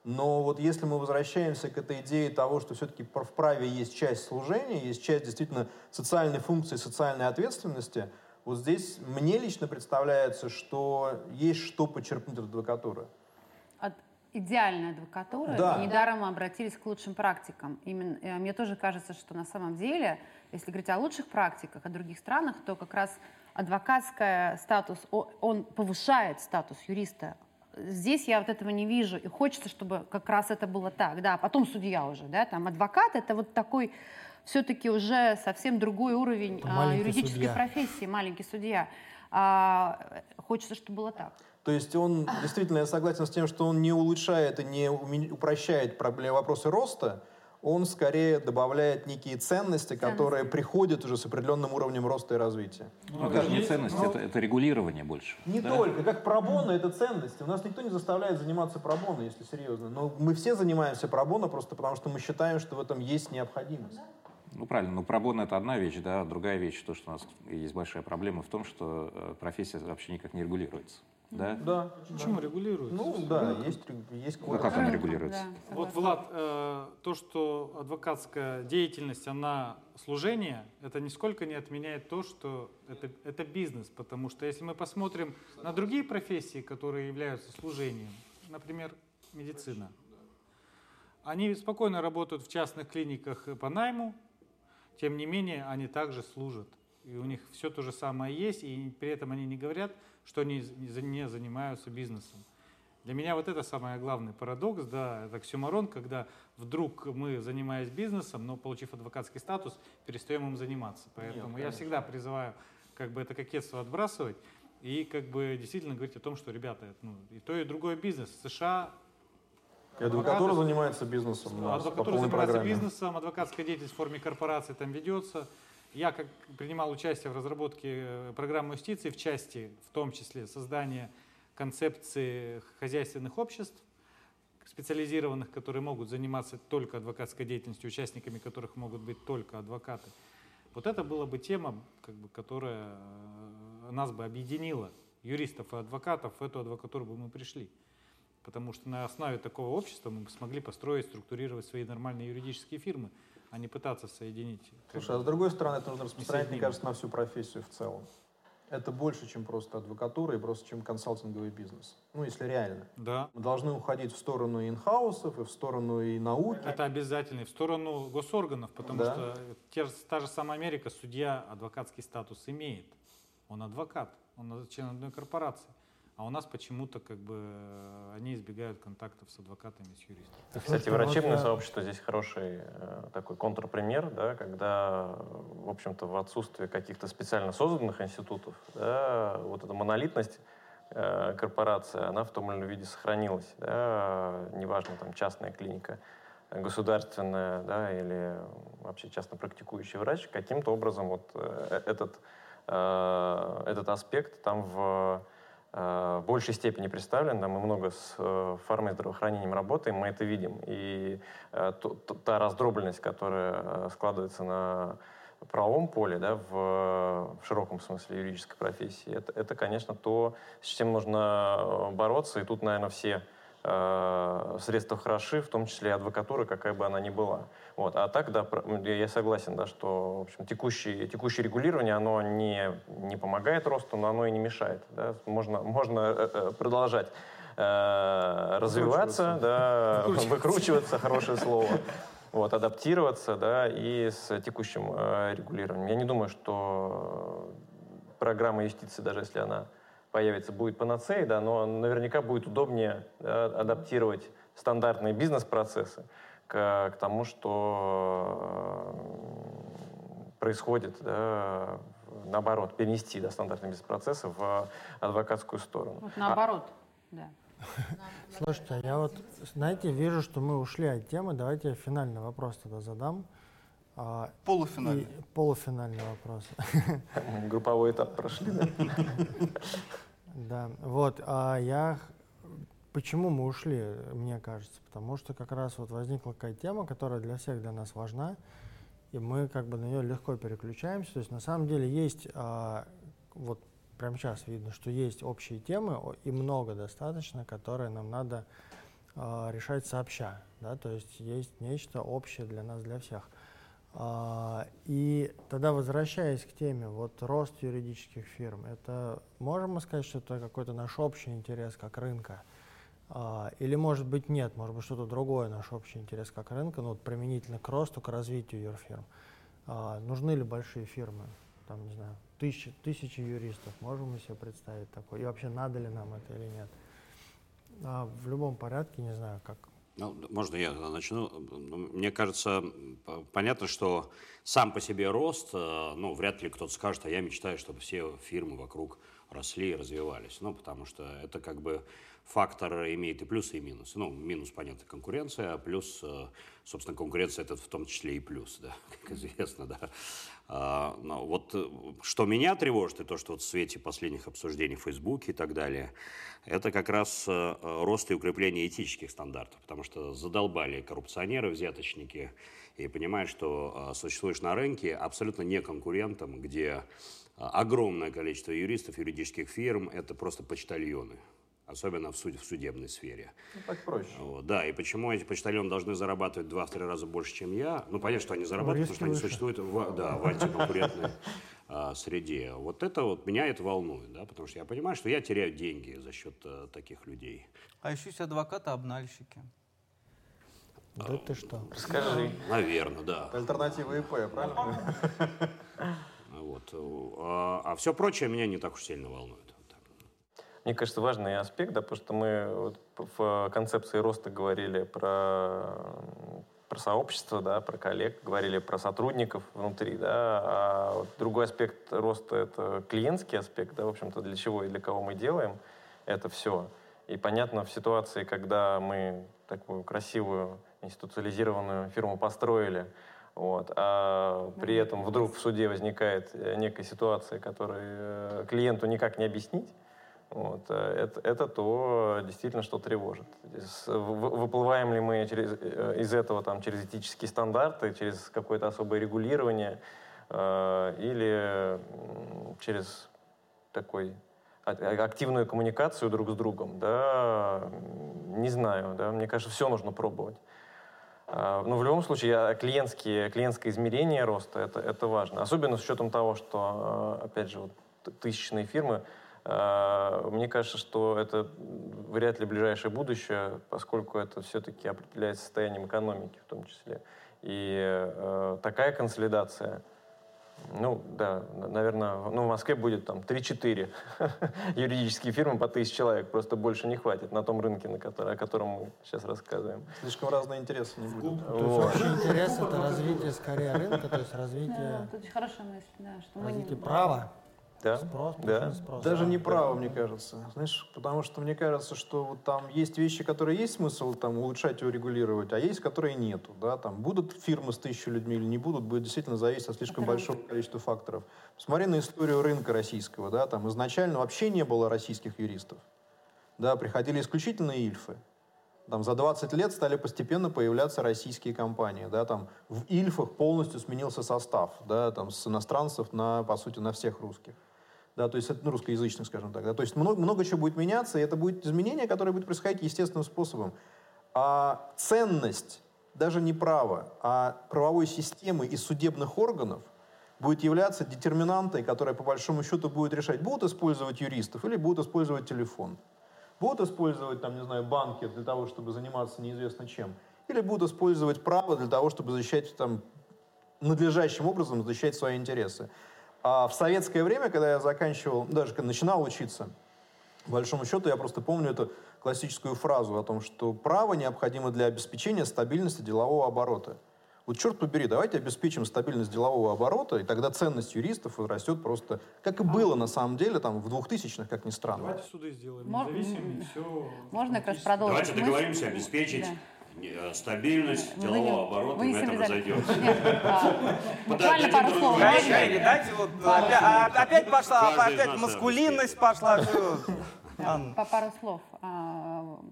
Но вот если мы возвращаемся к этой идее того, что все-таки в праве есть часть служения, есть часть действительно социальной функции, социальной ответственности, вот здесь мне лично представляется, что есть что почерпнуть от адвокатуры. От идеальной адвокатуры. Да. Недаром мы обратились к лучшим практикам. Именно, э, мне тоже кажется, что на самом деле, если говорить о лучших практиках, о других странах, то как раз адвокатская статус, он повышает статус юриста. Здесь я вот этого не вижу, и хочется, чтобы как раз это было так, да, а потом судья уже, да, там адвокат это вот такой все-таки уже совсем другой уровень а, юридической судья. профессии, маленький судья. А, хочется, чтобы было так. То есть он, действительно, я согласен с тем, что он не улучшает и не упрощает проблемы, вопросы роста, он скорее добавляет некие ценности, ценности, которые приходят уже с определенным уровнем роста и развития. Ну, это же не ценности, ну, это, это регулирование больше. Не да? только. Как пробона это ценности. У нас никто не заставляет заниматься пробоно, если серьезно. Но мы все занимаемся пробоно просто потому, что мы считаем, что в этом есть необходимость. Ну, правильно, но пробон это одна вещь, да, другая вещь, то, что у нас есть большая проблема в том, что э, профессия вообще никак не регулируется. Да? Да. Почему да. регулируется? Ну да, есть, есть Ну, как она регулируется? Да, вот, Влад, э, то, что адвокатская деятельность, она служение, это нисколько не отменяет то, что это, это бизнес. Потому что если мы посмотрим на другие профессии, которые являются служением, например, медицина, они спокойно работают в частных клиниках по найму, тем не менее, они также служат. И у них все то же самое есть, и при этом они не говорят, что они не занимаются бизнесом. Для меня вот это самый главный парадокс, да, это оксюморон, когда вдруг мы, занимаясь бизнесом, но получив адвокатский статус, перестаем им заниматься. Поэтому Нет, я всегда призываю как бы это кокетство отбрасывать и как бы действительно говорить о том, что, ребята, ну, и то, и другое бизнес. США и адвокатура занимается бизнесом. Да, адвокатура занимается программе. бизнесом, адвокатская деятельность в форме корпорации там ведется. Я как принимал участие в разработке э, программы юстиции в части, в том числе создания концепции хозяйственных обществ, специализированных, которые могут заниматься только адвокатской деятельностью, участниками которых могут быть только адвокаты. Вот это была бы тема, как бы, которая э, нас бы объединила, юристов и адвокатов, в эту адвокатуру бы мы пришли. Потому что на основе такого общества мы смогли построить, структурировать свои нормальные юридические фирмы, а не пытаться соединить. Слушай, а с другой стороны, это нужно распространять, мне кажется, на всю профессию в целом это больше, чем просто адвокатура и просто, чем консалтинговый бизнес. Ну, если реально. Да. Мы должны уходить в сторону инхаусов и в сторону и науки. Это обязательно. И в сторону госорганов, потому да. что те, та же самая Америка, судья адвокатский статус имеет. Он адвокат, он член одной корпорации. А у нас почему-то как бы э, они избегают контактов с адвокатами, с юристами. Кстати, врачебное сообщество здесь хороший э, такой контрпример, да, когда, в общем-то, в отсутствие каких-то специально созданных институтов, да, вот эта монолитность э, корпорации, она в том или ином виде сохранилась. Да, неважно, там, частная клиника, государственная, да, или вообще частно практикующий врач, каким-то образом вот э, этот, э, этот аспект там в Э, в большей степени представлен. Да, мы много с э, фармой и здравоохранением работаем, мы это видим. И э, та раздробленность, которая складывается на правовом поле, да, в, в широком смысле юридической профессии, это, это, конечно, то, с чем нужно бороться. И тут, наверное, все э, средства хороши, в том числе и адвокатура, какая бы она ни была. Вот. А так, да, я согласен, да, что в общем, текущее, текущее регулирование, оно не, не помогает росту, но оно и не мешает. Да. Можно, можно э, э, продолжать э, развиваться, да, выкручиваться, хорошее слово, вот, адаптироваться да, и с текущим э, регулированием. Я не думаю, что программа юстиции, даже если она появится, будет панацеей, да, но наверняка будет удобнее да, адаптировать стандартные бизнес-процессы к, к тому, что э, происходит, да, наоборот, перенести да, стандартные бизнес-процессы в адвокатскую сторону. Вот наоборот, а, да. Слушайте, я вот, знаете, вижу, что мы ушли от темы. Давайте я финальный вопрос тогда задам. А, полуфинальный. И, полуфинальный вопрос. Групповой этап прошли, да? Да, вот, а я Почему мы ушли, мне кажется? Потому что как раз вот возникла какая тема, которая для всех для нас важна, и мы как бы на нее легко переключаемся. То есть на самом деле есть, а, вот прямо сейчас видно, что есть общие темы, и много достаточно, которые нам надо а, решать сообща. Да? То есть есть нечто общее для нас, для всех. А, и тогда, возвращаясь к теме, вот рост юридических фирм, это можем мы сказать, что это какой-то наш общий интерес как рынка? А, или, может быть, нет, может быть, что-то другое, наш общий интерес как рынка, ну, вот применительно к росту, к развитию юрфирм. А, нужны ли большие фирмы? Там, не знаю, тысячи, тысячи юристов, можем мы себе представить такое? И вообще, надо ли нам это или нет? В любом порядке, не знаю, как ну, можно я начну? Ну, мне кажется, понятно, что сам по себе рост, э, ну, вряд ли кто-то скажет, а я мечтаю, чтобы все фирмы вокруг росли и развивались. Ну, потому что это как бы фактор имеет и плюсы, и минусы. Ну, минус, понятно, конкуренция, а плюс, э, собственно, конкуренция это в том числе и плюс, да, как известно, да. А, но вот э, что меня тревожит, и то, что вот в свете последних обсуждений в Фейсбуке и так далее, это как раз э, рост и укрепление этических стандартов, потому что задолбали коррупционеры, взяточники, и понимают, что существуешь на рынке абсолютно не конкурентом, где огромное количество юристов, юридических фирм – это просто почтальоны особенно в, суд, в судебной сфере. Ну, так проще. Вот, да, и почему эти почтальоны должны зарабатывать два-три раза больше, чем я? Ну, понятно, что они зарабатывают, потому что они существуют в, да, в антиконкурентной а, среде. Вот это вот меня это волнует, да, потому что я понимаю, что я теряю деньги за счет а, таких людей. А еще есть адвокаты-обнальщики. Да а, ты что? Скажи. Наверное, да. Альтернатива ИП, правильно? Вот. Вот. А, а все прочее меня не так уж сильно волнует. Мне кажется, важный аспект, да, потому что мы вот в концепции роста говорили про, про сообщество, да, про коллег, говорили про сотрудников внутри, да, а вот другой аспект роста — это клиентский аспект, да, в общем-то, для чего и для кого мы делаем это все. И понятно, в ситуации, когда мы такую красивую институциализированную фирму построили, вот, а при этом вдруг в суде возникает э, некая ситуация, которую э, клиенту никак не объяснить, вот, э, это, это то, действительно, что тревожит. Выплываем ли мы через, из этого там, через этические стандарты, через какое-то особое регулирование э, или через такой активную коммуникацию друг с другом, да, не знаю, да, мне кажется, все нужно пробовать. А, но в любом случае, клиентские, клиентское измерение роста это, это важно. Особенно с учетом того, что, а, опять же, вот, тысячные фирмы, а, мне кажется, что это вряд ли ближайшее будущее, поскольку это все-таки определяется состоянием экономики в том числе. И такая консолидация – ну, да, наверное, ну, в Москве будет там 3-4 юридические фирмы по тысяч человек. Просто больше не хватит на том рынке, на который, о котором мы сейчас рассказываем. Слишком разные интересы не будет. Вот. Общий интерес — это развитие скорее рынка, то есть развитие... Да, тут очень хорошая мысль, да, что мы не... права. Да. Спрос, да. спрос. Даже не право, мне кажется. Знаешь, потому что мне кажется, что вот там есть вещи, которые есть смысл там улучшать и урегулировать, а есть, которые нету. Да? Там будут фирмы с тысячу людьми или не будут, будет действительно зависеть от слишком большого количества факторов. Посмотри на историю рынка российского. Да? Там изначально вообще не было российских юристов. Да, приходили исключительно ильфы. Там за 20 лет стали постепенно появляться российские компании. Да, там в Ильфах полностью сменился состав, да, там с иностранцев на, по сути, на всех русских да, то есть ну, русскоязычных, скажем так, да, то есть много, много чего будет меняться, и это будет изменение, которое будет происходить естественным способом. А ценность даже не права, а правовой системы и судебных органов будет являться детерминантой, которая по большому счету будет решать, будут использовать юристов или будут использовать телефон. Будут использовать, там, не знаю, банки для того, чтобы заниматься неизвестно чем. Или будут использовать право для того, чтобы защищать там, надлежащим образом защищать свои интересы. А в советское время, когда я заканчивал, даже когда начинал учиться, по большому счету, я просто помню эту классическую фразу о том, что право необходимо для обеспечения стабильности делового оборота. Вот черт побери, давайте обеспечим стабильность делового оборота, и тогда ценность юристов растет просто, как и было на самом деле, там, в 2000-х, как ни странно. Давайте суды сделаем независимыми, все... Можно как раз продолжить Давайте договоримся обеспечить да. Э, стабильность делового оборота, на этом разойдемся. Буквально пару слов. Дайте вот, опять пошла, опять маскулинность пошла. По пару слов.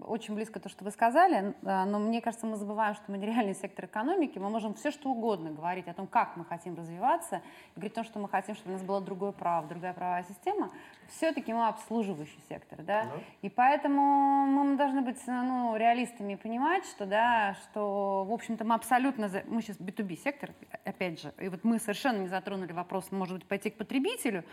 Очень близко то, что вы сказали, а, но мне кажется, мы забываем, что мы не реальный сектор экономики, мы можем все что угодно говорить о том, как мы хотим развиваться, и говорить о том, что мы хотим, чтобы у нас было другое право, другая правовая система, все-таки мы обслуживающий сектор, да, uh-huh. и поэтому мы должны быть ну, реалистами и понимать, что, да, что, в общем-то, мы абсолютно, мы сейчас B2B сектор, опять же, и вот мы совершенно не затронули вопрос, может быть, пойти к потребителю,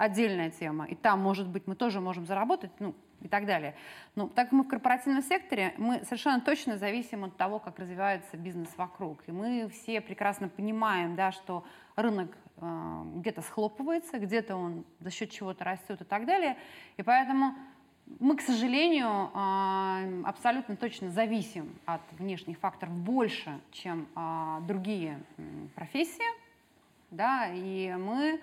отдельная тема. И там, может быть, мы тоже можем заработать, ну, и так далее. Но так как мы в корпоративном секторе, мы совершенно точно зависим от того, как развивается бизнес вокруг. И мы все прекрасно понимаем, да, что рынок э, где-то схлопывается, где-то он за счет чего-то растет и так далее. И поэтому мы, к сожалению, э, абсолютно точно зависим от внешних факторов больше, чем э, другие профессии. Да, и мы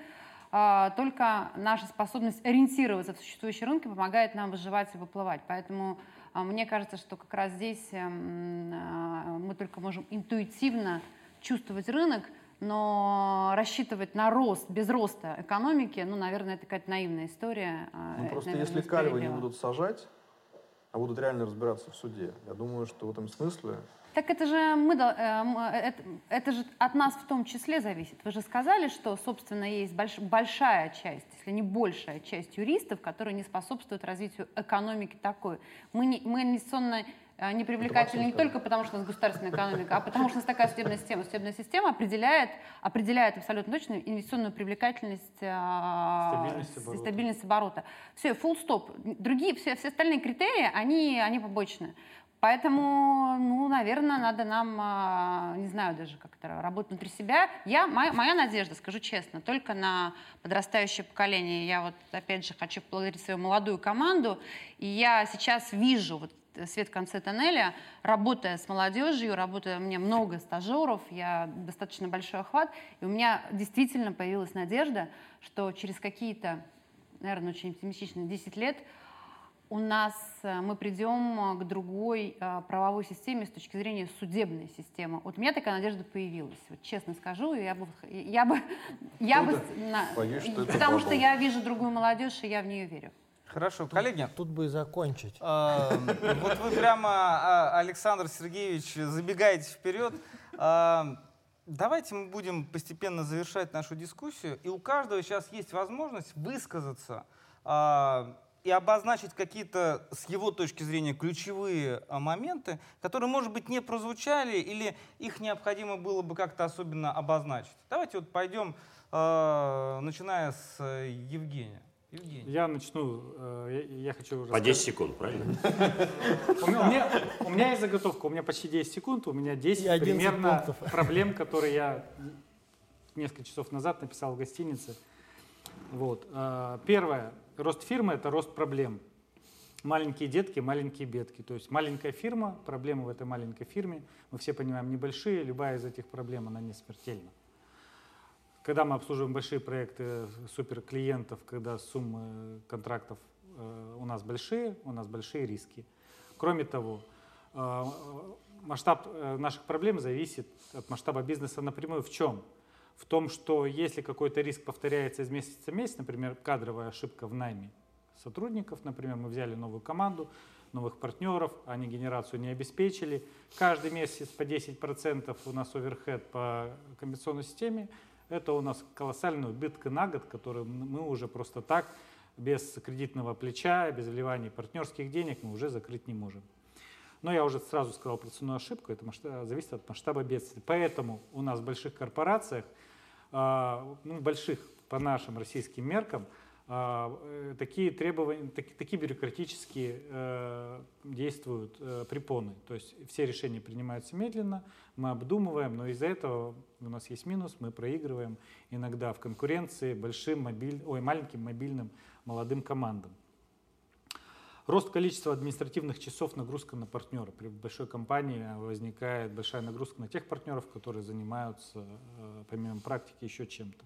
только наша способность ориентироваться в существующие рынки помогает нам выживать и выплывать. Поэтому а, мне кажется, что как раз здесь эм, а, мы только можем интуитивно чувствовать рынок, но рассчитывать на рост без роста экономики, ну, наверное, это какая-то наивная история. Ну, просто наверное, если кальвы не будут сажать, а будут реально разбираться в суде, я думаю, что в этом смысле так это же мы, э, э, это, это же от нас в том числе зависит. Вы же сказали, что, собственно, есть больш, большая часть, если не большая часть юристов, которые не способствуют развитию экономики такой. Мы, не, мы инвестиционно э, не привлекательны не только потому, что у нас государственная экономика, а потому что у нас такая судебная система. Судебная система определяет, определяет абсолютно точно инвестиционную привлекательность стабильность оборота. стабильность оборота. Все, full stop. Другие, все, все остальные критерии, они, они побочные. Поэтому, ну, наверное, надо нам, а, не знаю даже, как это, работать внутри себя. Я, моя, моя надежда, скажу честно, только на подрастающее поколение. Я вот, опять же, хочу поблагодарить свою молодую команду. И я сейчас вижу вот свет в конце тоннеля, работая с молодежью, работая, у меня много стажеров, я достаточно большой охват, и у меня действительно появилась надежда, что через какие-то, наверное, очень оптимистичные 10 лет у нас э, мы придем к другой э, правовой системе с точки зрения судебной системы. Вот у меня такая надежда появилась. Вот честно скажу, я бы, я бы, я бы, на, Боюсь, что потому что я вижу другую молодежь и я в нее верю. Хорошо, тут, коллеги. Тут бы и закончить. Вот вы прямо, а, Александр Сергеевич, забегаете вперед. Давайте мы будем постепенно завершать нашу дискуссию. И у каждого сейчас есть возможность высказаться и обозначить какие-то, с его точки зрения, ключевые моменты, которые, может быть, не прозвучали или их необходимо было бы как-то особенно обозначить. Давайте вот пойдем, начиная с э, Евгения. Евгений. Я начну, э, я, я хочу... По 10 секунд, правильно? У меня, у меня есть заготовка, у меня почти 10 секунд, у меня 10 примерно проблем, которые я несколько часов назад написал в гостинице. Вот. Э, первое, рост фирмы – это рост проблем. Маленькие детки, маленькие бедки. То есть маленькая фирма, проблемы в этой маленькой фирме, мы все понимаем, небольшие, любая из этих проблем, она не смертельна. Когда мы обслуживаем большие проекты суперклиентов, когда суммы контрактов э, у нас большие, у нас большие риски. Кроме того, э, масштаб э, наших проблем зависит от масштаба бизнеса напрямую. В чем? В том, что если какой-то риск повторяется из месяца в месяц, например, кадровая ошибка в найме сотрудников, например, мы взяли новую команду, новых партнеров, они генерацию не обеспечили. Каждый месяц по 10% у нас оверхед по компенсационной системе, это у нас колоссальный убыток на год, который мы уже просто так, без кредитного плеча, без вливания партнерских денег мы уже закрыть не можем. Но я уже сразу сказал про цену ошибку, это масштаб, зависит от масштаба бедствия. Поэтому у нас в больших корпорациях, ну, больших по нашим российским меркам, а, э, такие требования, так, такие бюрократические э, действуют э, препоны. То есть все решения принимаются медленно, мы обдумываем, но из-за этого у нас есть минус, мы проигрываем иногда в конкуренции большим мобиль, ой, маленьким мобильным молодым командам. Рост количества административных часов, нагрузка на партнера. При большой компании возникает большая нагрузка на тех партнеров, которые занимаются, помимо практики, еще чем-то.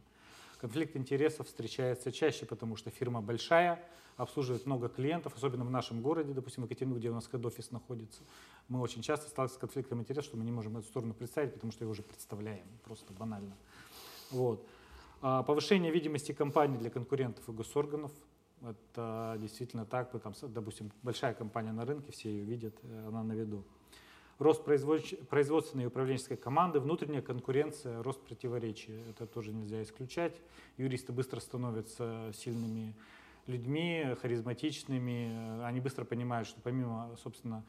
Конфликт интересов встречается чаще, потому что фирма большая, обслуживает много клиентов, особенно в нашем городе, допустим, в Екатеринбурге, где у нас хед-офис находится. Мы очень часто сталкиваемся с конфликтом интересов, что мы не можем эту сторону представить, потому что ее уже представляем, просто банально. Вот. А повышение видимости компании для конкурентов и госорганов. Это действительно так. Там, допустим, большая компания на рынке, все ее видят, э, она на виду рост производственной и управленческой команды, внутренняя конкуренция, рост противоречий. Это тоже нельзя исключать. Юристы быстро становятся сильными людьми, харизматичными. Они быстро понимают, что помимо, собственно,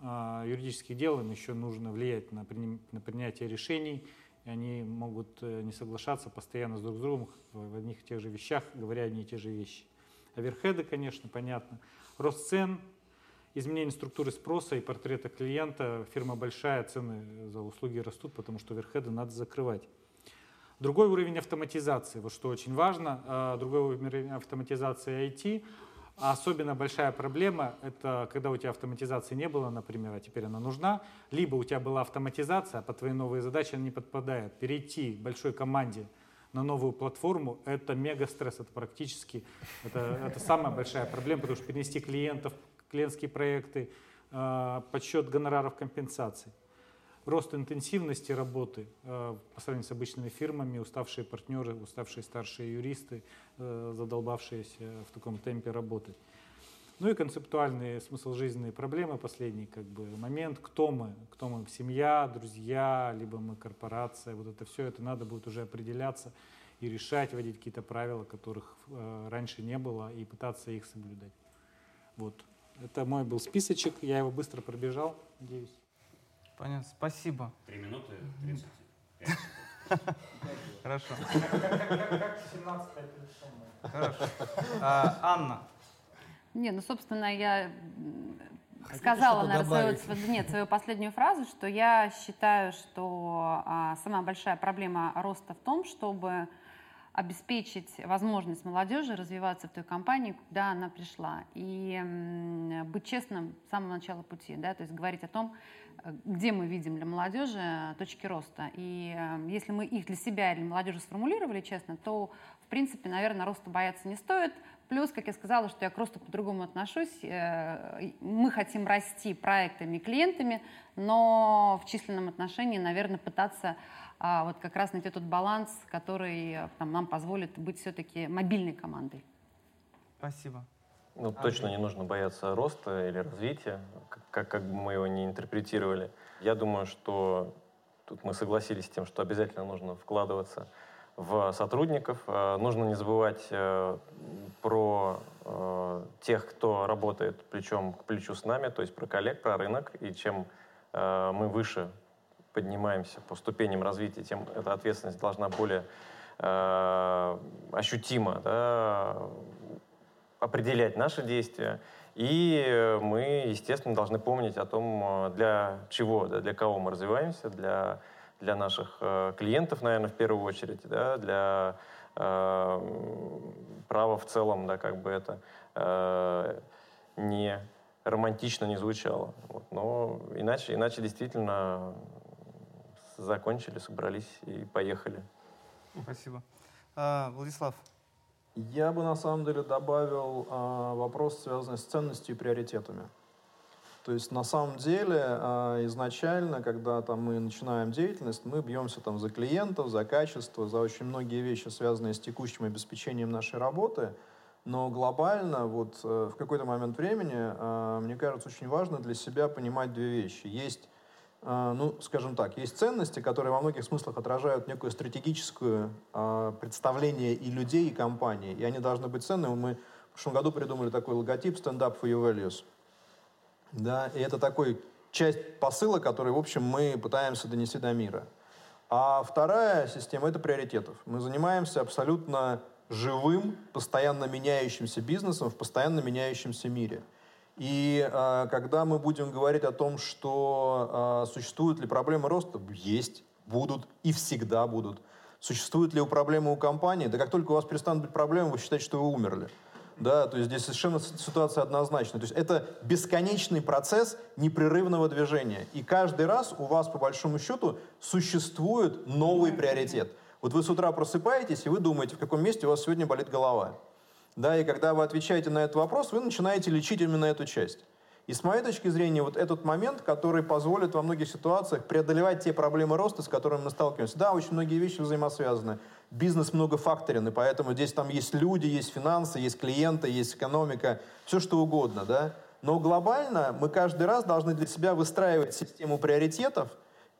а, юридических дел им еще нужно влиять на, на принятие решений. И они могут э, не соглашаться постоянно с друг с другом в одних и тех же вещах, говоря одни и те же вещи. Оверхеды, конечно, понятно. Рост цен, изменение структуры спроса и портрета клиента. Фирма большая, цены за услуги растут, потому что оверхеды надо закрывать. Другой уровень автоматизации, вот что очень важно, а, другой уровень автоматизации IT. Особенно большая проблема – это когда у тебя автоматизации не было, например, а теперь она нужна, либо у тебя была автоматизация, а по твоей новой задаче она не подпадает. Перейти большой команде на новую платформу – это мега стресс, это практически, это, это самая большая проблема, потому что перенести клиентов клиентские проекты, а, подсчет гонораров компенсаций. Рост интенсивности работы а, по сравнению с обычными фирмами, уставшие партнеры, уставшие старшие юристы, а, задолбавшиеся в таком темпе работать. Ну и концептуальный смысл жизненной проблемы, последний как бы момент, кто мы, кто мы, семья, друзья, либо мы корпорация, вот это все, это надо будет уже определяться и решать, вводить какие-то правила, которых э, раньше не было, и пытаться их соблюдать. Вот. Это мой был списочек, я его быстро пробежал, надеюсь. Понятно, спасибо. Три минуты, 30 Хорошо. Хорошо. А, Анна. Не, ну, собственно, я сказала, наверное, свою, нет, свою последнюю фразу, что я считаю, что а, самая большая проблема роста в том, чтобы обеспечить возможность молодежи развиваться в той компании, куда она пришла. И быть честным с самого начала пути, да, то есть говорить о том, э, где мы видим для молодежи точки роста. И э, если мы их для себя или молодежи сформулировали честно, то, в принципе, наверное, роста бояться не стоит. Плюс, как я сказала, что я к росту по-другому отношусь. Э, мы хотим расти проектами и клиентами, но в численном отношении, наверное, пытаться а вот как раз найти тот баланс, который э, там, нам позволит быть все-таки мобильной командой. Спасибо. Ну, а точно не нужно бояться роста или развития, как, как бы мы его не интерпретировали. Я думаю, что тут мы согласились с тем, что обязательно нужно вкладываться в сотрудников. Э, нужно не забывать э, про тех, кто работает плечом к плечу с нами, то есть про коллег, про рынок. И чем мы выше поднимаемся по ступеням развития, тем эта ответственность должна более э, ощутимо да, определять наши действия. И мы, естественно, должны помнить о том, для чего, да, для кого мы развиваемся, для, для наших э, клиентов, наверное, в первую очередь, да, для э, права в целом, да, как бы это э, не романтично не звучало. Вот. Но иначе, иначе действительно закончили, собрались и поехали. Спасибо. А, Владислав. Я бы на самом деле добавил а, вопрос, связанный с ценностью и приоритетами. То есть на самом деле а, изначально, когда там, мы начинаем деятельность, мы бьемся там за клиентов, за качество, за очень многие вещи, связанные с текущим обеспечением нашей работы. Но глобально, вот э, в какой-то момент времени, а, мне кажется, очень важно для себя понимать две вещи. Есть а, ну, скажем так, есть ценности, которые во многих смыслах отражают некое стратегическое э, представление и людей, и компании, и они должны быть ценными. Мы в прошлом году придумали такой логотип «Stand up for your values». Да, и это такой часть посыла, который, в общем, мы пытаемся донести до мира. А вторая система — это приоритетов. Мы занимаемся абсолютно живым, постоянно меняющимся бизнесом в постоянно меняющемся мире — и э, когда мы будем говорить о том, что э, существуют ли проблемы роста, есть, будут и всегда будут. Существуют ли проблемы у компании? Да как только у вас перестанут быть проблемы, вы считаете, что вы умерли. Да, то есть здесь совершенно ситуация однозначная. То есть это бесконечный процесс непрерывного движения. И каждый раз у вас, по большому счету, существует новый приоритет. Вот вы с утра просыпаетесь, и вы думаете, в каком месте у вас сегодня болит голова. Да, и когда вы отвечаете на этот вопрос, вы начинаете лечить именно эту часть. И с моей точки зрения, вот этот момент, который позволит во многих ситуациях преодолевать те проблемы роста, с которыми мы сталкиваемся. Да, очень многие вещи взаимосвязаны. Бизнес многофакторен, и поэтому здесь там есть люди, есть финансы, есть клиенты, есть экономика, все что угодно, да. Но глобально мы каждый раз должны для себя выстраивать систему приоритетов,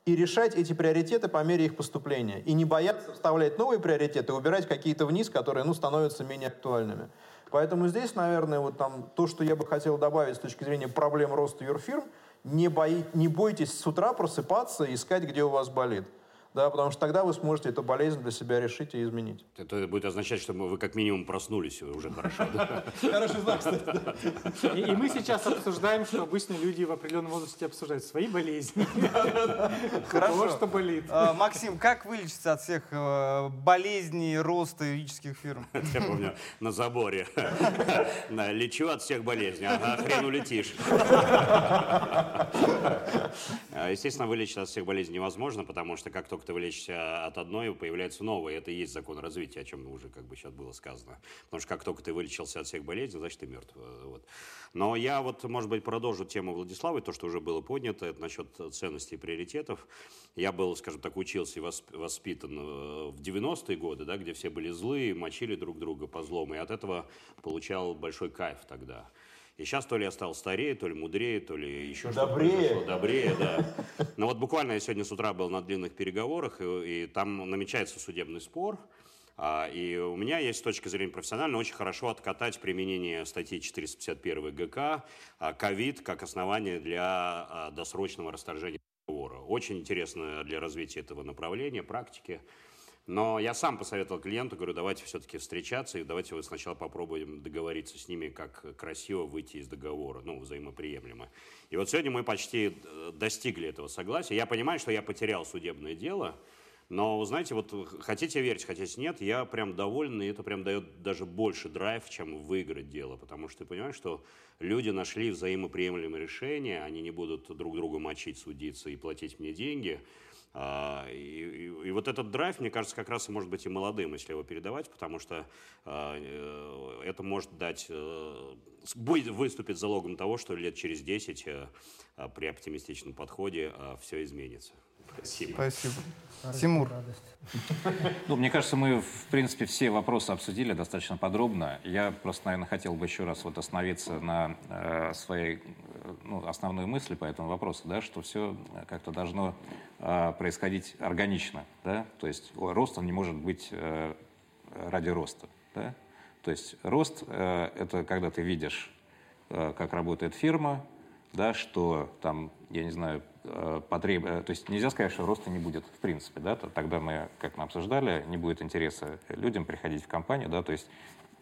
и решать эти приоритеты по мере их поступления. И не бояться вставлять новые приоритеты, убирать какие-то вниз, которые ну, становятся менее актуальными. Поэтому здесь, наверное, вот там то, что я бы хотел добавить с точки зрения проблем роста юрфирм, не, бои, не бойтесь с утра просыпаться и искать, где у вас болит да, потому что тогда вы сможете эту болезнь для себя решить и изменить. Это будет означать, что вы как минимум проснулись уже хорошо. Хороший знак, кстати. И мы сейчас обсуждаем, что обычно люди в определенном возрасте обсуждают свои болезни. Хорошо. что болит. А, Максим, как вылечиться от всех э, болезней роста юридических фирм? Я помню, на заборе. Лечу от всех болезней. Ага, хрен улетишь. А, естественно, вылечить от всех болезней невозможно, потому что как только ты вылечишься от одной, появляется новая. Это и есть закон развития, о чем уже как бы сейчас было сказано. Потому что как только ты вылечился от всех болезней, значит, ты мертв. Вот. Но я вот, может быть, продолжу тему Владислава, то, что уже было поднято, это насчет ценностей и приоритетов. Я был, скажем так, учился и воспитан э, в 90-е годы, да, где все были злые, мочили друг друга по злому, и от этого получал большой кайф тогда. И сейчас то ли я стал старее, то ли мудрее, то ли еще что-то Добрее. Добрее, да. Но вот буквально я сегодня с утра был на длинных переговорах, и, и там намечается судебный спор. А, и у меня есть с точки зрения профессиональной очень хорошо откатать применение статьи 451 ГК а, ковид как основание для а, досрочного расторжения договора. Очень интересно для развития этого направления, практики. Но я сам посоветовал клиенту, говорю, давайте все-таки встречаться, и давайте вы сначала попробуем договориться с ними, как красиво выйти из договора, ну, взаимоприемлемо. И вот сегодня мы почти э, достигли этого согласия. Я понимаю, что я потерял судебное дело, но, знаете, вот хотите верить, хотите нет, я прям доволен, и это прям дает даже больше драйв, чем выиграть дело, потому что ты понимаешь, что люди нашли взаимоприемлемое решение, они не будут друг друга мочить, судиться и платить мне деньги, и, и, и вот этот драйв, мне кажется, как раз и может быть и молодым, если его передавать, потому что а, э, это может дать, э, будет выступить залогом того, что лет через 10 э, при оптимистичном подходе все изменится. Спасибо. Спасибо. Тимур. Ну, мне кажется, мы, в принципе, все вопросы обсудили достаточно подробно. Я просто, наверное, хотел бы еще раз вот остановиться на э, своей ну, основной мысли по этому вопросу, да, что все как-то должно э, происходить органично. Да? То есть рост, он не может быть э, ради роста. Да? То есть рост э, — это когда ты видишь, э, как работает фирма, да, что там, я не знаю, э, потреб... Э, то есть нельзя сказать, что роста не будет в принципе, да, тогда мы, как мы обсуждали, не будет интереса людям приходить в компанию, да, то есть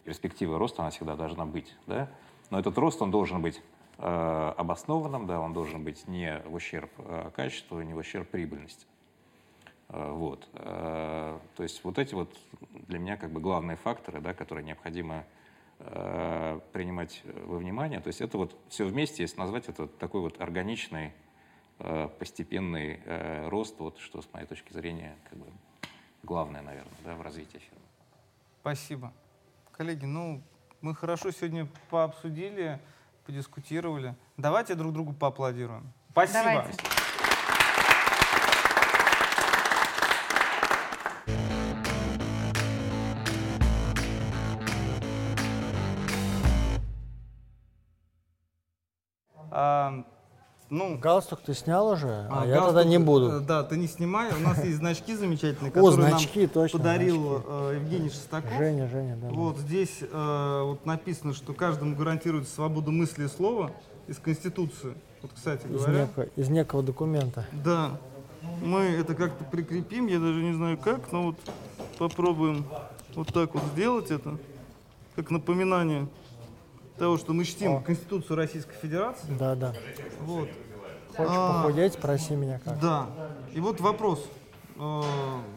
перспектива роста, она всегда должна быть, да, но этот рост, он должен быть э, обоснованным, да, он должен быть не в ущерб э, качеству, не в ущерб прибыльности. Э, вот. Э, то есть вот эти вот для меня как бы главные факторы, да, которые необходимо Э, принимать во внимание. То есть это вот все вместе, если назвать это такой вот органичный, э, постепенный э, рост, вот что с моей точки зрения как бы главное, наверное, да, в развитии фирмы. Спасибо. Коллеги, ну, мы хорошо сегодня пообсудили, подискутировали. Давайте друг другу поаплодируем. Спасибо. Давайте. А, ну, Галстук ты снял уже, а, а я тогда не буду. Э, да, ты не снимай. У нас есть значки замечательные, которые нам подарил э, Евгений Шестаков. Женя, Женя, да. Вот здесь э, вот написано, что каждому гарантируется свобода мысли и слова из Конституции. Вот, кстати говоря. Из, неко, из некого документа. Да. Мы это как-то прикрепим, я даже не знаю как, но вот попробуем вот так вот сделать это, как напоминание того, что мы чтим О. Конституцию Российской Федерации. Да, да. Вот. Хочешь а, похудеть, спроси меня как. Да. И вот вопрос. Э,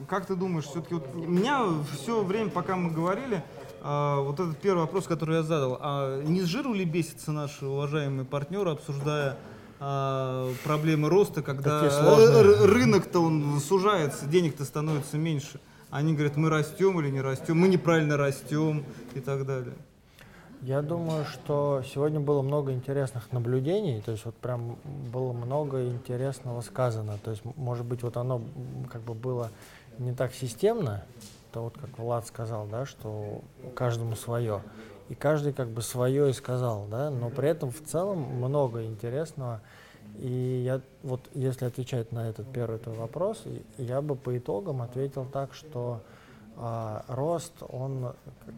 как ты думаешь, все-таки вот меня все время, пока мы говорили, э, вот этот первый вопрос, который я задал, а не с жиру ли бесятся наши уважаемые партнеры, обсуждая э, проблемы роста, когда рынок-то он сужается, денег-то становится меньше. Они говорят, мы растем или не растем, мы неправильно растем и так далее. Я думаю, что сегодня было много интересных наблюдений, то есть вот прям было много интересного сказано. То есть, может быть, вот оно как бы было не так системно, то вот как Влад сказал, да, что каждому свое. И каждый как бы свое и сказал, да, но при этом в целом много интересного. И я вот, если отвечать на этот первый твой вопрос, я бы по итогам ответил так, что а, рост, он,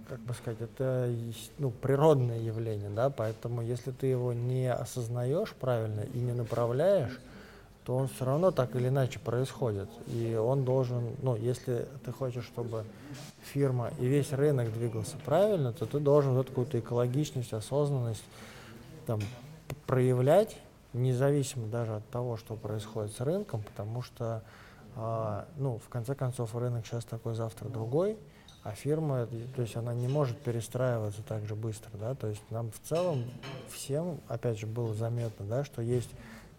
как бы сказать, это ну, природное явление, да, поэтому если ты его не осознаешь правильно и не направляешь, то он все равно так или иначе происходит. И он должен, ну, если ты хочешь, чтобы фирма и весь рынок двигался правильно, то ты должен вот какую-то экологичность, осознанность там, проявлять, независимо даже от того, что происходит с рынком, потому что а, ну, в конце концов, рынок сейчас такой, завтра другой, а фирма, то есть она не может перестраиваться так же быстро, да, то есть нам в целом всем, опять же, было заметно, да, что есть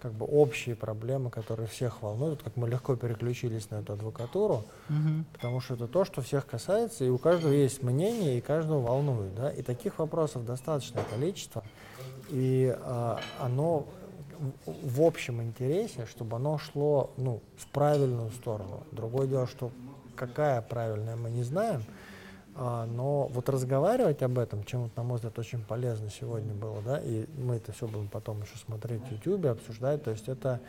как бы общие проблемы, которые всех волнуют, как мы легко переключились на эту адвокатуру, угу. потому что это то, что всех касается, и у каждого есть мнение, и каждого волнует, да, и таких вопросов достаточное количество, и а, оно в общем интересе, чтобы оно шло ну, в правильную сторону. Другое дело, что какая правильная, мы не знаем, а, но вот разговаривать об этом, чем, вот, на мой взгляд, очень полезно сегодня было, да, и мы это все будем потом еще смотреть в YouTube, обсуждать, то есть это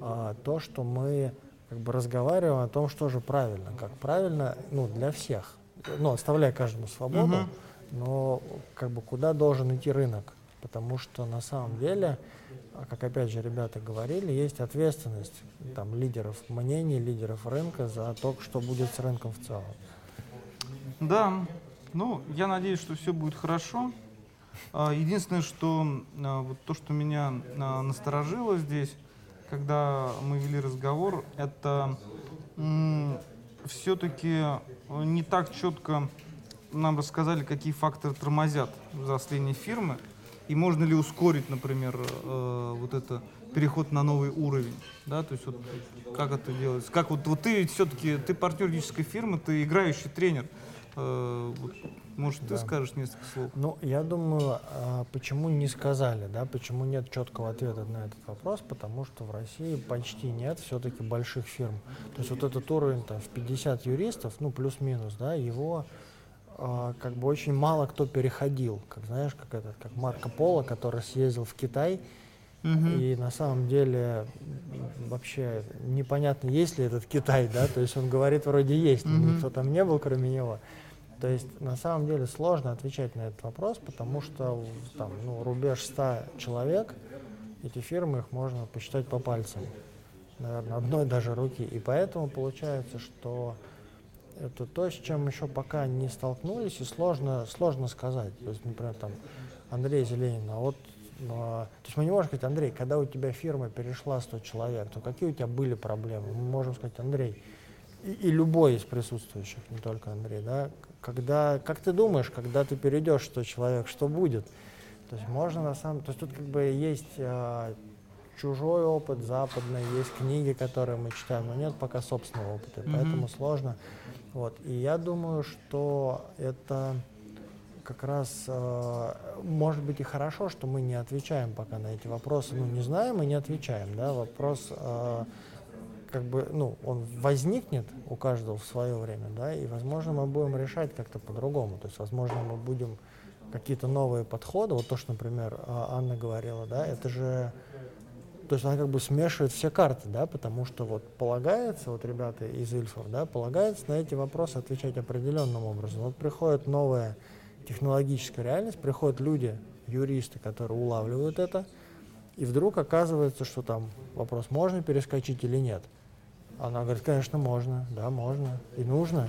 а, то, что мы как бы разговариваем о том, что же правильно, как правильно, ну, для всех, ну, оставляя каждому свободу, uh-huh. но как бы куда должен идти рынок, Потому что на самом деле, как опять же ребята говорили, есть ответственность там, лидеров мнений, лидеров рынка за то, что будет с рынком в целом. Да, ну, я надеюсь, что все будет хорошо. А, единственное, что а, вот то, что меня а, насторожило здесь, когда мы вели разговор, это все-таки не так четко нам рассказали, какие факторы тормозят взросление фирмы, и можно ли ускорить, например, э, вот это переход на новый уровень, да, то есть вот как это делается, как вот, вот ты все-таки, ты партнер юридической фирмы, ты играющий тренер, э, вот, может, да. ты скажешь несколько слов? Ну, я думаю, а почему не сказали, да, почему нет четкого ответа на этот вопрос, потому что в России почти нет все-таки больших фирм. То есть вот этот уровень там в 50 юристов, ну, плюс-минус, да, его как бы очень мало кто переходил, как знаешь, как этот, как Марко Поло, который съездил в Китай, угу. и на самом деле вообще непонятно, есть ли этот Китай, да, то есть он говорит вроде есть, но угу. никто там не был, кроме него. То есть на самом деле сложно отвечать на этот вопрос, потому что там, ну, рубеж 100 человек, эти фирмы, их можно посчитать по пальцам, наверное, одной даже руки. И поэтому получается, что это то, с чем еще пока не столкнулись, и сложно, сложно сказать. То есть, например, там, Андрей Зеленин, а вот но, то есть мы не можем сказать, Андрей, когда у тебя фирма перешла 100 человек, то какие у тебя были проблемы? Мы можем сказать, Андрей, и, и любой из присутствующих, не только Андрей, да, когда, как ты думаешь, когда ты перейдешь 100 человек, что будет? То есть можно на самом, то есть тут как бы есть э, чужой опыт, западный, есть книги, которые мы читаем, но нет пока собственного опыта, mm-hmm. поэтому сложно. Вот. И я думаю, что это как раз э, может быть и хорошо, что мы не отвечаем пока на эти вопросы. Ну, не знаем и не отвечаем. Да? Вопрос э, как бы, ну, он возникнет у каждого в свое время, да, и, возможно, мы будем решать как-то по-другому. То есть, возможно, мы будем какие-то новые подходы, вот то, что, например, а, Анна говорила, да, это же, то есть она как бы смешивает все карты, да, потому что вот полагается, вот ребята из Ильфов, да, полагается на эти вопросы отвечать определенным образом. Вот приходит новая технологическая реальность, приходят люди, юристы, которые улавливают это, и вдруг оказывается, что там вопрос, можно перескочить или нет. Она говорит, конечно, можно, да, можно и нужно.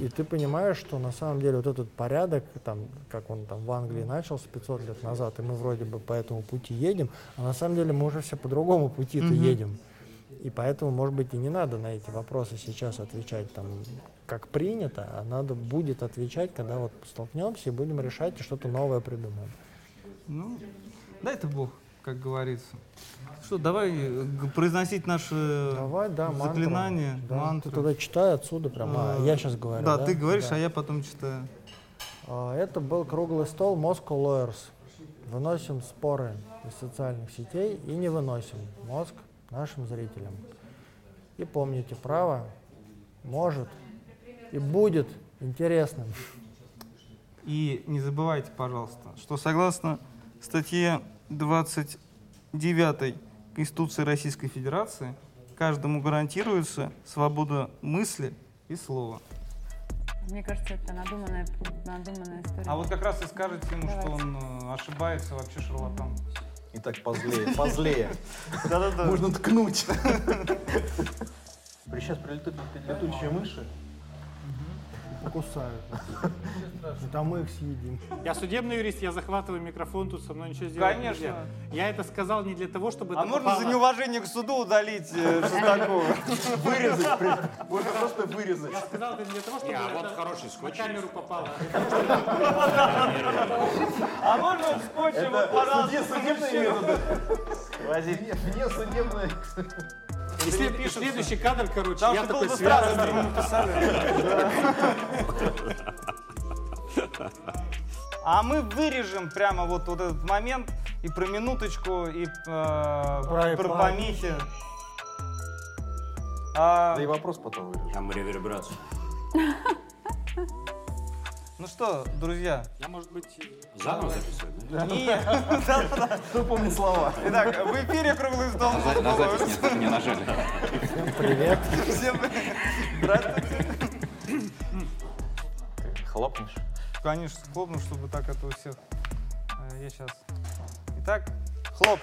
И ты понимаешь, что на самом деле вот этот порядок, там, как он там в Англии начался 500 лет назад, и мы вроде бы по этому пути едем, а на самом деле мы уже все по другому пути-то mm-hmm. едем. И поэтому, может быть, и не надо на эти вопросы сейчас отвечать там, как принято, а надо будет отвечать, когда вот столкнемся и будем решать и что-то новое придумаем. Ну, дай это Бог как говорится. Что, давай э, произносить наши давай, да, заклинания, мантру. Да. мантры. Ты тогда читай отсюда прямо, а, я сейчас говорю. Да, да? ты говоришь, да. а я потом читаю. А, это был круглый стол Moscow Lawyers. Выносим споры из социальных сетей и не выносим мозг нашим зрителям. И помните, право может и будет интересным. И не забывайте, пожалуйста, что согласно статье 29 Конституции Российской Федерации каждому гарантируется свобода мысли и слова. Мне кажется, это надуманная, надуманная история. А вот как раз и скажете ему, Давайте. что он э, ошибается, вообще шарлатан. И так позлее, позлее. Да-да-да. Можно ткнуть. Сейчас прилетают летучие мыши покусают. Там мы их съедим. Я судебный юрист, я захватываю микрофон, тут со мной ничего сделать Конечно. нельзя. Я это сказал не для того, чтобы... А можно за неуважение к суду удалить э, Шестакова? Вырезать. Можно просто вырезать. Я сказал это не для того, чтобы... А вот хороший скотч. Камеру попало. А можно скотчем, вот, пожалуйста. Вне судебные... И след, пишут, следующий кадр, короче, Там я такой связанный. А мы вырежем прямо вот, вот этот момент и про минуточку, и э, про, про помехи. А... Да и вопрос потом вырежем. Там реверберацию. Ну что, друзья? Я, может быть... Заново записывать, да? Нет. Кто помнит слова? Итак, в эфире круглый стол. На запись не нажали. Всем привет. Всем привет. Здравствуйте. Хлопнешь? Конечно, хлопну, чтобы так это у всех. Э, я сейчас Итак, хлоп.